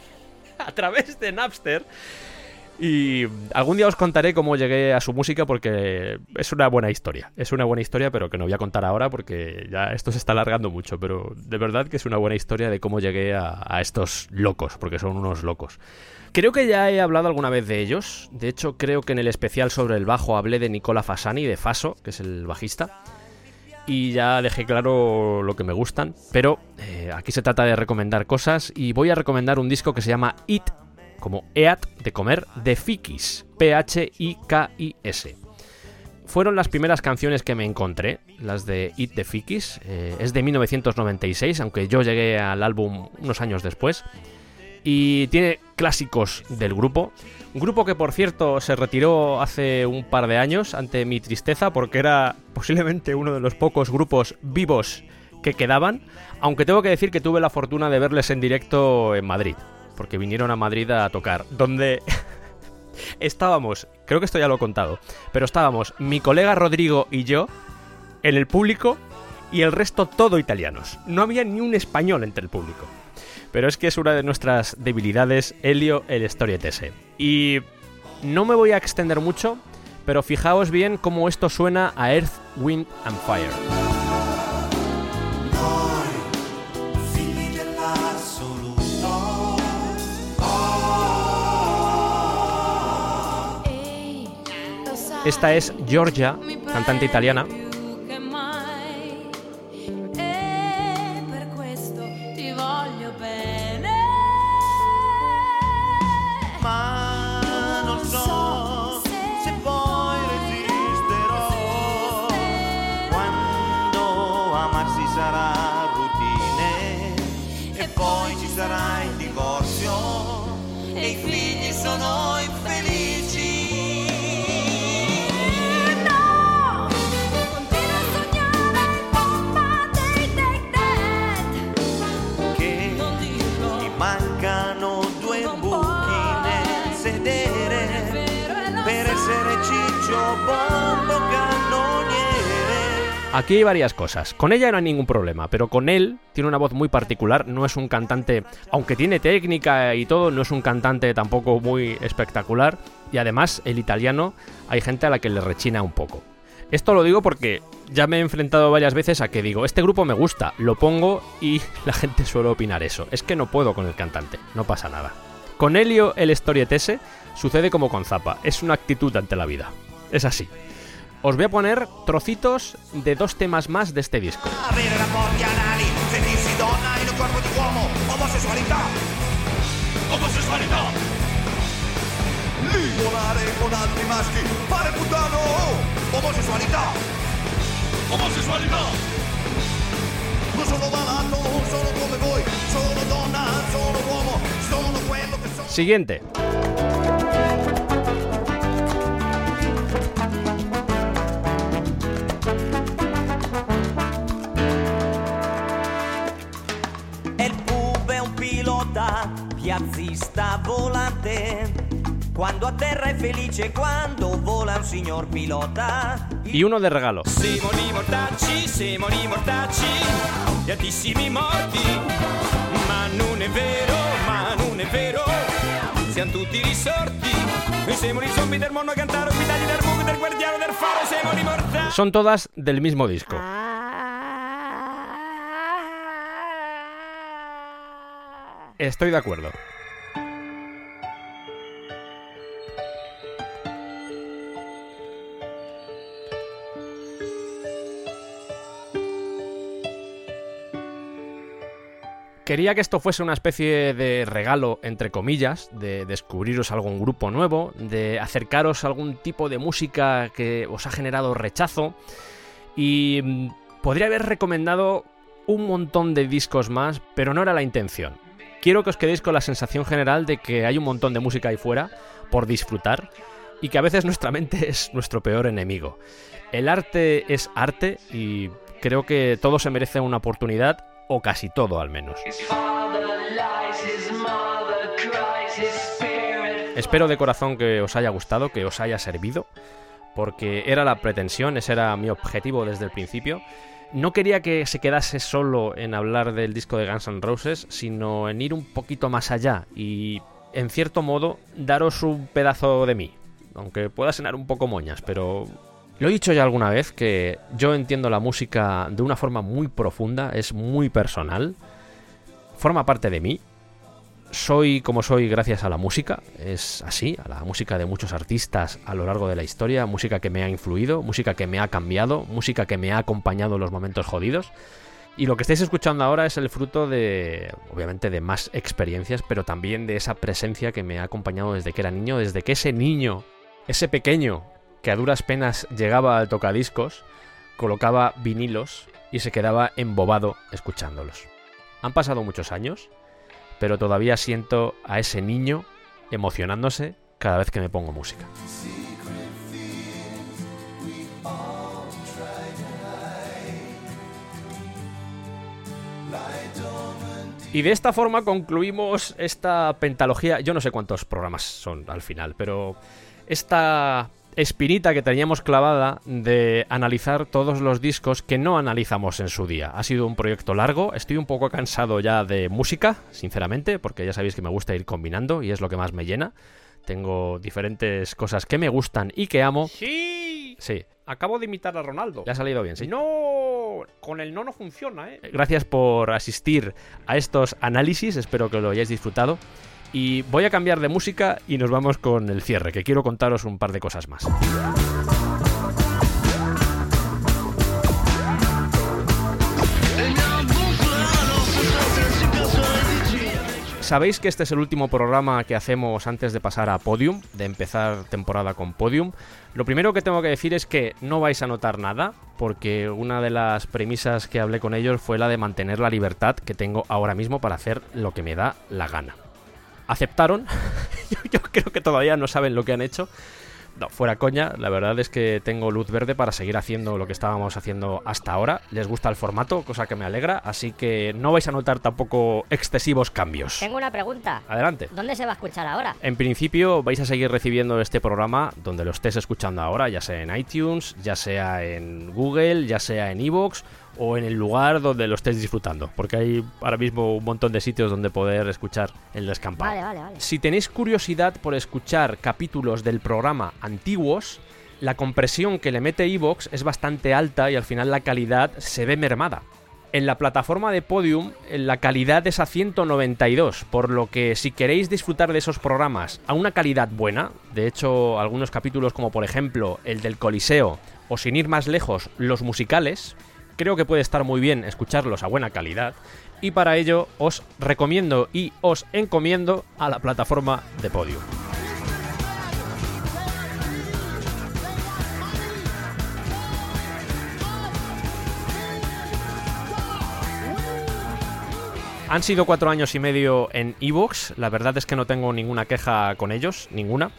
a través de Napster. Y algún día os contaré cómo llegué a su música porque es una buena historia. Es una buena historia, pero que no voy a contar ahora porque ya esto se está alargando mucho. Pero de verdad que es una buena historia de cómo llegué a, a estos locos, porque son unos locos. Creo que ya he hablado alguna vez de ellos. De hecho, creo que en el especial sobre el bajo hablé de Nicola Fasani, de Faso, que es el bajista. Y ya dejé claro lo que me gustan. Pero eh, aquí se trata de recomendar cosas. Y voy a recomendar un disco que se llama It, como EAT de comer, de Fikis. P-H-I-K-I-S. Fueron las primeras canciones que me encontré, las de It de Fikis. Eh, es de 1996, aunque yo llegué al álbum unos años después y tiene clásicos del grupo. Un grupo que, por cierto, se retiró hace un par de años ante mi tristeza porque era posiblemente uno de los pocos grupos vivos que quedaban, aunque tengo que decir que tuve la fortuna de verles en directo en Madrid, porque vinieron a Madrid a tocar, donde estábamos, creo que esto ya lo he contado, pero estábamos mi colega Rodrigo y yo en el público y el resto todo italianos. No había ni un español entre el público. Pero es que es una de nuestras debilidades, Helio el Storietese. Y no me voy a extender mucho, pero fijaos bien cómo esto suena a Earth, Wind and Fire. Esta es Georgia, cantante italiana, Aquí hay varias cosas. Con ella no hay ningún problema, pero con él tiene una voz muy particular. No es un cantante, aunque tiene técnica y todo, no es un cantante tampoco muy espectacular. Y además, el italiano, hay gente a la que le rechina un poco. Esto lo digo porque ya me he enfrentado varias veces a que digo, este grupo me gusta, lo pongo y la gente suele opinar eso. Es que no puedo con el cantante, no pasa nada. Con Helio el Storietese sucede como con Zappa, es una actitud ante la vida. Es así. Os voy a poner trocitos de dos temas más de este disco. Avere pilota, piazzista volante. Quando a terra è felice, quando vola un signor pilota. Y uno de regalo. Siamo di mortacci, siamo di mortacci, di altissimi morti. Ma non è vero, ma non è vero, siamo tutti risorti. Noi siamo i zombie del mondo a cantare, ospitati del buco, del guardiano del faro, siamo di mortacci. Son todas del mismo disco. Estoy de acuerdo. Quería que esto fuese una especie de regalo, entre comillas, de descubriros algún grupo nuevo, de acercaros a algún tipo de música que os ha generado rechazo. Y mm, podría haber recomendado un montón de discos más, pero no era la intención. Quiero que os quedéis con la sensación general de que hay un montón de música ahí fuera, por disfrutar y que a veces nuestra mente es nuestro peor enemigo. El arte es arte y creo que todo se merece una oportunidad, o casi todo al menos. Espero de corazón que os haya gustado, que os haya servido, porque era la pretensión, ese era mi objetivo desde el principio. No quería que se quedase solo en hablar del disco de Guns N' Roses, sino en ir un poquito más allá y, en cierto modo, daros un pedazo de mí. Aunque pueda sonar un poco moñas, pero lo he dicho ya alguna vez que yo entiendo la música de una forma muy profunda, es muy personal, forma parte de mí. Soy como soy gracias a la música, es así, a la música de muchos artistas a lo largo de la historia, música que me ha influido, música que me ha cambiado, música que me ha acompañado en los momentos jodidos. Y lo que estáis escuchando ahora es el fruto de, obviamente, de más experiencias, pero también de esa presencia que me ha acompañado desde que era niño, desde que ese niño, ese pequeño, que a duras penas llegaba al tocadiscos, colocaba vinilos y se quedaba embobado escuchándolos. Han pasado muchos años, pero todavía siento a ese niño emocionándose cada vez que me pongo música. Y de esta forma concluimos esta pentalogía. Yo no sé cuántos programas son al final, pero esta espinita que teníamos clavada de analizar todos los discos que no analizamos en su día. Ha sido un proyecto largo, estoy un poco cansado ya de música, sinceramente, porque ya sabéis que me gusta ir combinando y es lo que más me llena. Tengo diferentes cosas que me gustan y que amo. Sí. Sí. Acabo de imitar a Ronaldo. Le ha salido bien, sí. No, con el no no funciona, ¿eh? Gracias por asistir a estos análisis, espero que lo hayáis disfrutado. Y voy a cambiar de música y nos vamos con el cierre, que quiero contaros un par de cosas más. Sabéis que este es el último programa que hacemos antes de pasar a Podium, de empezar temporada con Podium. Lo primero que tengo que decir es que no vais a notar nada, porque una de las premisas que hablé con ellos fue la de mantener la libertad que tengo ahora mismo para hacer lo que me da la gana. Aceptaron, yo, yo creo que todavía no saben lo que han hecho. No, fuera coña, la verdad es que tengo luz verde para seguir haciendo lo que estábamos haciendo hasta ahora. Les gusta el formato, cosa que me alegra, así que no vais a notar tampoco excesivos cambios. Tengo una pregunta. Adelante. ¿Dónde se va a escuchar ahora? En principio vais a seguir recibiendo este programa donde lo estés escuchando ahora, ya sea en iTunes, ya sea en Google, ya sea en Evox o en el lugar donde lo estés disfrutando, porque hay ahora mismo un montón de sitios donde poder escuchar el descampado. Vale, vale, vale. Si tenéis curiosidad por escuchar capítulos del programa antiguos, la compresión que le mete Evox es bastante alta y al final la calidad se ve mermada. En la plataforma de Podium la calidad es a 192, por lo que si queréis disfrutar de esos programas a una calidad buena, de hecho algunos capítulos como por ejemplo el del Coliseo o sin ir más lejos los musicales, creo que puede estar muy bien escucharlos a buena calidad y para ello os recomiendo y os encomiendo a la plataforma de Podium. Han sido cuatro años y medio en Evox, la verdad es que no tengo ninguna queja con ellos, ninguna.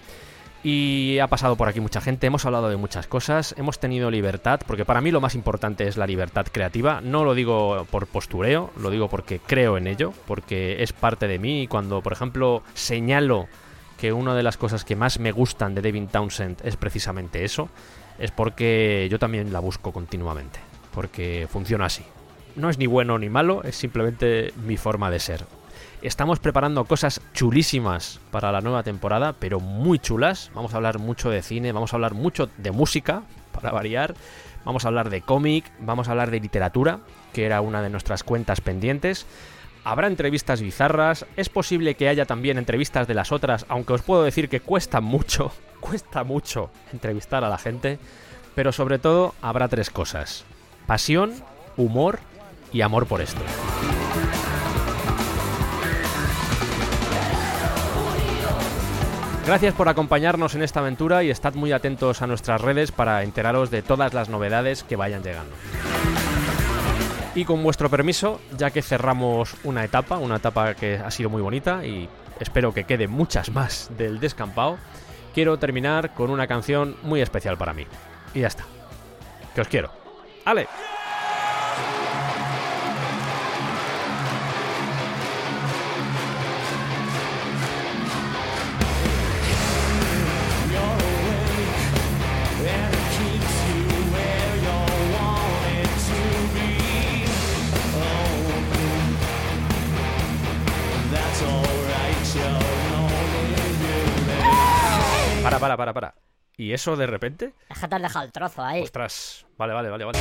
Y ha pasado por aquí mucha gente, hemos hablado de muchas cosas, hemos tenido libertad, porque para mí lo más importante es la libertad creativa. No lo digo por postureo, lo digo porque creo en ello, porque es parte de mí y cuando, por ejemplo, señalo que una de las cosas que más me gustan de Devin Townsend es precisamente eso, es porque yo también la busco continuamente, porque funciona así. No es ni bueno ni malo, es simplemente mi forma de ser. Estamos preparando cosas chulísimas para la nueva temporada, pero muy chulas. Vamos a hablar mucho de cine, vamos a hablar mucho de música, para variar. Vamos a hablar de cómic, vamos a hablar de literatura, que era una de nuestras cuentas pendientes. Habrá entrevistas bizarras, es posible que haya también entrevistas de las otras, aunque os puedo decir que cuesta mucho, cuesta mucho entrevistar a la gente, pero sobre todo habrá tres cosas. Pasión, humor y amor por esto. Gracias por acompañarnos en esta aventura y estad muy atentos a nuestras redes para enteraros de todas las novedades que vayan llegando. Y con vuestro permiso, ya que cerramos una etapa, una etapa que ha sido muy bonita y espero que quede muchas más del descampado, quiero terminar con una canción muy especial para mí. Y ya está. Que os quiero. ¡Ale! ¿Y eso de repente? Déjate dejar el trozo ahí. Ostras, vale, vale, vale, vale.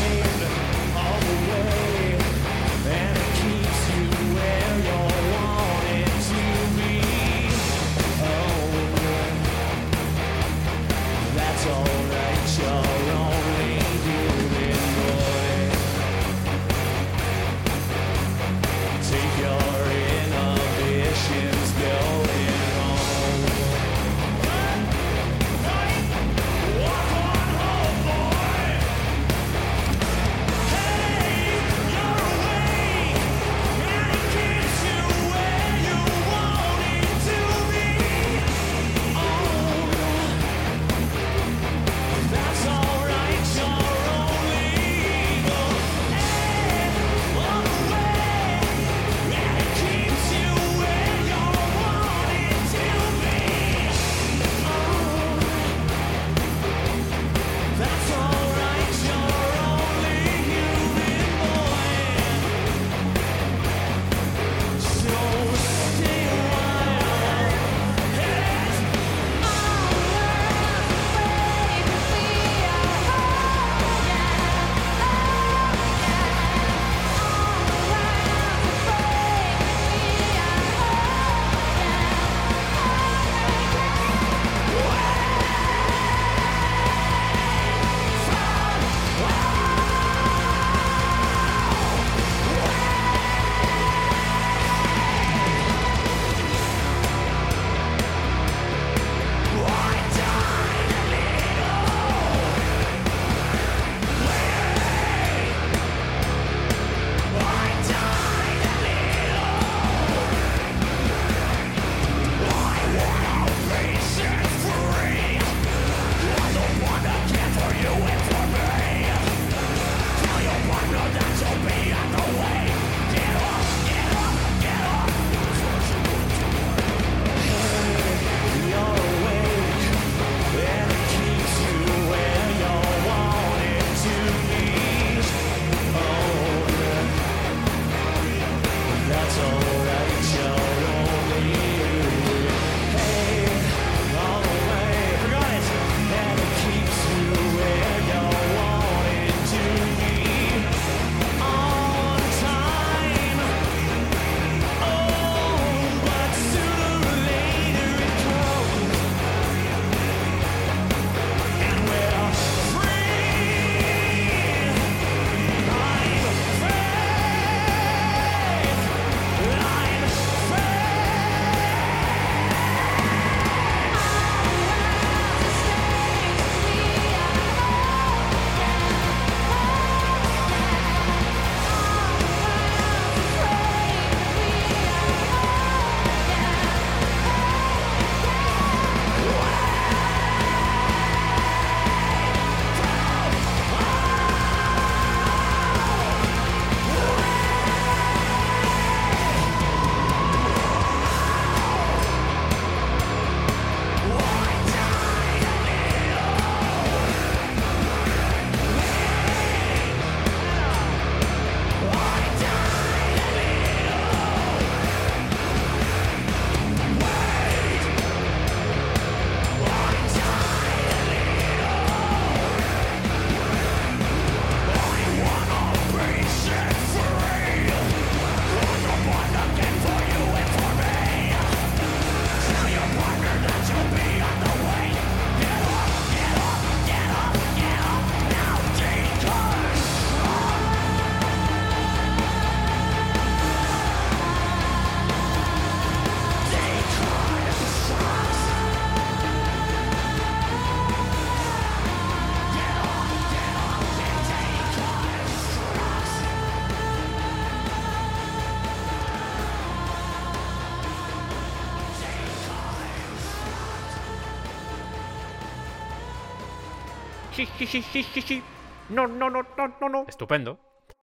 Sí, sí, sí, sí. No, no, no, no, no, no. Estupendo.